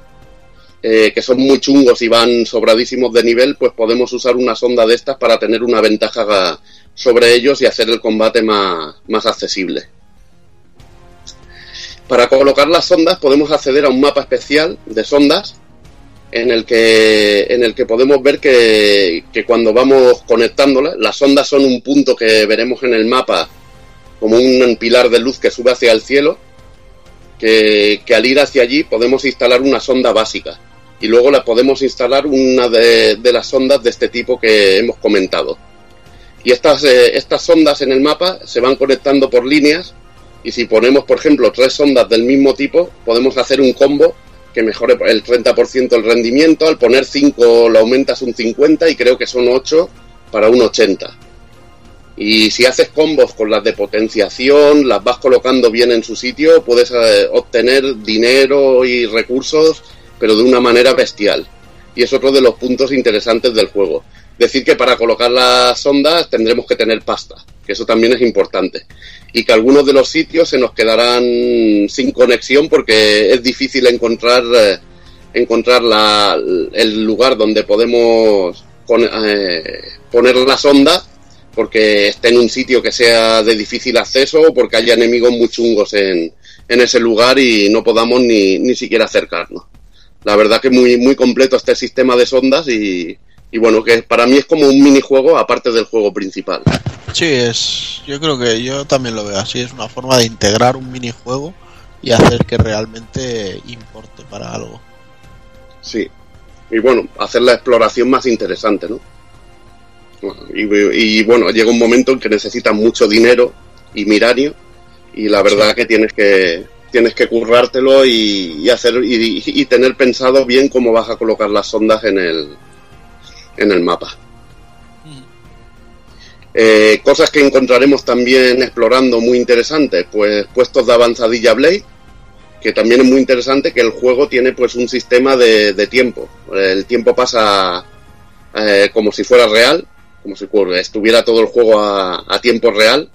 eh, que son muy chungos y van sobradísimos de nivel pues podemos usar una sonda de estas para tener una ventaja sobre ellos y hacer el combate más, más accesible para colocar las sondas podemos acceder a un mapa especial de sondas en el que, en el que podemos ver que, que cuando vamos conectándolas, las sondas son un punto que veremos en el mapa como un pilar de luz que sube hacia el cielo, que, que al ir hacia allí podemos instalar una sonda básica y luego la podemos instalar una de, de las sondas de este tipo que hemos comentado. Y estas, eh, estas sondas en el mapa se van conectando por líneas y si ponemos, por ejemplo, tres sondas del mismo tipo, podemos hacer un combo que mejore el 30% el rendimiento. Al poner 5 lo aumentas un 50 y creo que son 8 para un 80. Y si haces combos con las de potenciación, las vas colocando bien en su sitio, puedes eh, obtener dinero y recursos, pero de una manera bestial. Y es otro de los puntos interesantes del juego. Decir que para colocar las sondas tendremos que tener pasta, que eso también es importante. Y que algunos de los sitios se nos quedarán sin conexión porque es difícil encontrar, eh, encontrar la, el lugar donde podemos pon- eh, poner la sonda porque esté en un sitio que sea de difícil acceso o porque haya enemigos muy chungos en, en ese lugar y no podamos ni, ni siquiera acercarnos. La verdad que muy, muy completo este sistema de sondas y, y bueno, que para mí es como un minijuego aparte del juego principal. Sí, es. Yo creo que yo también lo veo así. Es una forma de integrar un minijuego y hacer que realmente importe para algo. Sí. Y bueno, hacer la exploración más interesante, ¿no? Y, y, bueno, llega un momento en que necesitas mucho dinero y miranio y la verdad que tienes que tienes que currártelo y, y hacer y, y tener pensado bien cómo vas a colocar las sondas en el en el mapa. Eh, cosas que encontraremos también explorando muy interesantes, pues puestos de avanzadilla Blade, que también es muy interesante que el juego tiene pues un sistema de, de tiempo. El tiempo pasa eh, como si fuera real, como si estuviera todo el juego a, a, tiempo real,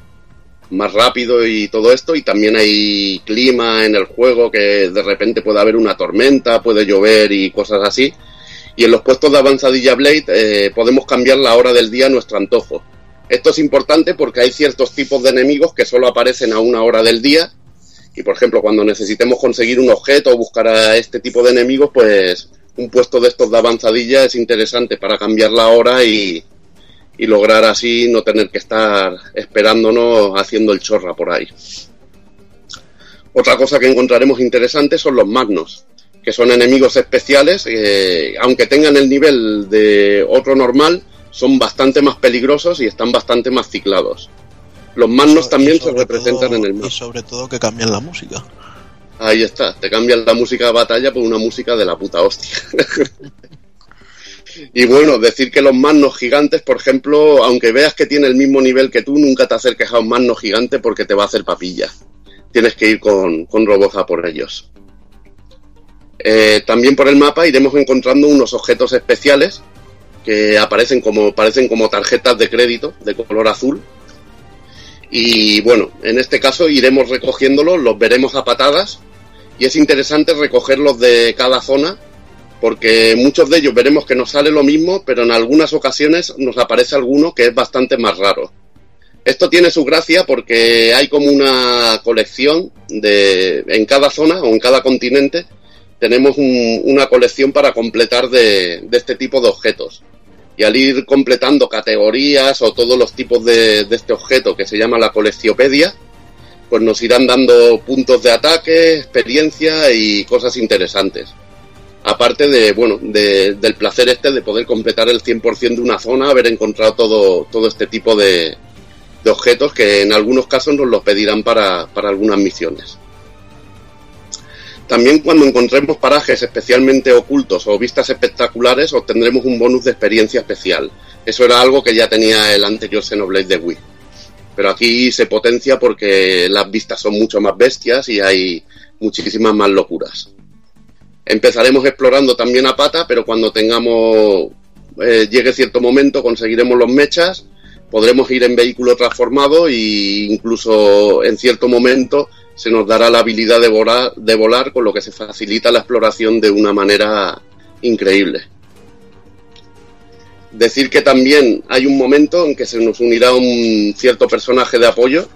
más rápido y todo esto, y también hay clima en el juego que de repente puede haber una tormenta, puede llover y cosas así. Y en los puestos de avanzadilla Blade eh, podemos cambiar la hora del día a nuestro antojo. Esto es importante porque hay ciertos tipos de enemigos que solo aparecen a una hora del día. Y por ejemplo, cuando necesitemos conseguir un objeto o buscar a este tipo de enemigos, pues un puesto de estos de avanzadilla es interesante para cambiar la hora y, y lograr así no tener que estar esperándonos haciendo el chorra por ahí. Otra cosa que encontraremos interesante son los magnos, que son enemigos especiales, eh, aunque tengan el nivel de otro normal, son bastante más peligrosos y están bastante más ciclados. Los magnos también se representan todo, en el mapa. Y sobre todo que cambian la música. Ahí está, te cambian la música de batalla por una música de la puta hostia. [LAUGHS] y bueno, decir que los magnos gigantes, por ejemplo, aunque veas que tiene el mismo nivel que tú, nunca te acerques a un magno gigante porque te va a hacer papilla. Tienes que ir con, con robots a por ellos. Eh, también por el mapa iremos encontrando unos objetos especiales que aparecen como, parecen como tarjetas de crédito de color azul. Y bueno, en este caso iremos recogiéndolos, los veremos a patadas. Y es interesante recogerlos de cada zona, porque muchos de ellos veremos que nos sale lo mismo, pero en algunas ocasiones nos aparece alguno que es bastante más raro. Esto tiene su gracia porque hay como una colección de en cada zona o en cada continente tenemos un, una colección para completar de, este tipo de objetos. Y al ir completando categorías o todos los tipos de, este objeto que se llama la coleccionpedia, pues nos irán dando puntos de ataque, experiencia y cosas interesantes. Aparte de, bueno, de, del placer este de poder completar el 100% de una zona, haber encontrado todo, todo este tipo de, de objetos que en algunos casos nos los pedirán para, para algunas misiones. También cuando encontremos parajes especialmente ocultos o vistas espectaculares obtendremos un bonus de experiencia especial. Eso era algo que ya tenía el anterior Xenoblade de Wii. Pero aquí se potencia porque las vistas son mucho más bestias y hay muchísimas más locuras. Empezaremos explorando también a pata, pero cuando tengamos eh, llegue cierto momento conseguiremos los mechas, podremos ir en vehículo transformado e incluso en cierto momento se nos dará la habilidad de volar, de volar, con lo que se facilita la exploración de una manera increíble. Decir que también hay un momento en que se nos unirá un cierto personaje de apoyo,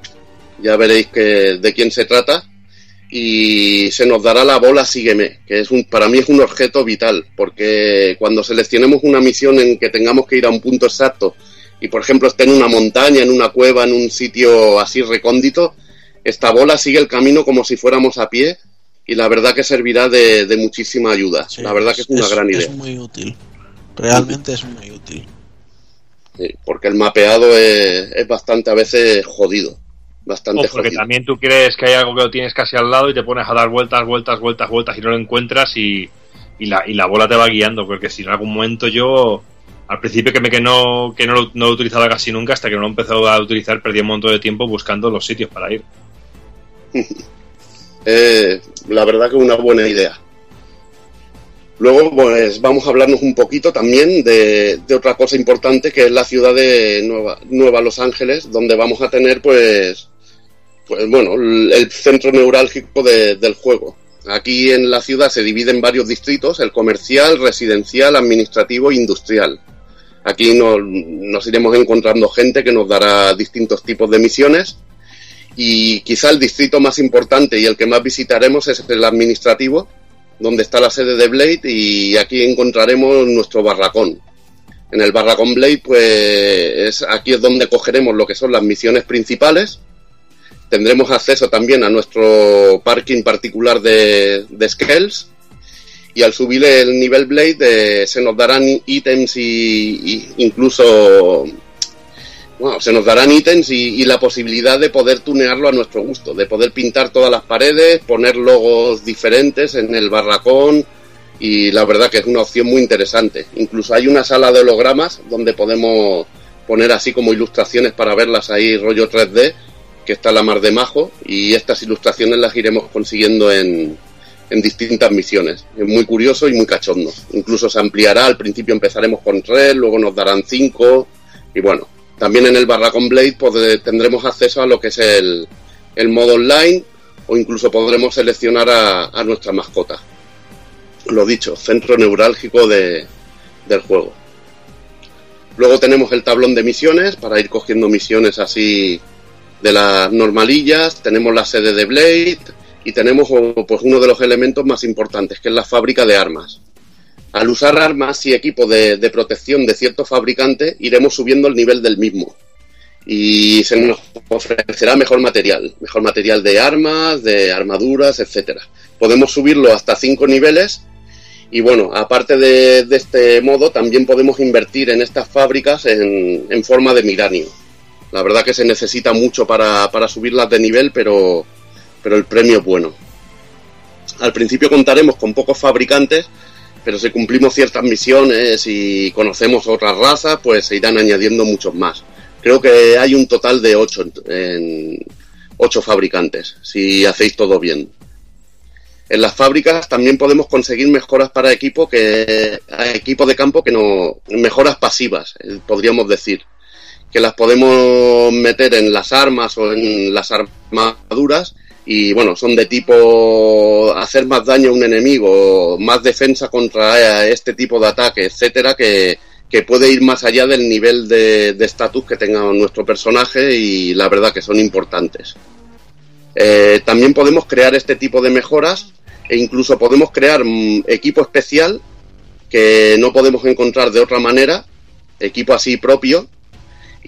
ya veréis que, de quién se trata, y se nos dará la bola Sígueme, que es un, para mí es un objeto vital, porque cuando seleccionemos una misión en que tengamos que ir a un punto exacto, y por ejemplo esté en una montaña, en una cueva, en un sitio así recóndito, esta bola sigue el camino como si fuéramos a pie y la verdad que servirá de, de muchísima ayuda. Sí, la verdad que es una es, gran idea. Es muy útil. Realmente es muy útil. Sí, porque el mapeado es, es, bastante a veces jodido. Bastante o porque jodido. también tú crees que hay algo que lo tienes casi al lado y te pones a dar vueltas, vueltas, vueltas, vueltas y no lo encuentras y, y, la, y la bola te va guiando. Porque si en algún momento yo al principio que me que no que no lo, no lo utilizaba casi nunca hasta que no lo empezó a utilizar perdí un montón de tiempo buscando los sitios para ir [LAUGHS] eh, la verdad que una buena idea Luego, pues vamos a hablarnos un poquito también de, otra cosa importante que es la ciudad de Nueva, Los Ángeles, donde vamos a tener, pues, pues bueno, el, centro neurálgico de- del juego. Aquí en la ciudad se divide en varios distritos, el comercial, residencial, administrativo e industrial. Aquí nos iremos encontrando gente que nos dará distintos tipos de misiones y quizá el distrito más importante y el que más visitaremos es el administrativo, donde está la sede de Blade y aquí encontraremos nuestro barracón. En el barracón Blade, pues es, aquí es donde cogeremos lo que son las misiones principales. Tendremos acceso también a nuestro parking particular de, de Skells. Y al subir el nivel Blade eh, se nos darán ítems y, y incluso bueno, se nos darán ítems y, la posibilidad de poder tunearlo a nuestro gusto, de poder pintar todas las paredes, poner logos diferentes en el barracón y la verdad que es una opción muy interesante. Incluso hay una sala de hologramas donde podemos poner así como ilustraciones para verlas ahí rollo 3D, que está la mar de majo y estas ilustraciones las iremos consiguiendo en, en distintas misiones. Es muy curioso y muy cachondo. Incluso se ampliará, al principio empezaremos con tres, luego nos darán cinco y bueno, también en el Barracón Blade pues, tendremos acceso a lo que es el, el modo online o incluso podremos seleccionar a, a nuestra mascota. Lo dicho, centro neurálgico de, del juego. Luego tenemos el tablón de misiones para ir cogiendo misiones así de las normalillas. Tenemos la sede de Blade y tenemos pues, uno de los elementos más importantes, que es la fábrica de armas. Al usar armas y equipo de, protección de cierto fabricante, iremos subiendo el nivel del mismo. Y se nos ofrecerá mejor material, mejor material de armas, de armaduras, etcétera. Podemos subirlo hasta 5 niveles y bueno, aparte de, de este modo, también podemos invertir en estas fábricas en, en forma de miranio. La verdad que se necesita mucho para, para subirlas de nivel, pero, pero el premio es bueno. Al principio contaremos con pocos fabricantes, pero si cumplimos ciertas misiones y conocemos otras razas, pues se irán añadiendo muchos más. Creo que hay un total de ocho, en, ocho fabricantes, si hacéis todo bien. En las fábricas también podemos conseguir mejoras para equipo que equipo de campo que no mejoras pasivas, eh, podríamos decir, que las podemos meter en las armas o en las armaduras y bueno, son de tipo hacer más daño a un enemigo, más defensa contra este tipo de ataque, etcétera, que, que puede ir más allá del nivel de de estatus que tenga nuestro personaje y la verdad que son importantes. Eh, también podemos crear este tipo de mejoras e incluso podemos crear mm, equipo especial que no podemos encontrar de otra manera, equipo así propio,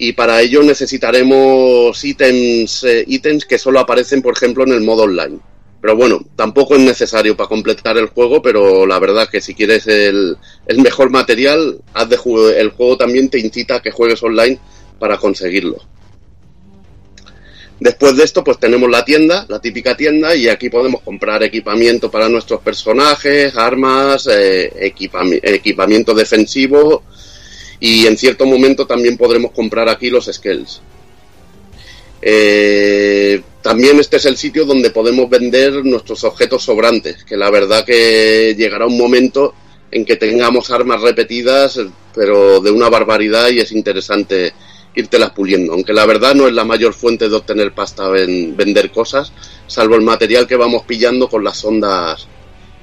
y para ello necesitaremos ítems, eh, ítems que solo aparecen, por ejemplo, en el modo online. Pero bueno, tampoco es necesario para completar el juego, pero la verdad que si quieres el, el mejor material, haz de ju- el juego también te incita a que juegues online para conseguirlo. Después de esto, pues tenemos la tienda, la típica tienda, y aquí podemos comprar equipamiento para nuestros personajes, armas, eh, equipami- equipamiento defensivo, y en cierto momento también podremos comprar aquí los skills. Eh, también este es el sitio donde podemos vender nuestros objetos sobrantes, que la verdad que llegará un momento en que tengamos armas repetidas, pero de una barbaridad y es interesante írtelas puliendo, aunque la verdad no es la mayor fuente de obtener pasta en vender cosas, salvo el material que vamos pillando con las ondas,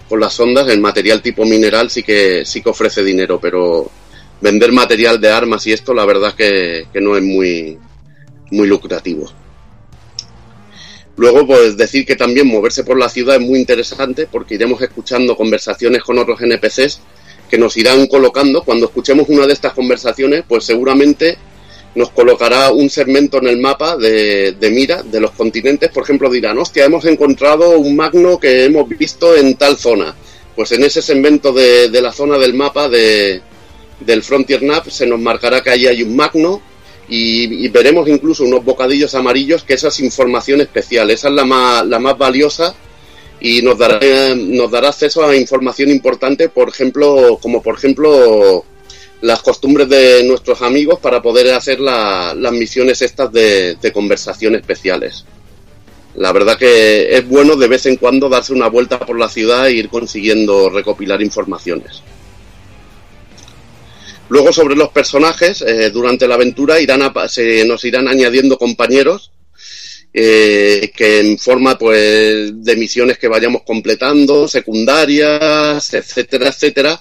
con las ondas, el material tipo mineral sí que sí que ofrece dinero, pero vender material de armas y esto la verdad que, no es muy muy lucrativo. Luego, pues decir que también moverse por la ciudad es muy interesante porque iremos escuchando conversaciones con otros NPCs que nos irán colocando. Cuando escuchemos una de estas conversaciones, pues seguramente nos colocará un segmento en el mapa de, de mira de los continentes. Por ejemplo, dirán, hostia, hemos encontrado un magno que hemos visto en tal zona. Pues en ese segmento de, de la zona del mapa de, del Frontier Nav se nos marcará que ahí hay un magno y, veremos incluso unos bocadillos amarillos que esa es información especial, esa es la más, la más valiosa y nos dará, nos dará acceso a información importante, por ejemplo, como por ejemplo las costumbres de nuestros amigos para poder hacer la- las misiones estas de conversación especiales. La verdad que es bueno de vez en cuando darse una vuelta por la ciudad e ir consiguiendo recopilar informaciones. Luego sobre los personajes, eh, durante la aventura irán a- se nos irán añadiendo compañeros eh, que en forma pues de misiones que vayamos completando, secundarias, etcétera, etcétera,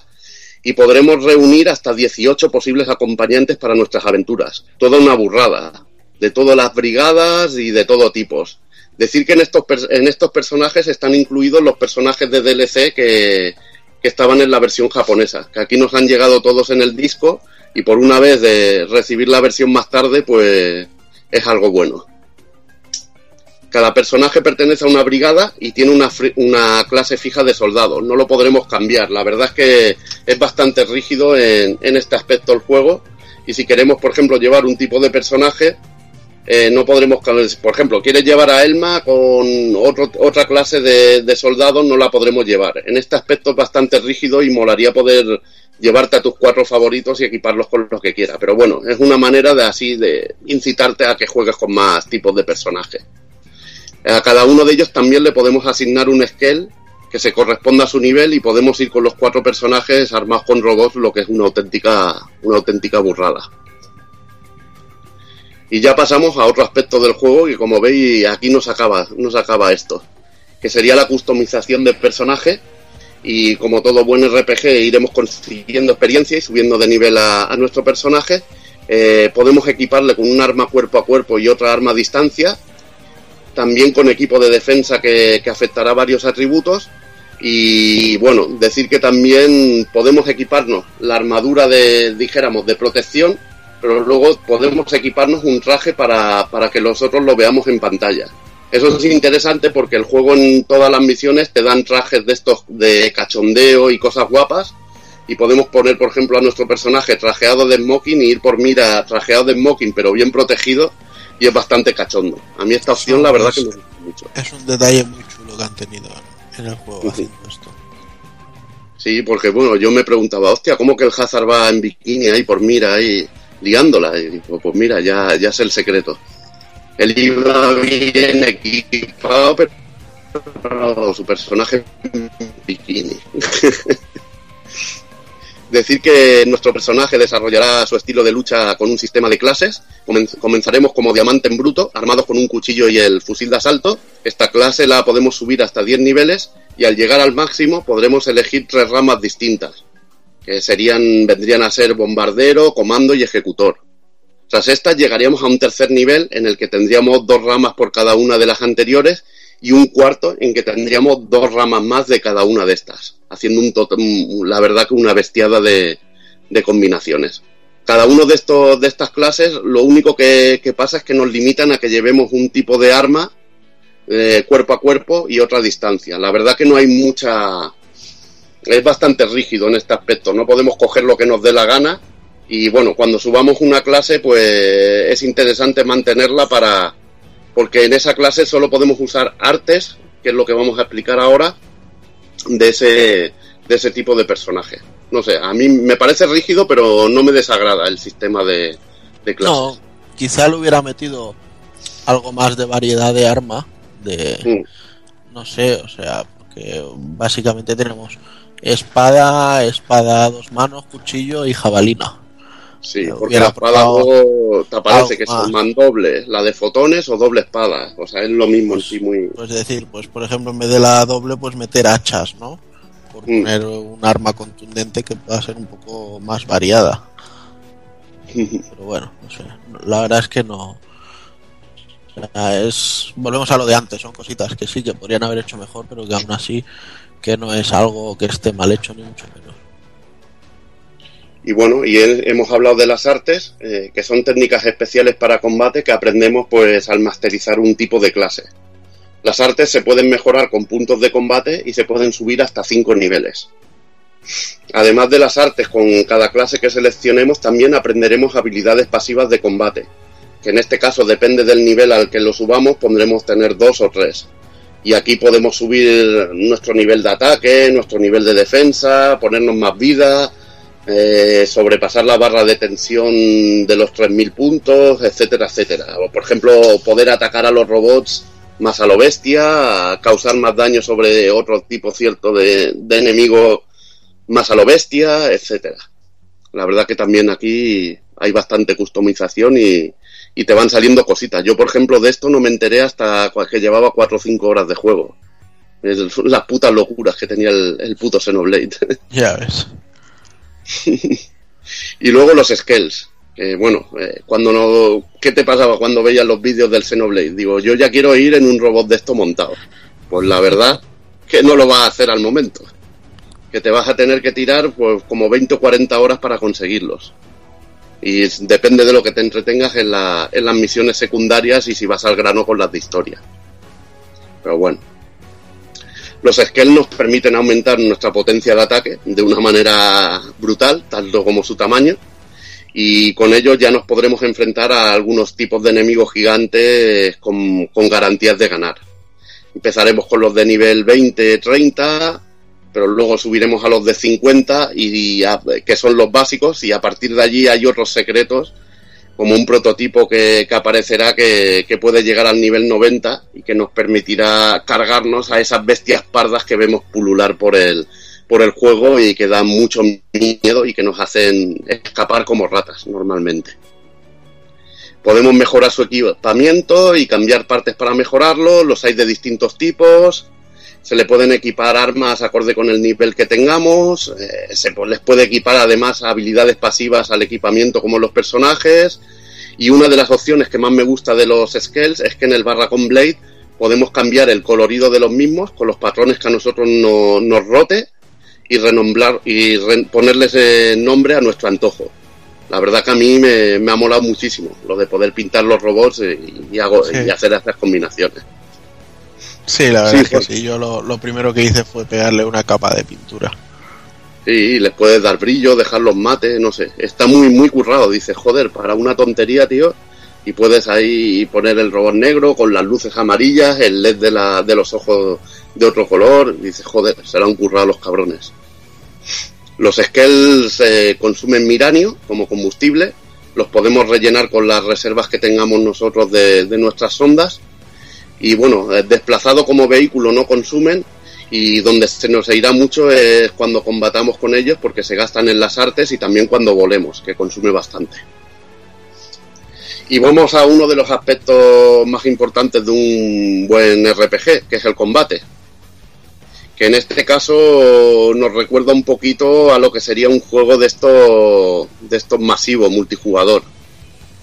y podremos reunir hasta 18 posibles acompañantes para nuestras aventuras. Toda una burrada, de todas las brigadas y de todo tipos. Decir que en estos, en estos personajes están incluidos los personajes de DLC que, que estaban en la versión japonesa, que aquí nos han llegado todos en el disco y por una vez de recibir la versión más tarde, pues es algo bueno. Cada personaje pertenece a una brigada y tiene una, una clase fija de soldado. No lo podremos cambiar. La verdad es que es bastante rígido en, en este aspecto el juego. Y si queremos, por ejemplo, llevar un tipo de personaje, eh, no podremos. Por ejemplo, quieres llevar a Elma con otro- otra clase de, de soldados, no la podremos llevar. En este aspecto es bastante rígido y molaría poder llevarte a tus cuatro favoritos y equiparlos con los que quieras. Pero bueno, es una manera de así de incitarte a que juegues con más tipos de personajes. A cada uno de ellos también le podemos asignar un skill que se corresponda a su nivel y podemos ir con los cuatro personajes armados con robots, lo que es una auténtica, una auténtica burrada. Y ya pasamos a otro aspecto del juego y como veis aquí nos acaba, nos acaba esto, que sería la customización del personaje y como todo buen RPG iremos consiguiendo experiencia y subiendo de nivel a, a nuestro personaje. Eh, podemos equiparle con un arma cuerpo a cuerpo y otra arma a distancia también con equipo de defensa que, que afectará varios atributos. Y bueno, decir que también podemos equiparnos la armadura de, dijéramos, de protección, pero luego podemos equiparnos un traje para, para que nosotros lo veamos en pantalla. Eso es interesante porque el juego en todas las misiones te dan trajes de estos de cachondeo y cosas guapas. Y podemos poner, por ejemplo, a nuestro personaje trajeado de smoking y ir por mira trajeado de smoking, pero bien protegido y es bastante cachondo. A mí esta opción, la verdad, que me gusta mucho. Es un detalle muy chulo que han tenido en el juego haciendo esto. Sí, porque bueno, yo me preguntaba, hostia, ¿cómo que el Hazard va en bikini ahí por mira ahí liándola? Y digo, pues mira, ya, ya es el secreto. Él iba bien equipado, pero su personaje bikini. [LAUGHS] Decir que nuestro personaje desarrollará su estilo de lucha con un sistema de clases. Comen- comenzaremos como diamante en bruto, armados con un cuchillo y el fusil de asalto. Esta clase la podemos subir hasta 10 niveles y al llegar al máximo podremos elegir tres ramas distintas, que serían, vendrían a ser bombardero, comando y ejecutor. Tras estas llegaríamos a un tercer nivel en el que tendríamos dos ramas por cada una de las anteriores y un cuarto en que tendríamos dos ramas más de cada una de estas, haciendo un tot- la verdad que una bestiada de, de combinaciones. Cada uno de estos de estas clases, lo único que, que pasa es que nos limitan a que llevemos un tipo de arma eh, cuerpo a cuerpo y otra distancia. La verdad que no hay mucha, es bastante rígido en este aspecto. No podemos coger lo que nos dé la gana y bueno, cuando subamos una clase, pues es interesante mantenerla para porque en esa clase solo podemos usar artes, que es lo que vamos a explicar ahora, de ese, de ese tipo de personaje. No sé, a mí me parece rígido, pero no me desagrada el sistema de, de clases. No, quizá le hubiera metido algo más de variedad de arma, de Mm. no sé, o sea, porque básicamente tenemos espada, espada a dos manos, cuchillo y jabalina. Sí, Me porque la espada luego te aparece que son mandobles, la de fotones o doble espada. O sea, es lo mismo en sí muy... Pues decir, pues por ejemplo, en vez de la doble, pues meter hachas, ¿no? Por Mm. poner un arma contundente que pueda ser un poco más variada. [LAUGHS] Pero bueno, no sé. La verdad es que no. O sea, es. Volvemos a lo de antes, son cositas que sí que podrían haber hecho mejor, pero que aún así que no es algo que esté mal hecho ni mucho menos. Y bueno, y he- hemos hablado de las artes, eh, que son técnicas especiales para combate que aprendemos pues al masterizar un tipo de clase. Las artes se pueden mejorar con puntos de combate y se pueden subir hasta 5 niveles. Además de las artes, con cada clase que seleccionemos también aprenderemos habilidades pasivas de combate, que en este caso depende del nivel al que lo subamos, pondremos tener dos o tres. Y aquí podemos subir nuestro nivel de ataque, nuestro nivel de defensa, ponernos más vida, eh, sobrepasar la barra de tensión de los 3.000 puntos, etcétera, etcétera. O, por ejemplo, poder atacar a los robots más a lo bestia, causar más daño sobre otro tipo cierto de, de enemigo más a lo bestia, etcétera. La verdad que también aquí hay bastante customización y, y te van saliendo cositas. Yo, por ejemplo, de esto no me enteré hasta que llevaba 4 o 5 horas de juego. Es las putas locuras que tenía el, el puto Xenoblade. [LAUGHS] Ya ves. [LAUGHS] y luego los skills. Bueno, eh, cuando no, ¿qué te pasaba cuando veías los vídeos del Xenoblade? Digo, yo ya quiero ir en un robot de esto montado. Pues la verdad que no lo vas a hacer al momento. Que te vas a tener que tirar pues como 20 o 40 horas para conseguirlos. Y depende de lo que te entretengas en, la, en las misiones secundarias y si vas al grano con las de historia. Pero bueno. Los skills nos permiten aumentar nuestra potencia de ataque de una manera brutal, tanto como su tamaño. Y con ellos ya nos podremos enfrentar a algunos tipos de enemigos gigantes con, con garantías de ganar. Empezaremos con los de nivel 20, 30, pero luego subiremos a los de 50, y, que son los básicos, y a partir de allí hay otros secretos, como un prototipo que, que aparecerá que, que puede llegar al nivel 90 y que nos permitirá cargarnos a esas bestias pardas que vemos pulular por el, por el juego y que dan mucho miedo y que nos hacen escapar como ratas normalmente. Podemos mejorar su equipamiento y cambiar partes para mejorarlo, los hay de distintos tipos, se le pueden equipar armas acorde con el nivel que tengamos, eh, se pues, les puede equipar además habilidades pasivas al equipamiento como los personajes, y una de las opciones que más me gusta de los skills es que en el Barracón Blade podemos cambiar el colorido de los mismos con los patrones que a nosotros no- nos rote y renombrar y re- ponerles eh, nombre a nuestro antojo. La verdad que a mí me, me ha molado muchísimo lo de poder pintar los robots eh, y, hago, Sí. y hacer estas combinaciones. Sí, la verdad Sí, es que sí. Yo lo, lo primero que hice fue pegarle una capa de pintura. Sí, les puedes dar brillo, dejarlos mate, no sé. Está muy, muy currado. Dices, joder, para una tontería, tío. Y puedes ahí poner el robot negro con las luces amarillas, el LED de, la, de los ojos de otro color. Dices, joder, se lo han currado los cabrones. Los skells eh, consumen miranio como combustible. Los podemos rellenar con las reservas que tengamos nosotros de, de nuestras sondas. Y bueno, eh, desplazado como vehículo no consumen, y donde se nos irá mucho es cuando combatamos con ellos porque se gastan en las artes y también cuando volemos, que consume bastante. Y vamos a uno de los aspectos más importantes de un buen RPG, que es el combate. Que en este caso nos recuerda un poquito a lo que sería un juego de estos de estos masivos multijugador,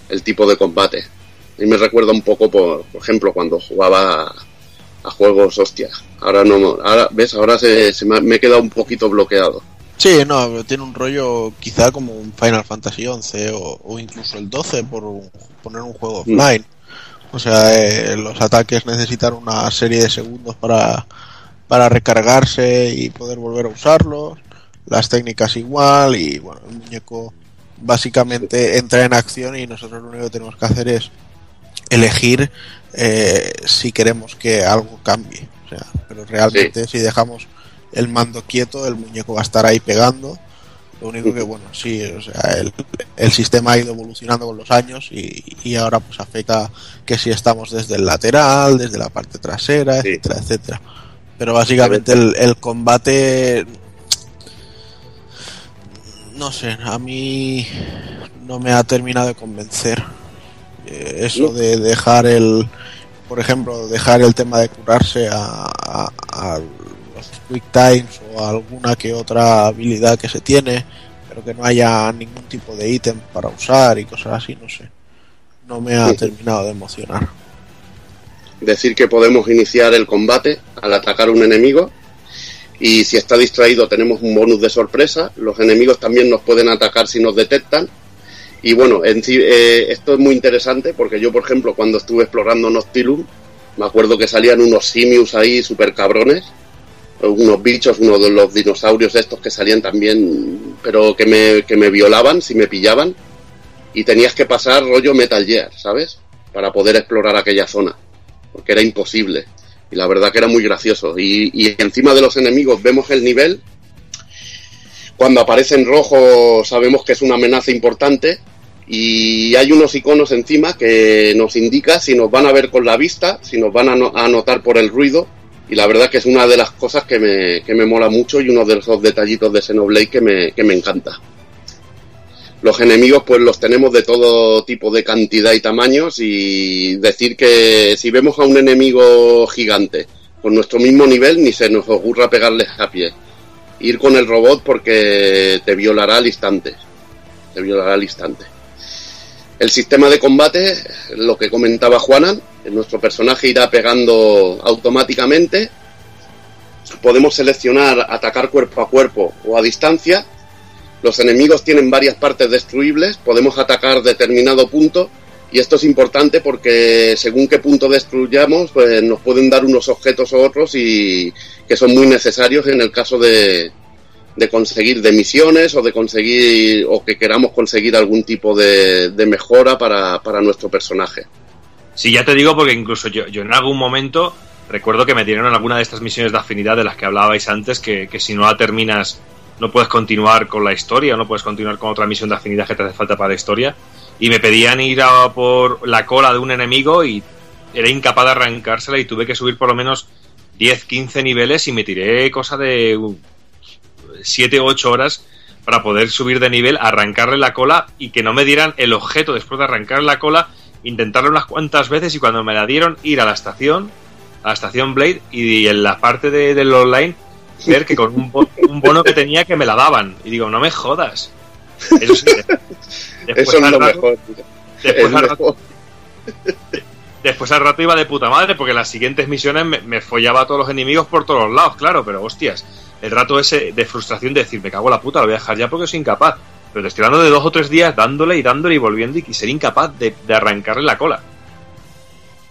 el tipo de combate. Y me recuerda un poco, por, por ejemplo, cuando jugaba a juegos, hostia. Ahora no, ahora, ves, ahora se, se me, ha- me he quedado un poquito bloqueado. Sí, no, pero tiene un rollo quizá como un Final Fantasy XI o, o incluso el 12 por un- poner un juego Mm. offline. O sea, eh, los ataques necesitan una serie de segundos para, para recargarse y poder volver a usarlos. Las técnicas igual y bueno, el muñeco básicamente entra en acción y nosotros lo único que tenemos que hacer es elegir eh, si queremos que algo cambie. O sea, pero realmente si dejamos el mando quieto, el muñeco va a estar ahí pegando. Lo único que, bueno, sí, o sea, el, el sistema ha ido evolucionando con los años y, y ahora pues afecta que si estamos desde el lateral, desde la parte trasera, Sí. etcétera, etcétera. Pero básicamente el, el combate, no sé, a mí no me ha terminado de convencer. Eh, eso de dejar el, por ejemplo, dejar el tema de curarse a, a- a los quick times o a alguna que otra habilidad que se tiene, pero que no haya ningún tipo de ítem para usar y cosas así, no sé. No me ha Sí. terminado de emocionar. Decir que podemos iniciar el combate al atacar un enemigo y si está distraído tenemos un bonus de sorpresa. Los enemigos también nos pueden atacar si nos detectan. Y bueno, eh, esto es muy interesante porque yo, por ejemplo, cuando estuve explorando Noctilum, me acuerdo que salían unos simius ahí super cabrones, unos bichos, uno de los dinosaurios estos que salían también, pero que me, que me violaban si me pillaban. Y tenías que pasar rollo Metal Gear, ¿sabes? Para poder explorar aquella zona porque era imposible. Y la verdad que era muy gracioso. Y encima de los enemigos vemos el nivel. Cuando aparece en rojo sabemos que es una amenaza importante. y hay unos iconos encima que nos indica si nos van a ver con la vista, si nos van a, no- notar por el ruido y la verdad que es una de las cosas que me, que me mola mucho y uno de esos detallitos de Xenoblade que me, que me encanta. Los enemigos pues los tenemos de todo tipo de cantidad y tamaños y decir que si vemos a un enemigo gigante con nuestro mismo nivel ni se nos ocurra pegarles a pie. Ir con el robot porque te violará al instante. Te violará al instante. El sistema de combate, lo que comentaba Juanan, nuestro personaje irá pegando automáticamente. Podemos seleccionar atacar cuerpo a cuerpo o a distancia. Los enemigos tienen varias partes destruibles. Podemos atacar determinado punto. Y esto es importante porque según qué punto destruyamos, pues nos pueden dar unos objetos o otros y que son muy necesarios en el caso de, de conseguir de misiones o de conseguir o que queramos conseguir algún tipo de, de mejora para, para nuestro personaje. Sí, ya te digo porque incluso yo, yo en algún momento recuerdo que me dieron alguna de estas misiones de afinidad de las que hablabais antes, que, que si no la terminas no puedes continuar con la historia, no puedes continuar con otra misión de afinidad que te hace falta para la historia. Y me pedían ir a por la cola de un enemigo y era incapaz de arrancársela y tuve que subir por lo menos 10, 15 niveles y me tiré cosa de 7 o 8 horas para poder subir de nivel, arrancarle la cola y que no me dieran el objeto después de arrancarle la cola, intentarlo unas cuantas veces y cuando me la dieron ir a la estación, a la estación Blade y en la parte de, del online ver que con un, un bono que tenía que me la daban. Y digo, no me jodas. Eso sí. Después Eso es lo rato- mejor. tío. Después Es al rato- mejor. Después al rato iba de puta madre, porque las siguientes misiones me, me follaba a todos los enemigos por todos lados, claro, pero hostias, el rato ese de frustración de decir, me cago en la puta, lo voy a dejar ya porque soy incapaz. Pero te estoy hablando de dos o tres días dándole y dándole y volviendo y ser incapaz de, de arrancarle la cola.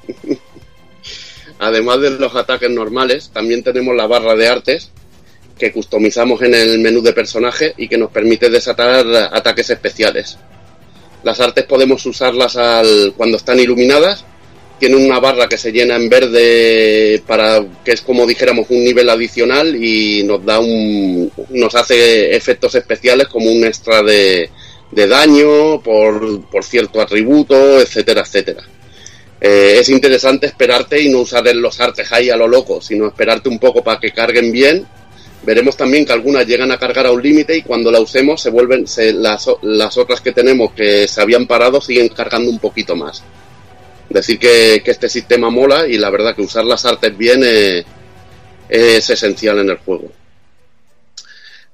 [LAUGHS] Además de los ataques normales, también tenemos la barra de artes que customizamos en el menú de personaje y que nos permite desatar ataques especiales. Las artes podemos usarlas al, cuando están iluminadas. Tienen una barra que se llena en verde para que es como dijéramos un nivel adicional y nos da un nos hace efectos especiales como un extra de, daño por, por cierto atributo, etcétera, etcétera. Eh, es interesante esperarte y no usar los artes ahí a lo loco, sino esperarte un poco para que carguen bien. Veremos también que algunas llegan a cargar a un límite y cuando la usemos se vuelven las, las otras que tenemos que se habían parado siguen cargando un poquito más. Decir que, que este sistema mola y la verdad que usar las artes bien eh, es esencial en el juego.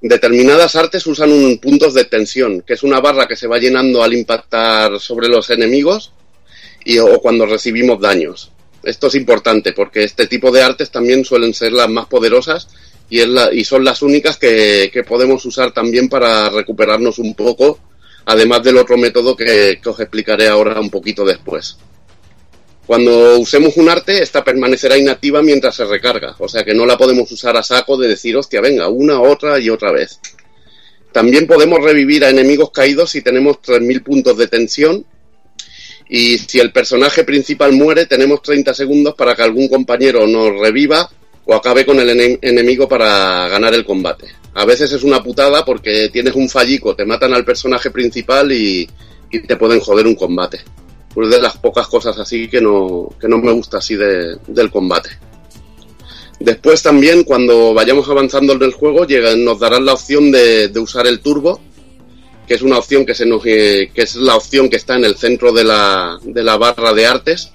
Determinadas artes usan un puntos de tensión, que es una barra que se va llenando al impactar sobre los enemigos y, o cuando recibimos daños. Esto es importante porque este tipo de artes también suelen ser las más poderosas y, es la- y son las únicas que, podemos usar también para recuperarnos un poco, además del otro método que, que os explicaré ahora un poquito después. Cuando usemos un arte, esta permanecerá inactiva mientras se recarga, o sea que no la podemos usar a saco de decir, hostia, venga, una, otra y otra vez. También podemos revivir a enemigos caídos si tenemos 3.000 puntos de tensión y si el personaje principal muere, tenemos 30 segundos para que algún compañero nos reviva o acabe con el ene- enemigo para ganar el combate. A veces es una putada porque tienes un fallico, te matan al personaje principal y, y te pueden joder un combate. Pues de las pocas cosas así que no, que no me gusta así de- del combate. Después también, cuando vayamos avanzando en el juego, llega- nos darán la opción de, de usar el turbo, que es una opción que se nos, eh, que es la opción que está en el centro de la, de la barra de artes.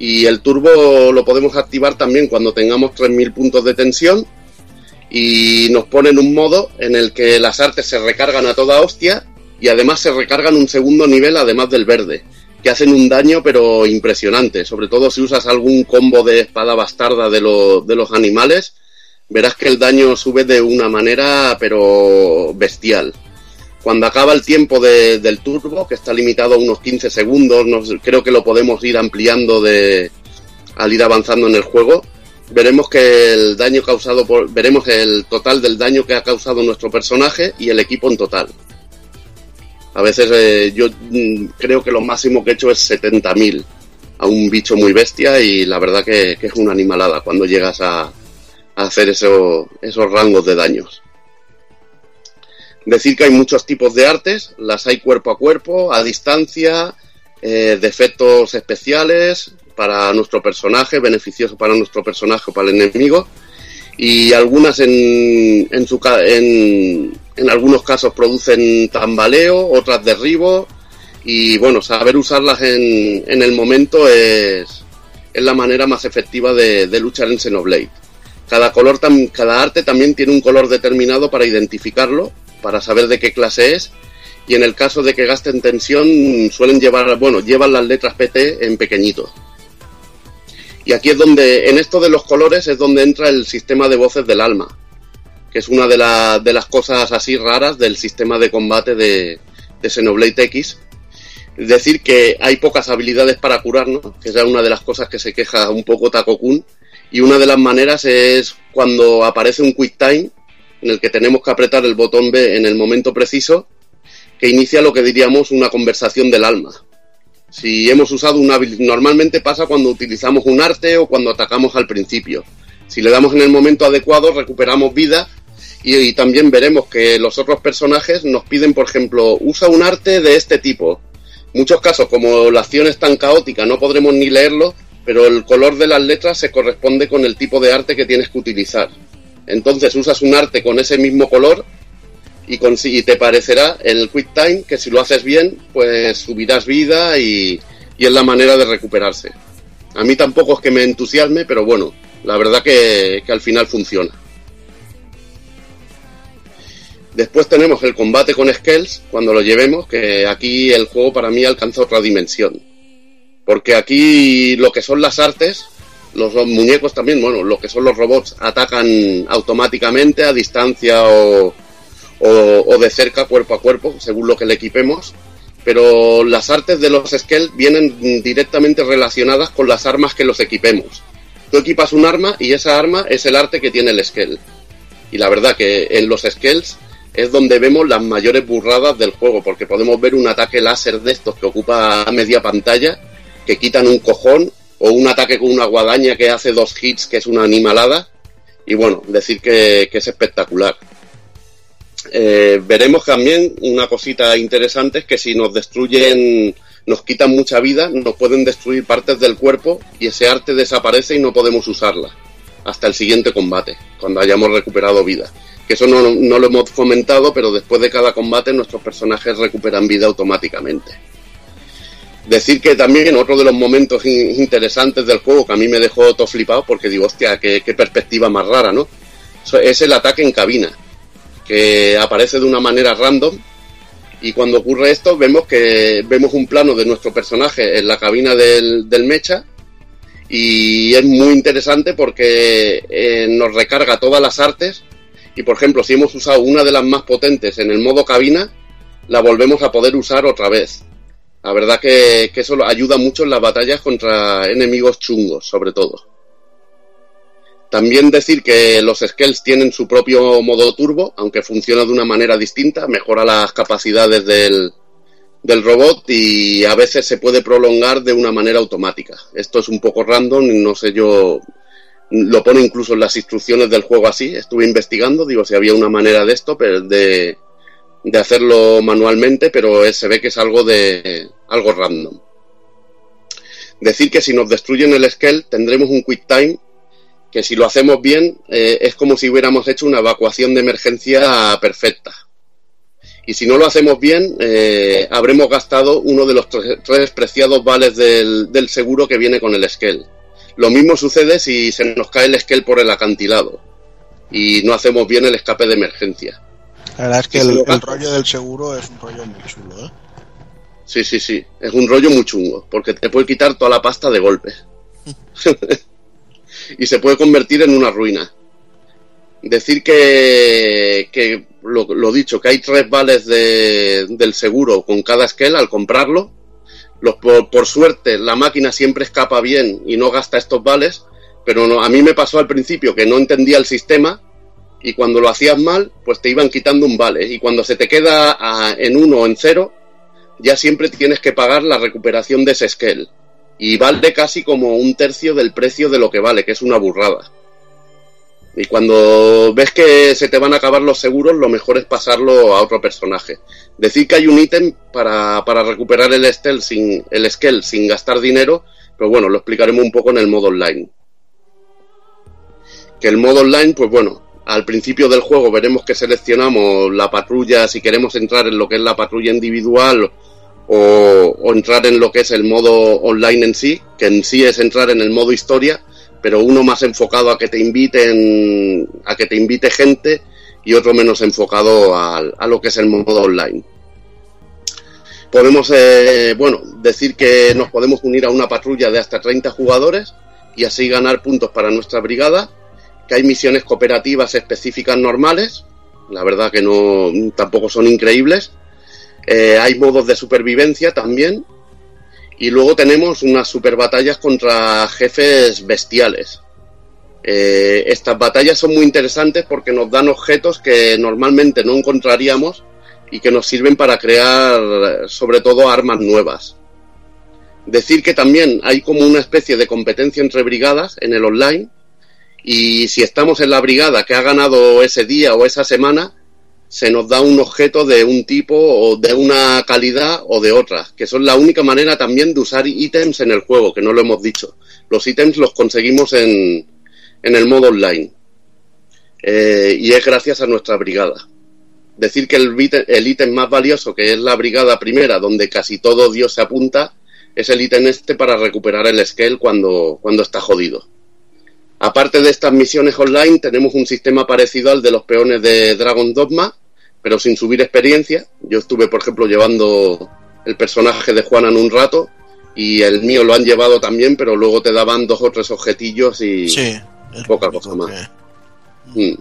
Y el turbo lo podemos activar también cuando tengamos 3000 puntos de tensión. Y nos ponen un modo en el que las artes se recargan a toda hostia y además se recargan un segundo nivel además del verde, que hacen un daño pero impresionante. Sobre todo si usas algún combo de espada bastarda de, de los animales, verás que el daño sube de una manera pero bestial. Cuando acaba el tiempo de- del turbo, que está limitado a unos 15 segundos, creo que lo podemos ir ampliando de, al ir avanzando en el juego, veremos que el daño causado por, veremos el total del daño que ha causado nuestro personaje y el equipo en total. A veces eh, yo mm, creo que lo máximo que he hecho es 70.000 a un bicho muy bestia y la verdad que, es una animalada cuando llegas a, hacer eso- esos rangos de daños. Decir que hay muchos tipos de artes, las hay cuerpo a cuerpo, a distancia, eh, efectos especiales para nuestro personaje, beneficioso para nuestro personaje o para el enemigo, y algunas en, en, su, en, algunos casos producen tambaleo, otras derribo, y bueno, saber usarlas en, en el momento es, es la manera más efectiva de, de luchar en Xenoblade. Cada color, cada arte también tiene un color determinado para identificarlo, para saber de qué clase es. Y en el caso de que gasten tensión, suelen llevar, bueno, llevan las letras PT en pequeñito. Y aquí es donde, en esto de los colores, es donde entra el sistema de voces del alma, que es una de, la- de las cosas así raras del sistema de combate de, de Xenoblade X. Decir, que hay pocas habilidades para curarnos, que es una de las cosas que se queja un poco Takokun, y una de las maneras es cuando aparece un Quick Time, en el que tenemos que apretar el botón B en el momento preciso, que inicia lo que diríamos una conversación del alma. Si hemos usado una normalmente pasa cuando utilizamos un arte o cuando atacamos al principio. Si le damos en el momento adecuado, recuperamos vida y, y también veremos que los otros personajes nos piden, por ejemplo, usa un arte de este tipo. Muchos casos, como la acción es tan caótica, no podremos ni leerlo, pero el color de las letras se corresponde con el tipo de arte que tienes que utilizar. Entonces usas un arte con ese mismo color y, consi- y te parecerá el Quick Time que si lo haces bien, pues subirás vida y, y es la manera de recuperarse. A mí tampoco es que me entusiasme, pero bueno, la verdad que, que al final funciona. Después tenemos el combate con Skells, cuando lo llevemos, que aquí el juego para mí alcanza otra dimensión. Porque aquí lo que son las artes, los, muñecos también, bueno, lo que son los robots, atacan automáticamente a distancia o, o, o de cerca, cuerpo a cuerpo, según lo que le equipemos. Pero las artes de los Skell vienen directamente relacionadas con las armas que los equipemos. Tú equipas un arma y esa arma es el arte que tiene el Skell. Y la verdad que en los Skells es donde vemos las mayores burradas del juego, porque podemos ver un ataque láser de estos que ocupa media pantalla, que quitan un cojón, o un ataque con una guadaña que hace dos hits, que es una animalada. Y bueno, decir que, es espectacular. Eh, veremos también una cosita interesante, es que si nos destruyen, nos quitan mucha vida, nos pueden destruir partes del cuerpo y ese arte desaparece y no podemos usarla hasta el siguiente combate, cuando hayamos recuperado vida. Que eso no, no lo hemos comentado, pero después de cada combate nuestros personajes recuperan vida automáticamente. Decir que también otro de los momentos in- interesantes del juego que a mí me dejó todo flipado, porque digo, hostia, qué, perspectiva más rara, ¿no? Es el ataque en cabina, que aparece de una manera random y cuando ocurre esto vemos que vemos un plano de nuestro personaje en la cabina del, del mecha y es muy interesante porque eh, nos recarga todas las artes y por ejemplo si hemos usado una de las más potentes en el modo cabina la volvemos a poder usar otra vez la verdad que, que eso ayuda mucho en las batallas contra enemigos chungos sobre todo también decir que los Skells tienen su propio modo turbo, aunque funciona de una manera distinta, mejora las capacidades del, del robot y a veces se puede prolongar de una manera automática. Esto es un poco random, no sé yo, lo pone incluso en las instrucciones del juego así. Estuve investigando, digo si había una manera de esto, pero de, de hacerlo manualmente, pero se ve que es algo de algo random. Decir que si nos destruyen el Skell tendremos un quick time que si lo hacemos bien eh, es como si hubiéramos hecho una evacuación de emergencia perfecta. Y si no lo hacemos bien, eh, habremos gastado uno de los tres, tres preciados vales del, del seguro que viene con el Skell. Lo mismo sucede si se nos cae el Skell por el acantilado y no hacemos bien el escape de emergencia. La verdad es que el, rollo del seguro es un rollo muy chulo, ¿eh? Sí, sí, sí. Es un rollo muy chungo, porque te puede quitar toda la pasta de golpe. [LAUGHS] y se puede convertir en una ruina. Decir que, que lo, lo dicho, que hay tres vales de- del seguro con cada scale al comprarlo. Los, por, por suerte, la máquina siempre escapa bien y no gasta estos vales, pero no, a mí me pasó al principio que no entendía el sistema y cuando lo hacías mal, pues te iban quitando un vale. Y cuando se te queda a- en uno o en cero, ya siempre tienes que pagar la recuperación de ese scale. Y vale casi como un tercio del precio de lo que vale, que es una burrada. Y cuando ves que se te van a acabar los seguros, lo mejor es pasarlo a otro personaje. Decir que hay un ítem para, para recuperar el Skell sin, el sin gastar dinero, pero bueno, lo explicaremos un poco en el modo online. Que el modo online, pues bueno, al principio del juego veremos que seleccionamos la patrulla, si queremos entrar en lo que es la patrulla individual o, entrar en lo que es el modo online en sí, que en sí es entrar en el modo historia, pero uno más enfocado a que te inviten, a que te invite gente y otro menos enfocado a, a lo que es el modo online. Podemos, eh, bueno, decir que nos podemos unir a una patrulla de hasta 30 jugadores y así ganar puntos para nuestra brigada, que hay misiones cooperativas específicas normales, la verdad que no, tampoco son increíbles, Eh, hay modos de supervivencia también, y luego tenemos unas super batallas contra jefes bestiales. Eh, estas batallas son muy interesantes porque nos dan objetos que normalmente no encontraríamos y que nos sirven para crear sobre todo armas nuevas. Decir que también hay como una especie de competencia entre brigadas en el online y si estamos en la brigada que ha ganado ese día o esa semana, se nos da un objeto de un tipo o de una calidad o de otra, que son la única manera también de usar ítems en el juego, que no lo hemos dicho. Los ítems los conseguimos en, en el modo online. Eh, y es gracias a nuestra brigada. Decir que el ítem, más valioso, que es la brigada primera, donde casi todo Dios se apunta, es el ítem este para recuperar el scale cuando, cuando está jodido. Aparte de estas misiones online, tenemos un sistema parecido al de los peones de Dragon Dogma, pero sin subir experiencia. Yo estuve, por ejemplo, llevando el personaje de Juanan un rato y el mío lo han llevado también, pero luego te daban dos o tres objetillos y Sí. poca cosa más. que- Mm.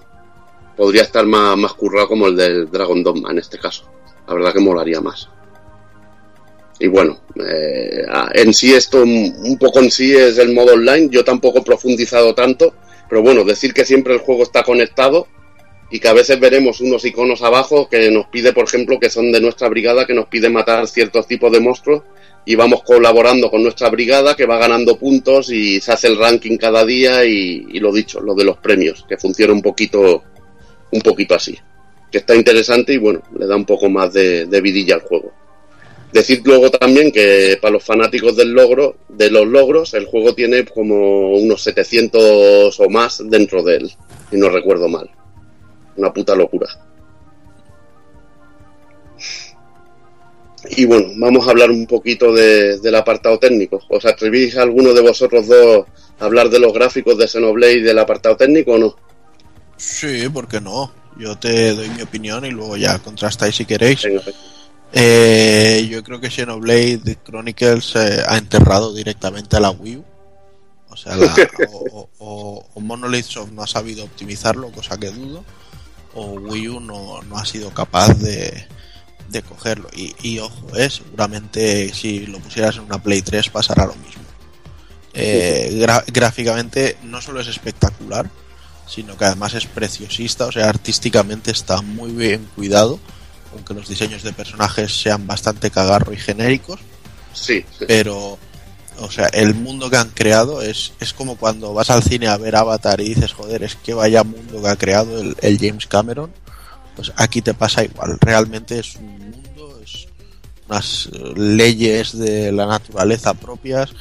Podría estar más, más currado como el del Dragon Dogma en este caso. La verdad que molaría más. Y bueno, eh, en sí esto un un poco en sí es el modo online. Yo tampoco he profundizado tanto, pero bueno, decir que siempre el juego está conectado y que a veces veremos unos iconos abajo que nos pide, por ejemplo, que son de nuestra brigada, que nos pide matar ciertos tipos de monstruos y vamos colaborando con nuestra brigada que va ganando puntos y se hace el ranking cada día y, y lo dicho, lo de los premios, que funciona un poquito, un poquito así. Que está interesante y bueno, le da un poco más de, de vidilla al juego. Decir luego también que para los fanáticos del logro, de los logros, el juego tiene como unos 700 o más dentro de él, si no recuerdo mal. Una puta locura. Y bueno, vamos a hablar un poquito de- del apartado técnico. ¿Os atrevís alguno de vosotros dos a hablar de los gráficos de Xenoblade y del apartado técnico o no? Sí, ¿por qué no? Yo te doy mi opinión y luego ya contrastáis si queréis. Venga, Eh, yo creo que Xenoblade Chronicles eh, ha enterrado directamente a la Wii U. O sea, la- [LAUGHS] o, o- o Monolith Soft no ha sabido optimizarlo, cosa que dudo, o Wii U no, no ha sido capaz de, de cogerlo. Y, y ojo, eh, seguramente si lo pusieras en una Play 3 pasará lo mismo. Eh, gráficamente no solo es espectacular, sino que además es preciosista, o sea, artísticamente está muy bien cuidado, aunque los diseños de personajes sean bastante cagarro y genéricos, Sí, sí. pero o sea, el mundo que han creado es, es como cuando vas al cine a ver Avatar y dices, joder, es que vaya mundo que ha creado el, el James Cameron, pues aquí te pasa igual, realmente es un mundo, es unas eh, leyes de la naturaleza propias,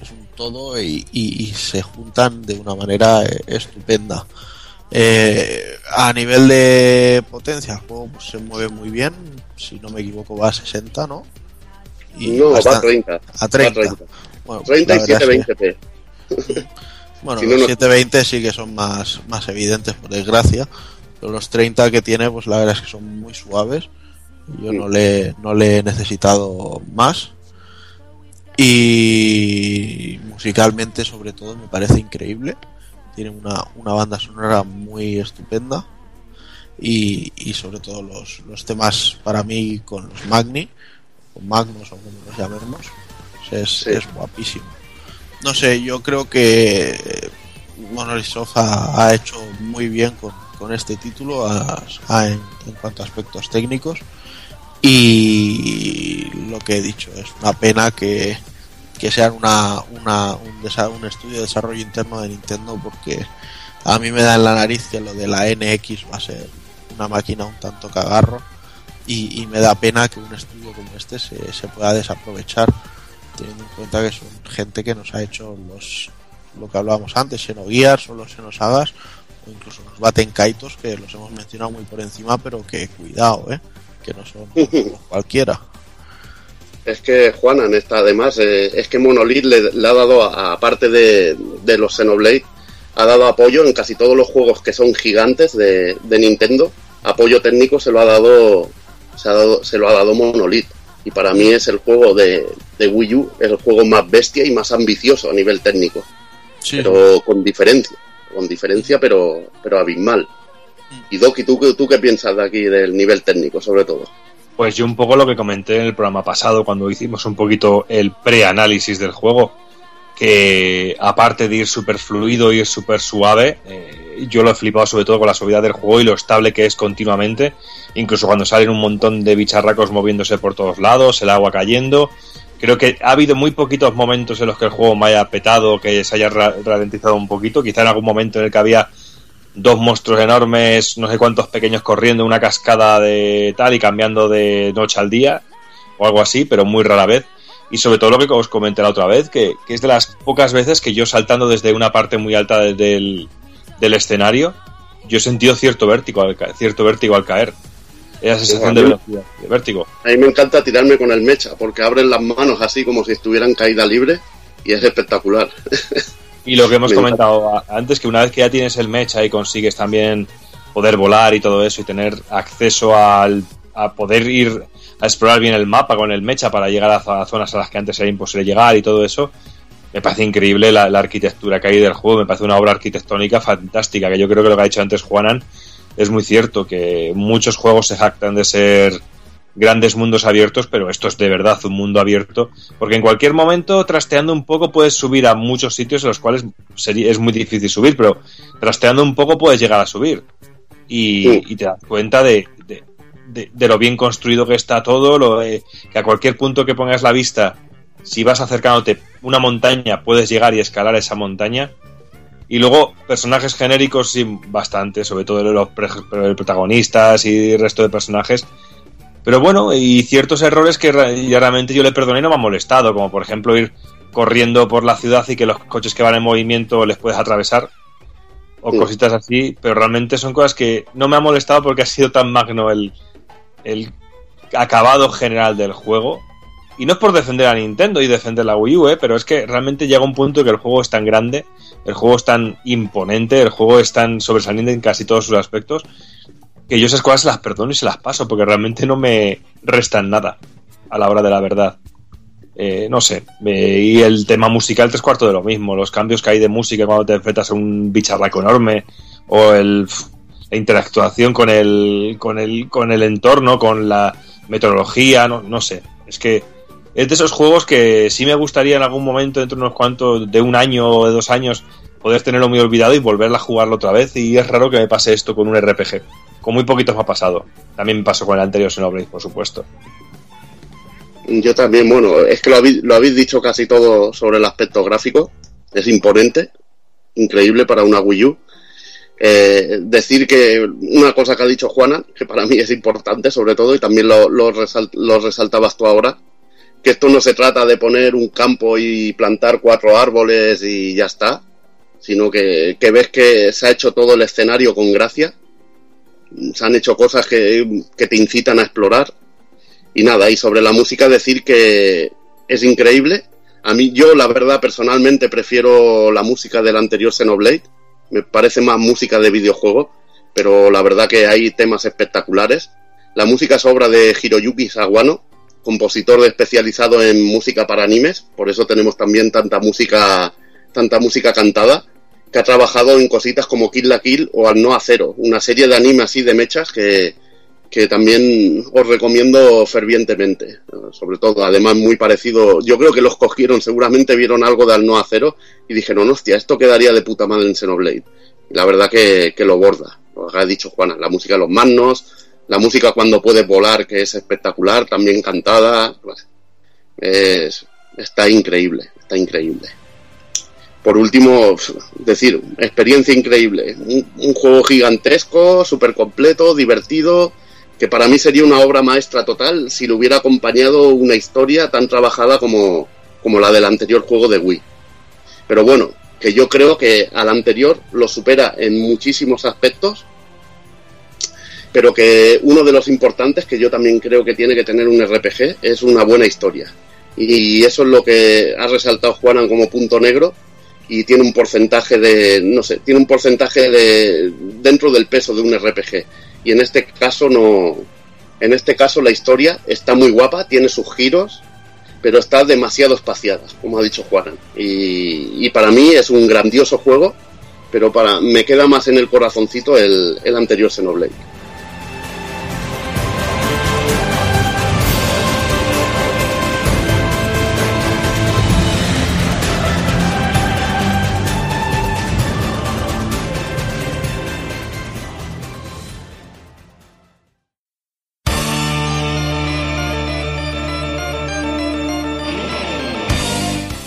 es un todo y, y- y se juntan de una manera eh, estupenda. Eh, a nivel de potencia, el juego pues, se mueve muy bien, si no me equivoco va a 60, ¿no? no, va a bastante- 30. a 30. Va a 30. Bueno, pues 30 y la verdad es que- 720p. [LAUGHS] bueno, Si no, los no- 720 sí que son más, más evidentes, por desgracia. Pero los 30 que tiene, pues la verdad es que son muy suaves. Yo Mm. no le, no le he necesitado más. Y musicalmente, sobre todo, me parece increíble. Tiene una, una banda sonora muy estupenda. Y, y sobre todo los, los temas para mí con los Magni, o Magnus o como los llamemos, es, Sí. es guapísimo. No sé, yo creo que Monolith Soft ha, ha hecho muy bien con, con este título a- a- en, en cuanto a aspectos técnicos y lo que he dicho es una pena que, que sean una, una- un, un estudio de desarrollo interno de Nintendo porque A mí me da en la nariz que lo de la NX va a ser una máquina un tanto cagarro y, y me da pena que un estudio como este se, se pueda desaprovechar teniendo en cuenta que son gente que nos ha hecho los lo que hablábamos antes, Xenogears o los Xenosagas o incluso los Baten Kaitos que los hemos mencionado muy por encima pero que cuidado, ¿eh? que no son [LAUGHS] cualquiera. Es que Juanan está además, eh, es que Monolith le, le ha dado, aparte de, de los Xenoblade, ha dado apoyo en casi todos los juegos que son gigantes de, de Nintendo. Apoyo técnico se lo ha dado, se, ha dado, se lo ha dado Monolith. Y para mí es el juego de, de Wii U, es el juego más bestia y más ambicioso a nivel técnico. Sí, Pero con diferencia, con diferencia, pero, pero abismal. Y Doki, ¿tú, qué- ¿tú qué piensas de aquí del nivel técnico, sobre todo? Pues yo un poco lo que comenté en el programa pasado cuando hicimos un poquito el preanálisis del juego, que aparte de ir súper fluido ir súper suave, eh, yo lo he flipado sobre todo con la suavidad del juego y lo estable que es continuamente, incluso cuando salen un montón de bicharracos moviéndose por todos lados, el agua cayendo. Creo que ha habido muy poquitos momentos en los que el juego me haya petado, que se haya ra- ralentizado un poquito, quizá en algún momento en el que había dos monstruos enormes, no sé cuántos pequeños corriendo, una cascada de tal y cambiando de noche al día o algo así, pero muy rara vez. Y sobre todo lo que os comenté la otra vez, que, que es de las pocas veces que yo saltando desde una parte muy alta de- del, del escenario, yo he sentido cierto vértigo al, cierto vértigo al caer. Esa sensación de velocidad, de vértigo. A mí me encanta tirarme con el mecha, porque abren las manos así como si estuvieran caída libre y es espectacular. [LAUGHS] Y lo que hemos Me comentado antes, que una vez que ya tienes el mecha y consigues también poder volar y todo eso y tener acceso al, a poder ir a explorar bien el mapa con el mecha para llegar a zonas a las que antes era imposible llegar y todo eso, me parece increíble la, la arquitectura que hay del juego, me parece una obra arquitectónica fantástica, que yo creo que lo que ha dicho antes Juanan es muy cierto, que muchos juegos se jactan de ser grandes mundos abiertos, pero esto es de verdad un mundo abierto, porque en cualquier momento, trasteando un poco, puedes subir a muchos sitios en los cuales es muy difícil subir, pero trasteando un poco puedes llegar a subir. Y, Sí. y te das cuenta de, de, de- de lo bien construido que está todo, lo, eh, que a cualquier punto que pongas la vista, si vas acercándote una montaña, puedes llegar y escalar esa montaña. Y luego personajes genéricos, sí, bastante, sobre todo los pre- protagonistas y el resto de personajes. Pero bueno, y ciertos errores que realmente yo le perdoné y no me ha molestado, como por ejemplo ir corriendo por la ciudad y que los coches que van en movimiento les puedes atravesar, o Sí. cositas así, pero realmente son cosas que no me ha molestado porque ha sido tan magno el, el acabado general del juego. Y no es por defender a Nintendo y defender la Wii U, ¿eh? pero es que realmente llega un punto que el juego es tan grande, el juego es tan imponente, el juego es tan sobresaliente en casi todos sus aspectos, que yo esas cosas se las perdono y se las paso, porque realmente no me restan nada a la hora de la verdad. Eh, no sé, eh, y el tema musical tres cuartos de lo mismo, los cambios que hay de música cuando te enfrentas a un bicharraco enorme, o el, la interactuación con el, con el, con el entorno, con la meteorología, no, no sé, es que es de esos juegos que sí me gustaría en algún momento, dentro de unos cuantos, de un año o de dos años, poder tenerlo muy olvidado y volverla a jugarlo otra vez. Y es raro que me pase esto con un RPG. Con muy poquitos me ha pasado. También me pasó con el anterior Xenoblade, por supuesto. Yo también, bueno, es que lo habéis, lo habéis dicho casi todo sobre el aspecto gráfico. Es imponente, increíble para una Wii U. Eh, decir que una cosa que ha dicho Juana, que para mí es importante sobre todo, y también lo, lo, resal- lo resaltabas tú ahora, que esto no se trata de poner un campo y plantar cuatro árboles y ya está, sino que ves que se ha hecho todo el escenario con gracia, se han hecho cosas que, que te incitan a explorar, y nada, y sobre la música decir que es increíble. A mí, yo la verdad personalmente prefiero la música del anterior Xenoblade. Me parece más música de videojuego, pero la verdad que hay temas espectaculares. La música es obra de Hiroyuki Sawano, compositor especializado en música para animes, por eso tenemos también tanta música, tanta música cantada, que ha trabajado en cositas como Kill la Kill o Al No Acero, una serie de anime así de mechas que, que también os recomiendo fervientemente. Sobre todo, además, muy parecido. Yo creo que los cogieron, seguramente vieron algo de Al No Acero y dijeron, hostia, esto quedaría de puta madre en Xenoblade. Y la verdad que, que lo borda. Lo ha dicho Juana, la música de los magnos, la música cuando puedes volar, que es espectacular, también cantada. Es, está increíble, está increíble. Por último, decir, experiencia increíble. Un, un juego gigantesco, súper completo, divertido, que para mí sería una obra maestra total si le hubiera acompañado una historia tan trabajada como, como la del anterior juego de Wii. Pero bueno, que yo creo que al anterior lo supera en muchísimos aspectos, pero que uno de los importantes que yo también creo que tiene que tener un RPG es una buena historia. Y eso es lo que ha resaltado Juanan como punto negro y tiene un porcentaje de, no sé, tiene un porcentaje de dentro del peso de un RPG. Y en este caso no, en este caso la historia está muy guapa, tiene sus giros, pero está demasiado espaciada, como ha dicho Juanan. Y, y para mí es un grandioso juego, pero para me queda más en el corazoncito el, el anterior Xenoblade.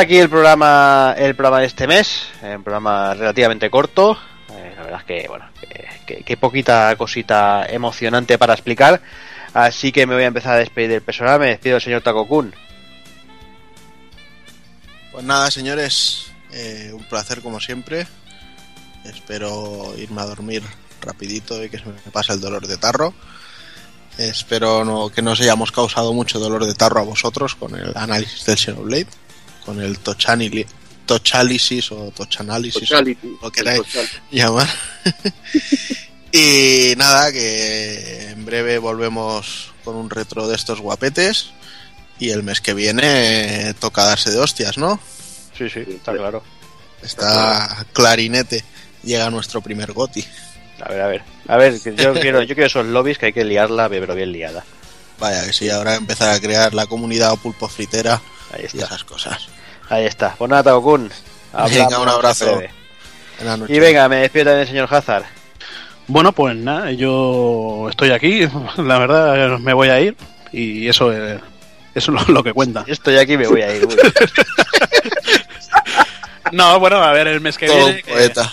Aquí el programa, el programa de este mes, eh, un programa relativamente corto. Eh, la verdad es que, bueno, que poquita cosita emocionante para explicar. Así que me voy a empezar a despedir del personal. Me despido del señor Takokun. Pues nada, señores, eh, un placer como siempre. Espero irme a dormir rapidito y que se me pase el dolor de tarro. Espero no, que no os hayamos causado mucho dolor de tarro a vosotros con el análisis del Xenoblade, con el Tochanili- Tochalysis o Tochanálisis, Sociality, lo queráis llamar. [LAUGHS] y nada, que en breve volvemos con un retro de estos guapetes. Y el mes que viene toca darse de hostias, ¿no? Sí, sí, está claro. Está clarinete. Llega nuestro primer goti. A ver, a ver. A ver, que yo [LAUGHS] quiero, yo quiero esos lobbies que hay que liarla, pero bien liada. Vaya que sí, ahora empezar a crear la comunidad pulpo fritera Ahí y está. esas cosas. Ahí está. Pues nada, Takokun. Venga, un abrazo. Y venga, me despido también del señor Hazard. Bueno, pues nada, yo estoy aquí, [LAUGHS] la verdad me voy a ir y eso es, eso es lo, lo que cuenta. Estoy aquí y me voy a ir. Uy. [LAUGHS] No, bueno, a ver el mes que Todo viene. que- poeta.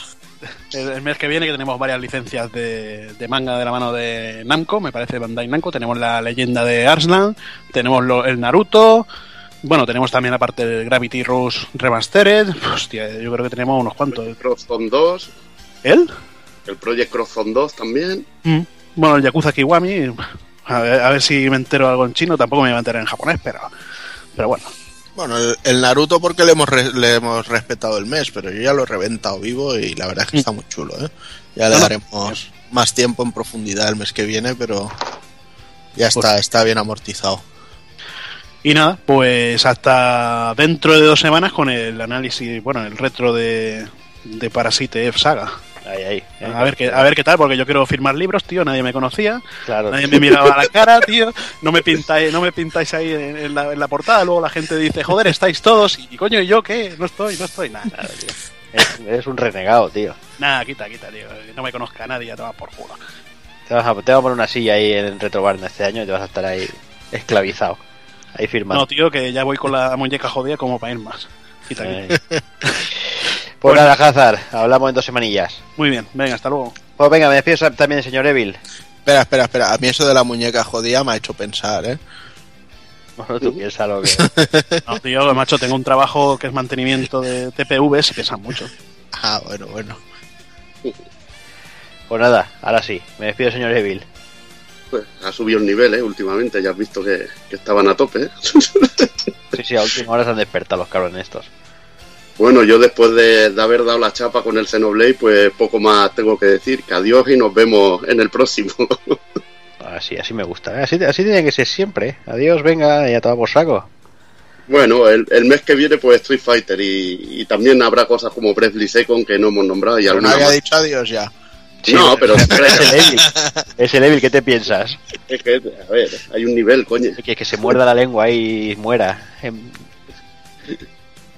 el, el mes que viene que tenemos varias licencias de, de manga de la mano de Namco, me parece Bandai Namco. Tenemos la leyenda de Arslan, tenemos lo- el Naruto. Bueno, tenemos también aparte el Gravity Rush Remastered. Hostia, yo creo que tenemos unos cuantos. Crosszone 2, ¿El? el Project Crosszone 2 también. Mm. Bueno, el Yakuza Kiwami. A ver, a ver si me entero algo en chino. Tampoco me voy a enterar en japonés, pero, pero bueno. Bueno, el, el Naruto porque le hemos, re- le hemos respetado el mes, pero yo ya lo he reventado vivo y la verdad es que está muy chulo, ¿eh? Ya le daremos más tiempo en profundidad el mes que viene, pero ya está, está bien amortizado. Y nada, pues hasta dentro de dos semanas con el análisis, bueno, el retro de, de Parasite F Saga. Ahí, ahí. A ver, qué, a ver qué tal, porque yo quiero firmar libros, tío, nadie me conocía, Claro. nadie me miraba a la cara, [LAUGHS] tío, no me pintáis, no me pintáis ahí en, en la, en la portada, luego la gente dice, joder, estáis todos, y coño, ¿y yo qué? No estoy, no estoy, nada, Claro, tío. Eres, eres un renegado, tío. nada, quita, quita, tío, no me conozca nadie, ya te va por culo. Te vas, a, te vas a poner una silla ahí en el Retrobarn este año y te vas a estar ahí esclavizado. Ahí firmando. No, tío, que ya voy con la muñeca jodida como para ir más. Eh. [LAUGHS] Pues nada, Hazard, hablamos en dos semanillas. Muy bien, venga, hasta luego. Pues venga, me despido también del señor Evil. Espera, espera, espera. A mí eso de la muñeca jodida me ha hecho pensar, ¿eh? Bueno, tú piensas lo que. [LAUGHS] No, tío, macho, tengo un trabajo que es mantenimiento de TPVs y pesan mucho. Ah, bueno, bueno. Pues nada, ahora sí, me despido señor Evil. Pues ha subido el nivel, ¿eh? Últimamente, ya has visto que, que estaban a tope, ¿eh? [LAUGHS] Sí, sí, a última hora se han despertado los cabrones estos. Bueno, yo después de, de haber dado la chapa con el Xenoblade, pues poco más tengo que decir. Que adiós y nos vemos en el próximo. [LAUGHS] Así, así me gusta. ¿eh? Así, así tiene que ser siempre. ¿eh? Adiós, venga, ya te por saco. Bueno, el, el mes que viene pues Street Fighter y, y también habrá cosas como Bravely Second que no hemos nombrado y Pero no alguna había más. dicho adiós ya. No, pero [LAUGHS] es el Evil. Es el Evil, ¿qué te piensas? es que, a ver, hay un nivel, coño. Que, que se muerda la lengua y muera. Em,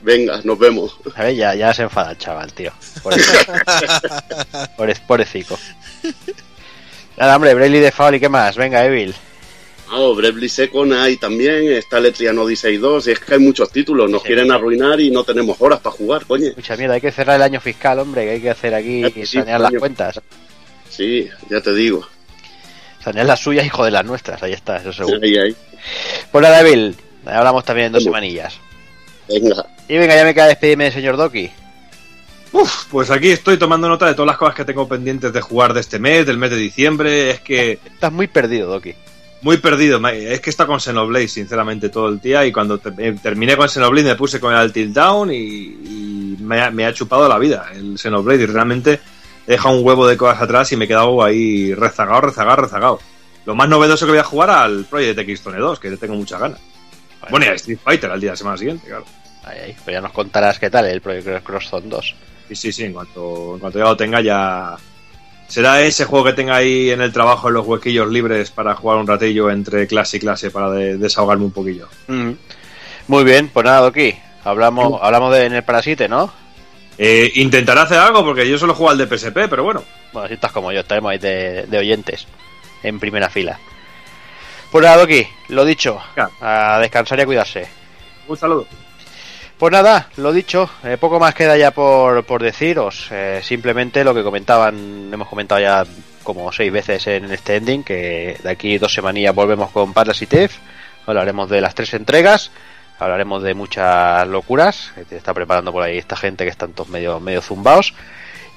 Venga, nos vemos. A ver, ya, ya se enfada el chaval, tío. Pobrecito. [LAUGHS] Pobre- Pobrecico. Nada, hombre, Braille de Foul y qué más. Venga, Evil. No, Bravely Second hay también, está Electrian Odyssey 2, y es que hay muchos títulos, nos Sí. quieren arruinar y no tenemos horas para jugar, coño. Mucha mierda, hay que cerrar el año fiscal, hombre, que hay que hacer aquí sí, sanear las cuentas. Sí, ya te digo. Sanear las suyas y joder las nuestras, ahí está, eso seguro. Ahí, ahí. Pues nada, hablamos también en dos ¿Cómo? semanillas. Venga, Y venga, ya me queda despedirme del señor Doki. Uf, pues aquí estoy tomando nota de todas las cosas que tengo pendientes de jugar de este mes, del mes de diciembre. Es que Estás muy perdido, Doki. Muy perdido. Es que está con Xenoblade, sinceramente, todo el día. Y cuando te- eh, terminé con Xenoblade me puse con el Tilt Down y, y me, ha, me ha chupado la vida el Xenoblade. Y realmente he dejado un huevo de cosas atrás y me he quedado ahí rezagado, rezagado, rezagado. Lo más novedoso que voy a jugar al Project X Zone 2, que le tengo muchas ganas. Bueno, y a Street Fighter al día de la semana siguiente, claro. Ahí, ahí. Pues ya nos contarás qué tal el Project Cross Zone 2. Sí, sí, sí, en cuanto, en cuanto ya lo tenga ya... Será ese juego que tenga ahí en el trabajo en los huequillos libres para jugar un ratillo entre clase y clase para de- desahogarme un poquillo. Mm. Muy bien, pues nada, Doki. Hablamos, hablamos de en el Parasite, ¿no? Eh, intentaré hacer algo porque yo solo juego al de PSP, pero bueno. Bueno, si estás como yo, estaremos ahí de, de oyentes en primera fila. Pues nada, Doki, lo dicho, Claro. a descansar y a cuidarse. Un saludo. Pues nada, lo dicho, eh, poco más queda ya por, por deciros. eh, simplemente lo que comentaban, hemos comentado ya como seis veces en este ending, que de aquí dos semanillas volvemos con Parasite Eve, hablaremos de las tres entregas, hablaremos de muchas locuras que está preparando por ahí esta gente que están todos medio, medio zumbaos.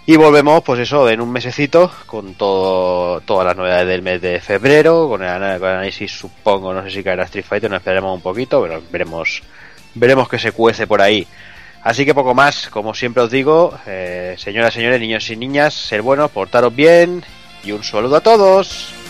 Y volvemos, pues eso, en un mesecito, con todo, todas las novedades del mes de febrero, con el, con el análisis, supongo, no sé si caerá Street Fighter, nos esperaremos un poquito, pero veremos, veremos que se cuece por ahí. Así que poco más, como siempre os digo, eh, señoras, señores, niños y niñas, ser buenos, portaros bien, y un saludo a todos.